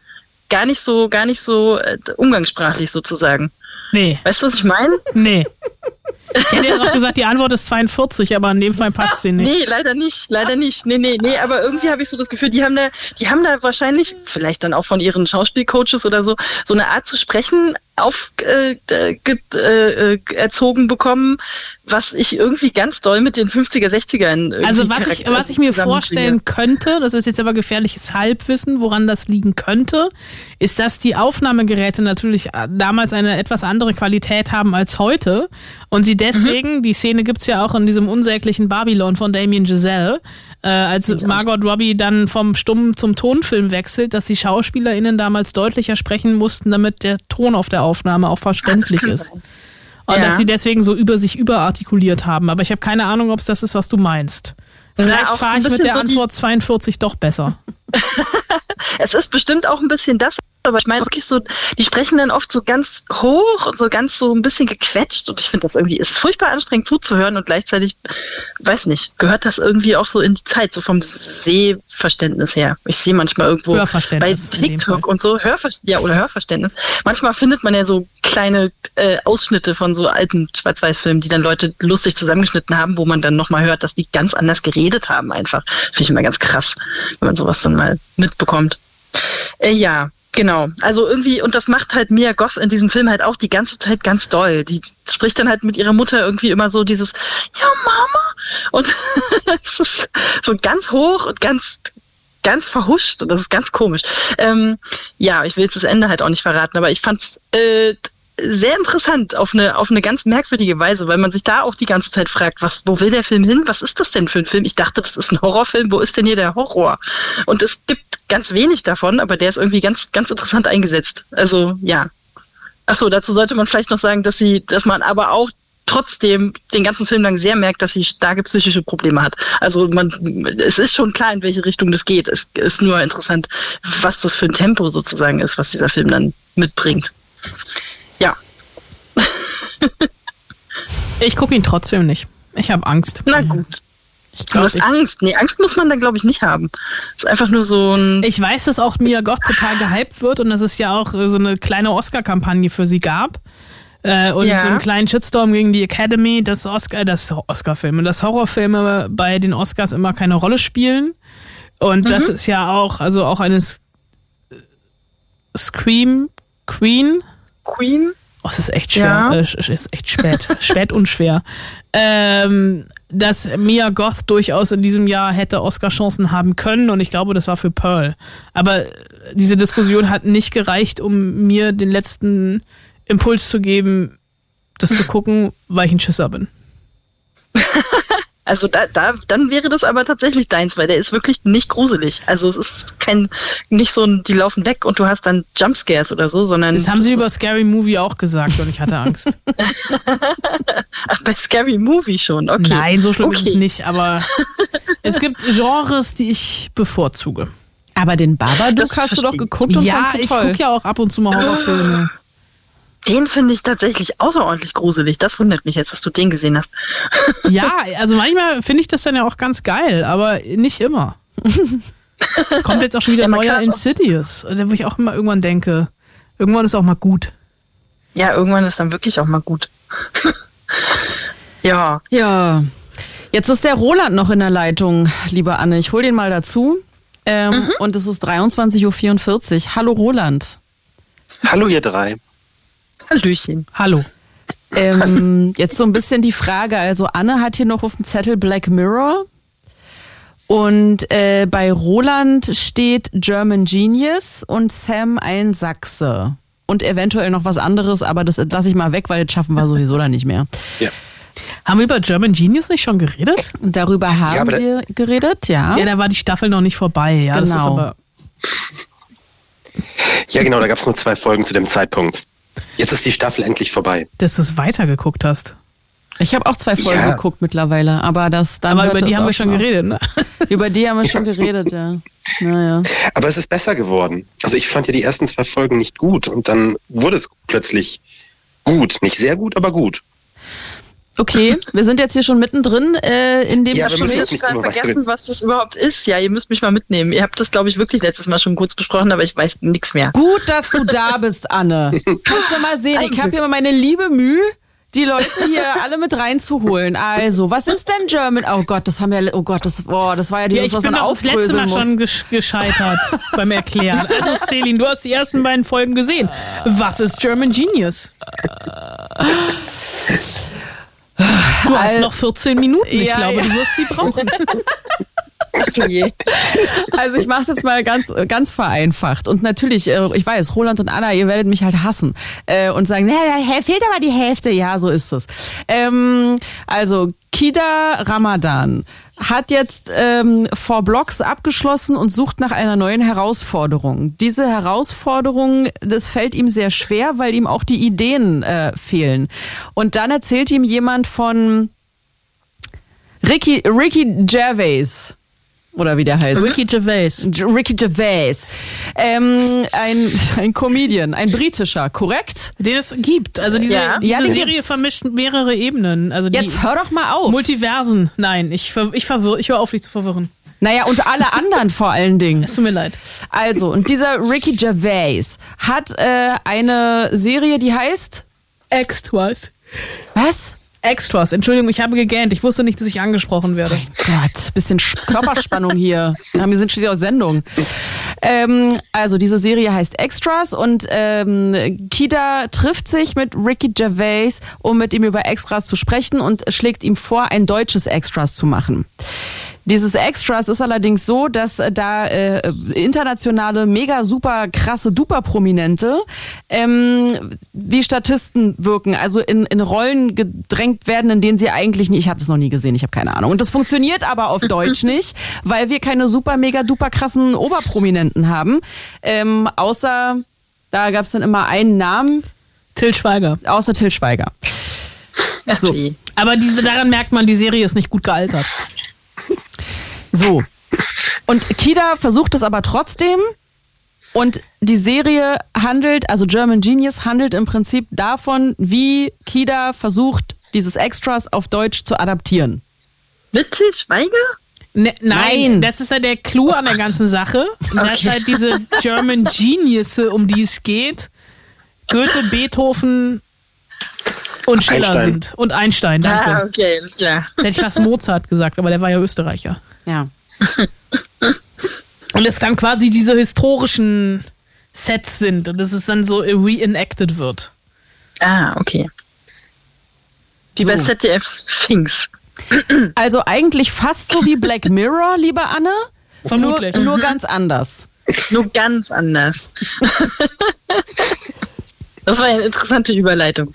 gar nicht so, gar nicht so äh, umgangssprachlich sozusagen. Nee. Weißt du, was ich meine? Nee. Ich hätte jetzt auch gesagt, die Antwort ist 42, aber in dem Fall passt sie nicht. Nee, leider nicht, leider nicht. Nee, nee, nee, aber irgendwie habe ich so das Gefühl, die haben da, die haben da wahrscheinlich, vielleicht dann auch von ihren Schauspielcoaches oder so, so eine Art zu sprechen auf äh, äh, äh, erzogen bekommen, was ich irgendwie ganz doll mit den 50er, 60ern. Also was ich, was ich mir vorstellen könnte, das ist jetzt aber gefährliches Halbwissen, woran das liegen könnte, ist, dass die Aufnahmegeräte natürlich äh, damals eine etwas andere Qualität haben als heute und sie deswegen, mhm. die Szene gibt's ja auch in diesem unsäglichen Babylon von Damien Giselle, äh, als Margot Robbie dann vom Stumm zum Tonfilm wechselt, dass die SchauspielerInnen damals deutlicher sprechen mussten, damit der Ton auf der Aufnahme auch verständlich ist. Sein. Und ja. dass sie deswegen so über sich überartikuliert haben. Aber ich habe keine Ahnung, ob es das ist, was du meinst. Vielleicht fahre ich mit der so Antwort 42 doch besser. es ist bestimmt auch ein bisschen das, aber ich meine wirklich so, die sprechen dann oft so ganz hoch und so ganz so ein bisschen gequetscht und ich finde das irgendwie ist furchtbar anstrengend zuzuhören und gleichzeitig, weiß nicht, gehört das irgendwie auch so in die Zeit, so vom Sehverständnis her. Ich sehe manchmal irgendwo bei TikTok und so Hörverständnis, ja, oder Hörverständnis. Manchmal findet man ja so kleine äh, Ausschnitte von so alten Schwarz-Weiß-Filmen, die dann Leute lustig zusammengeschnitten haben, wo man dann nochmal hört, dass die ganz anders geredet haben einfach. Finde ich immer ganz krass, wenn man sowas dann mal mitbekommt. Äh, ja, Genau, also irgendwie, und das macht halt Mia Goth in diesem Film halt auch die ganze Zeit ganz doll. Die spricht dann halt mit ihrer Mutter irgendwie immer so dieses, ja Mama, und es ist so ganz hoch und ganz, ganz verhuscht und das ist ganz komisch. Ähm, ja, ich will jetzt das Ende halt auch nicht verraten, aber ich fand's äh, sehr interessant auf eine, auf eine ganz merkwürdige Weise, weil man sich da auch die ganze Zeit fragt, was, wo will der Film hin? Was ist das denn für ein Film? Ich dachte, das ist ein Horrorfilm. Wo ist denn hier der Horror? Und es gibt ganz wenig davon, aber der ist irgendwie ganz, ganz interessant eingesetzt. Also, ja. Ach so, dazu sollte man vielleicht noch sagen, dass sie, dass man aber auch trotzdem den ganzen Film lang sehr merkt, dass sie starke psychische Probleme hat. Also man, es ist schon klar, in welche Richtung das geht. Es ist nur interessant, was das für ein Tempo sozusagen ist, was dieser Film dann mitbringt. Ich gucke ihn trotzdem nicht. Ich habe Angst. Na gut. Ich glaub, du hast Angst. Nee, Angst muss man dann, glaube ich, nicht haben. Es ist einfach nur so ein. Ich weiß, dass auch Mia Gott total gehypt wird und dass es ja auch so eine kleine Oscar-Kampagne für sie gab. Äh, und ja. so einen kleinen Shitstorm gegen die Academy, dass Oscar, das Oscar-Filme, dass Horrorfilme bei den Oscars immer keine Rolle spielen. Und mhm. das ist ja auch, also auch eine Scream Queen. Queen? Oh, es ist echt schwer. Ja. Äh, es ist echt spät. spät und schwer. Ähm, dass Mia Goth durchaus in diesem Jahr hätte Oscar-Chancen haben können und ich glaube, das war für Pearl. Aber diese Diskussion hat nicht gereicht, um mir den letzten Impuls zu geben, das zu gucken, weil ich ein Schisser bin. Also da, da, dann wäre das aber tatsächlich deins, weil der ist wirklich nicht gruselig. Also es ist kein, nicht so ein, die laufen weg und du hast dann Jumpscares oder so, sondern. Das haben sie über Scary Movie auch gesagt und ich hatte Angst. Ach, bei Scary Movie schon, okay. Nein, so schlimm okay. ist es nicht, aber es gibt Genres, die ich bevorzuge. Aber den Babadook hast du doch geguckt und ja, ich gucke ja auch ab und zu mal Horrorfilme. Den finde ich tatsächlich außerordentlich gruselig. Das wundert mich jetzt, dass du den gesehen hast. ja, also manchmal finde ich das dann ja auch ganz geil, aber nicht immer. Es kommt jetzt auch schon wieder ja, neuer Insidious, wo ich auch immer irgendwann denke, irgendwann ist auch mal gut. Ja, irgendwann ist dann wirklich auch mal gut. ja. Ja. Jetzt ist der Roland noch in der Leitung, liebe Anne. Ich hole den mal dazu. Ähm, mhm. Und es ist 23.44 Uhr. Hallo Roland. Hallo ihr drei. Hallöchen. Hallo. Ähm, jetzt so ein bisschen die Frage, also Anne hat hier noch auf dem Zettel Black Mirror und äh, bei Roland steht German Genius und Sam ein Sachse und eventuell noch was anderes, aber das lasse ich mal weg, weil das schaffen wir sowieso dann nicht mehr. Ja. Haben wir über German Genius nicht schon geredet? Darüber haben ja, wir geredet, ja. Ja, da war die Staffel noch nicht vorbei, ja. Genau. ja, genau, da gab es nur zwei Folgen zu dem Zeitpunkt. Jetzt ist die Staffel endlich vorbei. Dass du es weitergeguckt hast. Ich habe auch zwei Folgen ja. geguckt mittlerweile, aber das dann. Aber über die haben wir schon geredet, ne? Über die haben wir schon geredet, ja. Naja. Aber es ist besser geworden. Also ich fand ja die ersten zwei Folgen nicht gut und dann wurde es plötzlich gut. Nicht sehr gut, aber gut. Okay, wir sind jetzt hier schon mittendrin äh, in dem ja, wir müssen jetzt vergessen, was das überhaupt ist. Ja, ihr müsst mich mal mitnehmen. Ihr habt das, glaube ich, wirklich letztes Mal schon kurz besprochen, aber ich weiß nichts mehr. Gut, dass du da bist, Anne. Kannst du mal sehen, ich habe hier meine liebe Mühe, die Leute hier alle mit reinzuholen. Also, was ist denn German? Oh Gott, das haben ja, oh Gott, das, oh, das war ja dieses, ja, was man aufdröseln das letzte Mal schon gescheitert beim Erklären. Also, Celine, du hast die ersten beiden Folgen gesehen. Was ist German Genius? Du hast noch 14 Minuten. Ich ja, glaube, ja. du wirst sie brauchen. also ich mache es jetzt mal ganz ganz vereinfacht und natürlich äh, ich weiß Roland und Anna ihr werdet mich halt hassen äh, und sagen da fehlt aber die Hälfte ja so ist es ähm, also Kida Ramadan hat jetzt ähm, Four Blocks abgeschlossen und sucht nach einer neuen Herausforderung. Diese Herausforderung, das fällt ihm sehr schwer, weil ihm auch die Ideen äh, fehlen. Und dann erzählt ihm jemand von Ricky, Ricky Gervais oder wie der heißt. Ricky Gervais. Ricky Gervais. Ähm, ein, ein Comedian, ein britischer, korrekt? Den es gibt. Also diese, ja. diese ja, Serie gibt's. vermischt mehrere Ebenen. Also Jetzt hör doch mal auf. Multiversen. Nein, ich, ich, verwirr, ich höre auf, dich zu verwirren. Naja, und alle anderen vor allen Dingen. Es tut mir leid. Also, und dieser Ricky Gervais hat äh, eine Serie, die heißt Extras. Was? Extras. Entschuldigung, ich habe gegähnt. Ich wusste nicht, dass ich angesprochen werde. Mein Gott, bisschen Körperspannung hier. Wir sind schließlich aus Sendung. Ähm, also diese Serie heißt Extras und ähm, Kida trifft sich mit Ricky Gervais, um mit ihm über Extras zu sprechen und schlägt ihm vor, ein deutsches Extras zu machen. Dieses Extras ist allerdings so, dass äh, da äh, internationale, mega super krasse Duper-Prominente ähm, wie Statisten wirken, also in, in Rollen gedrängt werden, in denen sie eigentlich nicht, ich habe es noch nie gesehen, ich habe keine Ahnung. Und das funktioniert aber auf Deutsch nicht, weil wir keine super, mega, duper krassen Oberprominenten haben. Ähm, außer, da gab es dann immer einen Namen, Till Schweiger. außer Till Schweiger. So. Aber diese, daran merkt man, die Serie ist nicht gut gealtert. So. Und Kida versucht es aber trotzdem. Und die Serie handelt, also German Genius handelt im Prinzip davon, wie Kida versucht, dieses Extras auf Deutsch zu adaptieren. Mit Til Schweiger? Ne, nein, Nein. das ist ja der Clou an der ganzen Sache. Dass Okay. halt diese German Genius, um die es geht, Goethe, Beethoven und Schiller Einstein. sind. Und Einstein, danke. Ah, okay, alles klar. Hätte ich fast Mozart gesagt, aber der war ja Österreicher. Ja. Und es dann quasi diese historischen Sets sind und dass es dann so reenacted wird. Ah, okay. Wie So. bei ZDF Sphinx. Also eigentlich fast so wie Black Mirror, liebe Anne. Vermutlich. Nur, nur ganz anders. Nur ganz anders. Das war eine interessante Überleitung.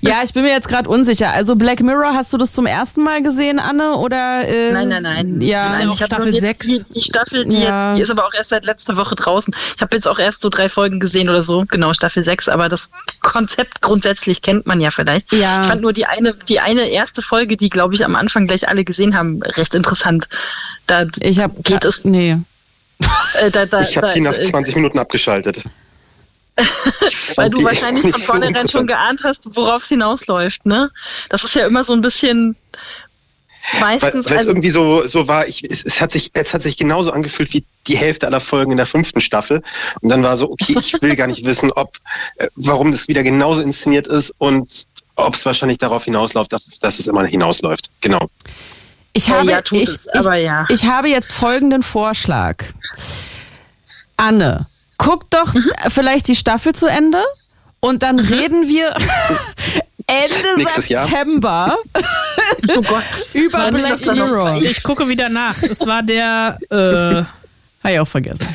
Ja, ich bin mir jetzt gerade unsicher. Also Black Mirror, hast du das zum ersten Mal gesehen, Anne? Oder äh, Nein, nein, nein. Ja, nein, ich hab Staffel nur jetzt sechs. Die, die Staffel, die, Ja. jetzt, die ist aber auch erst seit letzter Woche draußen. Ich habe jetzt auch erst so drei Folgen gesehen oder so, genau, Staffel 6, aber das Konzept grundsätzlich kennt man ja vielleicht. Ja. Ich fand nur die eine, die eine erste Folge, die, glaube ich, am Anfang gleich alle gesehen haben, recht interessant. Da ich habe geht es. Nee. Äh, da, da, Ich habe die nach äh, 20 Minuten abgeschaltet. Weil du wahrscheinlich von so vornherein schon interessant. geahnt hast, worauf es hinausläuft, ne? Das ist ja immer so ein bisschen meistens. weil es also, irgendwie so, so war, ich, es, es, hat sich, es hat sich genauso angefühlt wie die Hälfte aller Folgen in der fünften Staffel. Und dann war so, okay, ich will gar nicht wissen, ob, äh, warum das wieder genauso inszeniert ist und ob es wahrscheinlich darauf hinausläuft, dass, dass es immer hinausläuft. Genau. Ich Ja, habe, ja, tut ich, es, aber ich, ja. ich habe jetzt folgenden Vorschlag. Anne, guck doch Mhm. vielleicht die Staffel zu Ende und dann reden wir Ende Nächstes. September oh Gott. über Black Mirror. Ich gucke wieder nach. Es war der, äh, Habe ich auch vergessen.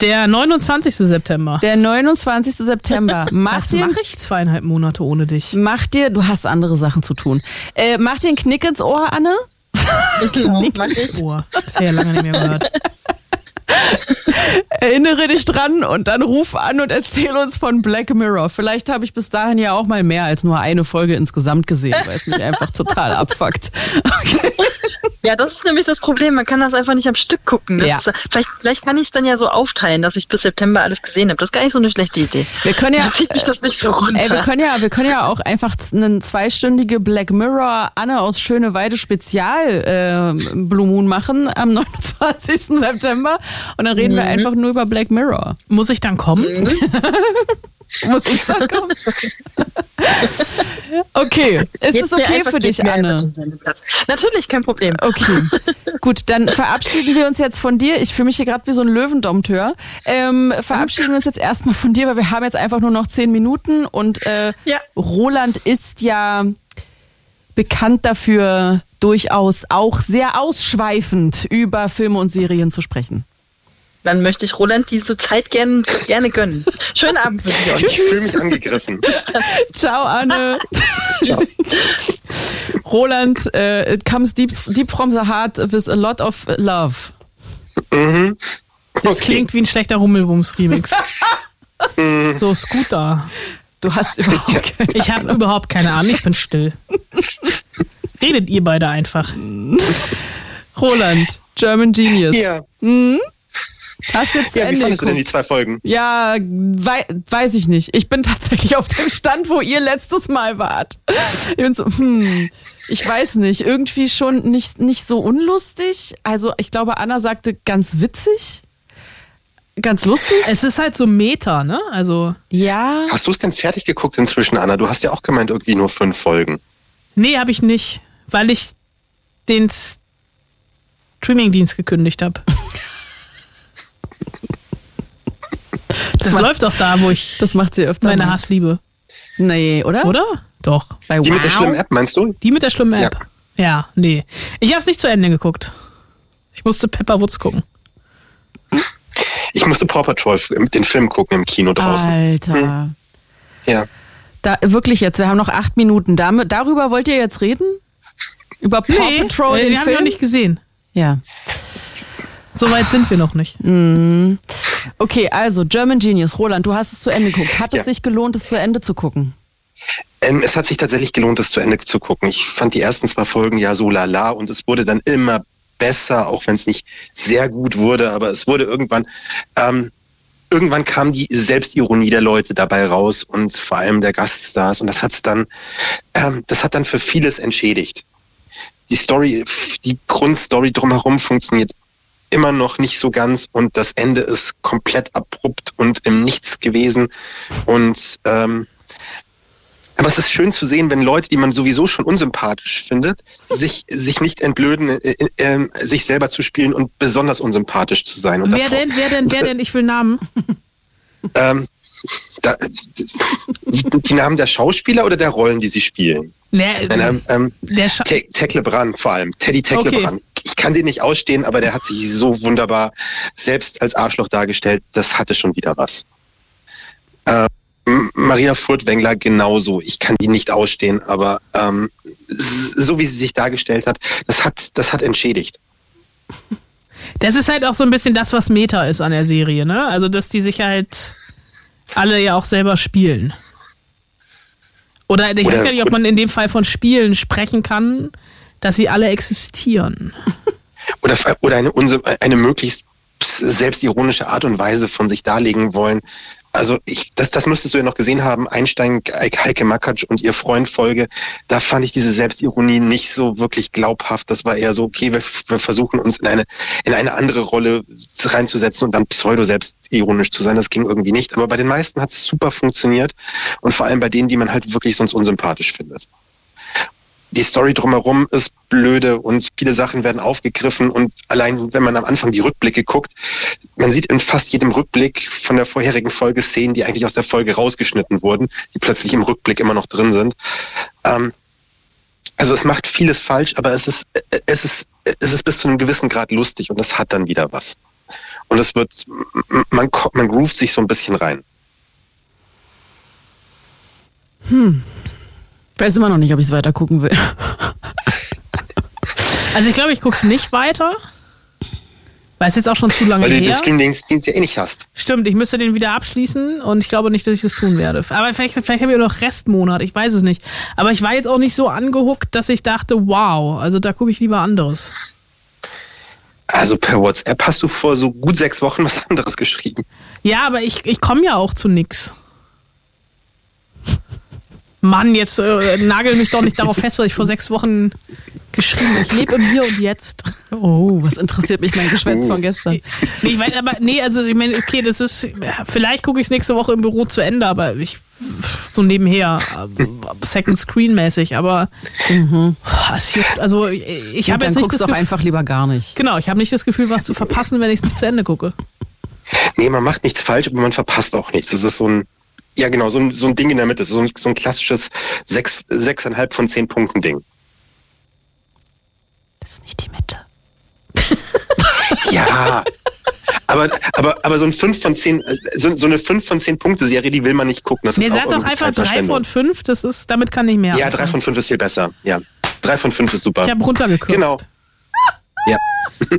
der 29. September. Der 29. September. Mach Was dir, mache ich zweieinhalb Monate ohne dich? mach dir, du hast andere Sachen zu tun. Äh, mach dir einen Knick ins Ohr, Anne. Genau, mach ich. Ohr. Das habe ich ja lange nicht mehr gehört. Erinnere dich dran und dann ruf an und erzähl uns von Black Mirror. Vielleicht habe ich bis dahin ja auch mal mehr als nur eine Folge insgesamt gesehen, weil es mich einfach total abfuckt. Okay. Ja, das ist nämlich das Problem. Man kann das einfach nicht am Stück gucken. Das Ja. ist, vielleicht, vielleicht kann ich es dann ja so aufteilen, dass ich bis September alles gesehen habe. Das ist gar nicht so eine schlechte Idee. Wir können ja, zieht mich das nicht so runter. ey, wir können ja, wir können ja auch einfach eine zweistündige Black Mirror Anne aus Schöneweide Spezial äh, Blue Moon machen am 29. September und dann reden wir einfach nur über Black Mirror. Muss ich dann kommen? Muss ich da kommen? Okay, ist Gebt es okay für dich, Anne? Natürlich, kein Problem. Okay, gut, dann verabschieden wir uns jetzt von dir. Ich fühle mich hier gerade wie so ein Löwendompteur. Ähm, verabschieden wir uns jetzt erstmal von dir, weil wir haben jetzt einfach nur noch zehn Minuten und äh, Ja. Roland ist ja bekannt dafür, durchaus auch sehr ausschweifend über Filme und Serien zu sprechen. Dann möchte ich Roland diese Zeit gern, gerne gönnen. Schönen Abend wünsche ich euch. Ich fühle mich angegriffen. Ciao, Anne. Ciao. Roland, äh, it comes deep, deep from the heart with a lot of love. Mhm. Das Okay. klingt wie ein schlechter Rummelbums-Remix. so, Scooter. Du hast überhaupt keine Ich habe überhaupt keine Ahnung, ich bin still. Redet ihr beide einfach. Roland, German Genius. Ja. Hast du jetzt ja, wie Ende fandest du denn die zwei Folgen? Ja, wei weiß ich nicht. Ich bin tatsächlich auf dem Stand, wo ihr letztes Mal wart. Ich bin so, hm, ich weiß nicht. Irgendwie schon nicht, nicht so unlustig. Also ich glaube, Anna sagte ganz witzig. Ganz lustig. Es ist halt so Meta, ne? Also, Ja. Hast du es denn fertig geguckt inzwischen, Anna? Du hast ja auch gemeint, irgendwie nur fünf Folgen. nee, habe ich nicht, weil ich den Streamingdienst gekündigt habe. Das macht- läuft doch da, wo ich Das macht sie öfter. meine mal. Hassliebe. Nee, oder? Oder? Doch. Bei Die mit der Wow. schlimmen App, meinst du? Die mit der schlimmen App. Ja, nee. Ich habe es nicht zu Ende geguckt. Ich musste Pepper Woods gucken. Ich musste Paw Patrol den Film gucken im Kino draußen. Alter. Hm. Ja. Da, wirklich jetzt, wir haben noch acht Minuten. Damit, darüber wollt ihr jetzt reden? Über Paw Nee, Patrol, äh, den den haben wir Film? noch nicht gesehen. Ja. So weit sind wir noch nicht. Okay, also German Genius. Roland, du hast es zu Ende geguckt. Hat es Ja. sich gelohnt, es zu Ende zu gucken? Ähm, es hat sich tatsächlich gelohnt, es zu Ende zu gucken. Ich fand die ersten zwei Folgen ja so lala und es wurde dann immer besser, auch wenn es nicht sehr gut wurde, aber es wurde irgendwann, ähm, irgendwann kam die Selbstironie der Leute dabei raus und vor allem der Gaststars und das hat's dann, ähm, das hat dann für vieles entschädigt. Die Story, die Grundstory drumherum funktioniert immer noch nicht so ganz und das Ende ist komplett abrupt und im Nichts gewesen und ähm, aber es ist schön zu sehen, wenn Leute, die man sowieso schon unsympathisch findet, sich, sich nicht entblöden, äh, äh, sich selber zu spielen und besonders unsympathisch zu sein. Und Wer das- denn, wer denn, wer denn? Ich will Namen. Ähm, da, die Namen der Schauspieler oder der Rollen, die sie spielen? Nee, Nein, ähm, ähm, der Scha Te- Tecklebrand vor allem, Teddy Tecklebrand. Ich kann den nicht ausstehen, aber der hat sich so wunderbar selbst als Arschloch dargestellt. Das hatte schon wieder was. Ähm, Maria Furtwängler genauso. Ich kann die nicht ausstehen, aber ähm, so wie sie sich dargestellt hat, das hat, das hat entschädigt. Das ist halt auch so ein bisschen das, was Meta ist an der Serie, ne? Also, dass die sich halt alle ja auch selber spielen. Oder ich Oder- weiß gar nicht, ob man in dem Fall von Spielen sprechen kann, dass sie alle existieren. Oder, oder eine, eine möglichst selbstironische Art und Weise von sich darlegen wollen. Also ich, das, das müsstest du ja noch gesehen haben, Einstein, Heike Makatsch und ihr Freund Folge, da fand ich diese Selbstironie nicht so wirklich glaubhaft. Das war eher so, okay, wir, wir versuchen uns in eine, in eine andere Rolle reinzusetzen und dann pseudo-selbstironisch zu sein. Das ging irgendwie nicht. Aber bei den meisten hat es super funktioniert und vor allem bei denen, die man halt wirklich sonst unsympathisch findet die Story drumherum ist blöde und viele Sachen werden aufgegriffen und allein wenn man am Anfang die Rückblicke guckt, man sieht in fast jedem Rückblick von der vorherigen Folge Szenen, die eigentlich aus der Folge rausgeschnitten wurden, die plötzlich im Rückblick immer noch drin sind. Ähm, also es macht vieles falsch, aber es ist, es ist, es ist bis zu einem gewissen Grad lustig und es hat dann wieder was. Und es wird, man, man groovt sich so ein bisschen rein. Weiß immer noch nicht, ob ich es weiter gucken will. Also, ich glaube, ich gucke es nicht weiter. Weil es jetzt auch schon zu lange Weil du den her. Streamingdienst ja eh nicht hast. Stimmt, ich müsste den wieder abschließen und ich glaube nicht, dass ich das tun werde. Aber vielleicht, vielleicht haben wir noch Restmonat, ich weiß es nicht. Aber ich war jetzt auch nicht so angehuckt, dass ich dachte, wow, also da gucke ich lieber anderes. Also per WhatsApp hast du vor so gut sechs Wochen was anderes geschrieben. Ja, aber ich, ich komme ja auch zu nix. Mann, jetzt äh, nagel mich doch nicht darauf fest, was ich vor sechs Wochen geschrieben habe. Ich lebe im Hier und Jetzt. Oh, was interessiert mich mein Geschwätz von gestern? Nee, ich weiß, aber nee, also ich meine, okay, das ist, vielleicht gucke ich es nächste Woche im Büro zu Ende, aber ich so nebenher, äh, Second Screen mäßig, aber es juckt- also ich Ich habe jetzt nicht guckst das Gefühl, einfach lieber gar nicht. genau, ich habe nicht das Gefühl, was zu verpassen, wenn ich es nicht zu Ende gucke. Nee, man macht nichts falsch, aber man verpasst auch nichts. Das ist so ein, ja genau, so ein, so ein Ding in der Mitte. So ein, so ein klassisches sechs, sechseinhalb von zehn Punkten Ding. Das ist nicht die Mitte. Ja. aber, aber, aber so ein fünf von zehn, äh, so, so eine fünf von zehn Punkte Serie, die will man nicht gucken. Das Nee, ist sag doch einfach drei Zeitverschwendung. von fünf, das ist, damit kann ich mehr. Ja, anfangen. drei von fünf ist viel besser. Ja. Drei von fünf ist super. Ich habe runtergekürzt. Genau. Ja.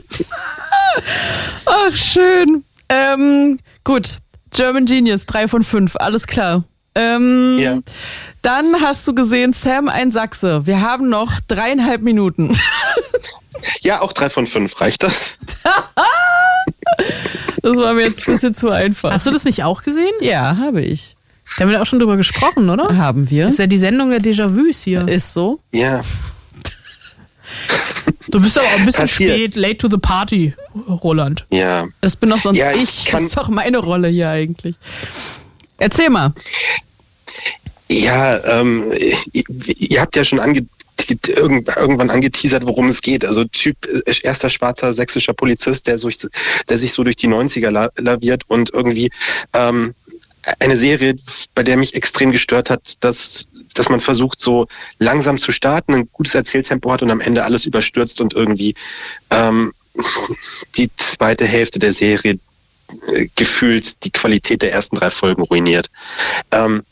Ach, schön. Ähm, gut. German Genius, drei von fünf, alles klar. Ähm, Ja. Dann hast du gesehen, Sam ein Sachse. Wir haben noch dreieinhalb Minuten. ja, auch drei von fünf. Reicht das? Das war mir jetzt ein bisschen zu einfach. Hast du das nicht auch gesehen? Ja, habe ich. Da haben wir auch schon drüber gesprochen, oder? Haben wir. Das ist ja die Sendung der Déjà-vus hier. Ist so. Ja. Du bist aber auch ein bisschen Passiert. spät, late to the party, Roland. Ja. Das bin doch sonst Ja, ich ich. Das kann- ist doch meine Rolle hier eigentlich. Erzähl mal. Ja, ähm, ihr, habt ja schon ange irgend- irgendwann angeteasert, worum es geht. Also Typ erster schwarzer sächsischer Polizist, der, durch, der sich so durch die 90er la laviert und irgendwie ähm, eine Serie, bei der mich extrem gestört hat, dass, dass man versucht, so langsam zu starten, ein gutes Erzähltempo hat und am Ende alles überstürzt und irgendwie ähm, die zweite Hälfte der Serie äh, gefühlt die Qualität der ersten drei Folgen ruiniert. Ähm,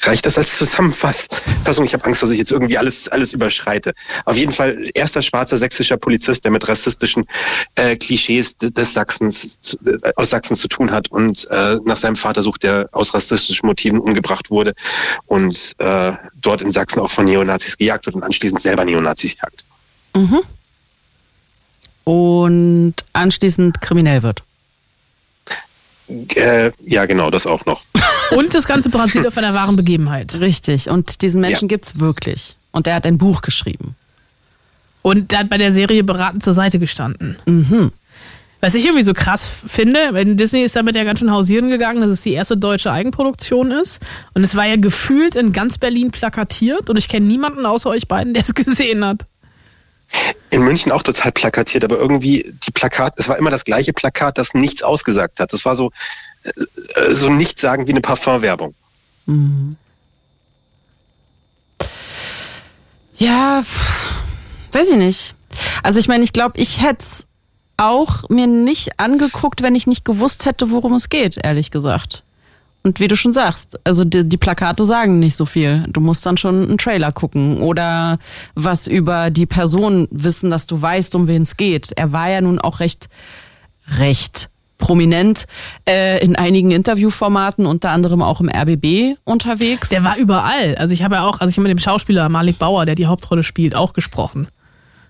reicht das als Zusammenfassung? Ich habe Angst, dass ich jetzt irgendwie alles, alles überschreite. Auf jeden Fall erster schwarzer sächsischer Polizist, der mit rassistischen äh, Klischees des Sachsens, äh, aus Sachsen zu tun hat und äh, nach seinem Vater sucht, der aus rassistischen Motiven umgebracht wurde und äh, dort in Sachsen auch von Neonazis gejagt wird und anschließend selber Neonazis jagt. Mhm. Und anschließend kriminell wird. Äh, ja, genau, das auch noch. Und das Ganze basiert auf einer wahren Begebenheit. Richtig. Und diesen Menschen ja. gibt's wirklich. Und er hat ein Buch geschrieben. Und der hat bei der Serie beratend zur Seite gestanden. Mhm. Was ich irgendwie so krass finde, Disney ist damit ja ganz schön hausieren gegangen, dass es die erste deutsche Eigenproduktion ist. Und es war ja gefühlt in ganz Berlin plakatiert. Und ich kenne niemanden außer euch beiden, der es gesehen hat in München auch total plakatiert, aber irgendwie die Plakat, es war immer das gleiche Plakat, das nichts ausgesagt hat. Das war so, äh, so nichts sagen wie eine Parfumwerbung. Mhm. Ja, weiß ich nicht. Also ich meine, ich glaube, ich hätte es auch mir nicht angeguckt, wenn ich nicht gewusst hätte, worum es geht, ehrlich gesagt. Und wie du schon sagst, also die, die, Plakate sagen nicht so viel. Du musst dann schon einen Trailer gucken oder was über die Person wissen, dass du weißt, um wen es geht. Er war ja nun auch recht, recht prominent äh, in einigen Interviewformaten, unter anderem auch im RBB unterwegs. Der war überall. Also ich habe ja auch, also ich habe mit dem Schauspieler Malik Bauer, der die Hauptrolle spielt, auch gesprochen.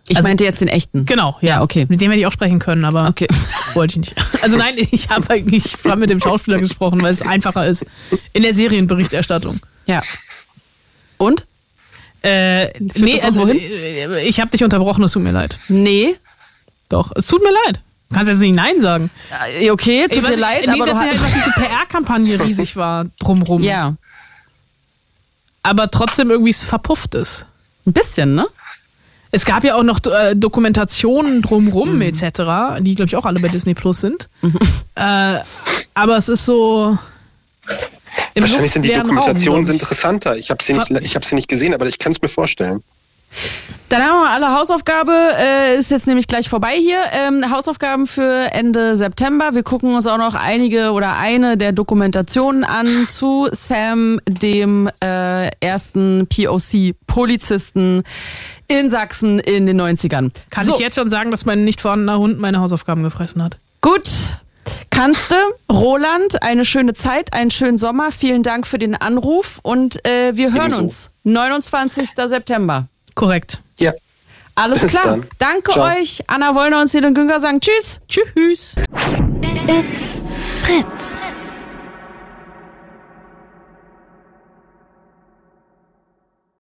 Ich also, meinte jetzt den echten. Genau, ja. ja. okay. Mit dem hätte ich auch sprechen können, aber okay. wollte ich nicht. Also nein, ich habe eigentlich mit dem Schauspieler gesprochen, weil es einfacher ist in der Serienberichterstattung. Ja. Und? Äh, nee, also äh, ich habe dich unterbrochen, es tut mir leid. Nee. Doch, es tut mir leid. Du kannst jetzt nicht Nein sagen. Okay, tut Ey, dir leid, nee, aber dass einfach diese PR-Kampagne riesig war drumrum. Ja. Aber trotzdem irgendwie verpufft ist. Ein bisschen, ne? Es gab ja auch noch äh, Dokumentationen drumrum mhm. etc., die glaube ich auch alle bei Disney Plus sind. Mhm. Äh, aber es ist so. Wahrscheinlich sind die Dokumentationen Raum, interessanter. Ich habe sie, nicht, ich hab sie nicht gesehen, aber ich kann es mir vorstellen. Dann haben wir alle Hausaufgabe, äh, ist jetzt nämlich gleich vorbei hier. Ähm, Hausaufgaben für Ende September. Wir gucken uns auch noch einige oder eine der Dokumentationen an zu Sam, dem äh, ersten POC-Polizisten in Sachsen in den 90ern. Kann so. ich jetzt schon sagen, dass mein nicht vorhandener Hund meine Hausaufgaben gefressen hat? Gut. Kannst du, Roland, eine schöne Zeit, einen schönen Sommer. Vielen Dank für den Anruf und äh, wir hören Ebenso. uns. 29. September. Korrekt. Ja. Alles Bis klar. Dann. Danke Ciao. euch. Anna Wollner und Selin Günger sagen Tschüss. Tschüss. It's Fritz.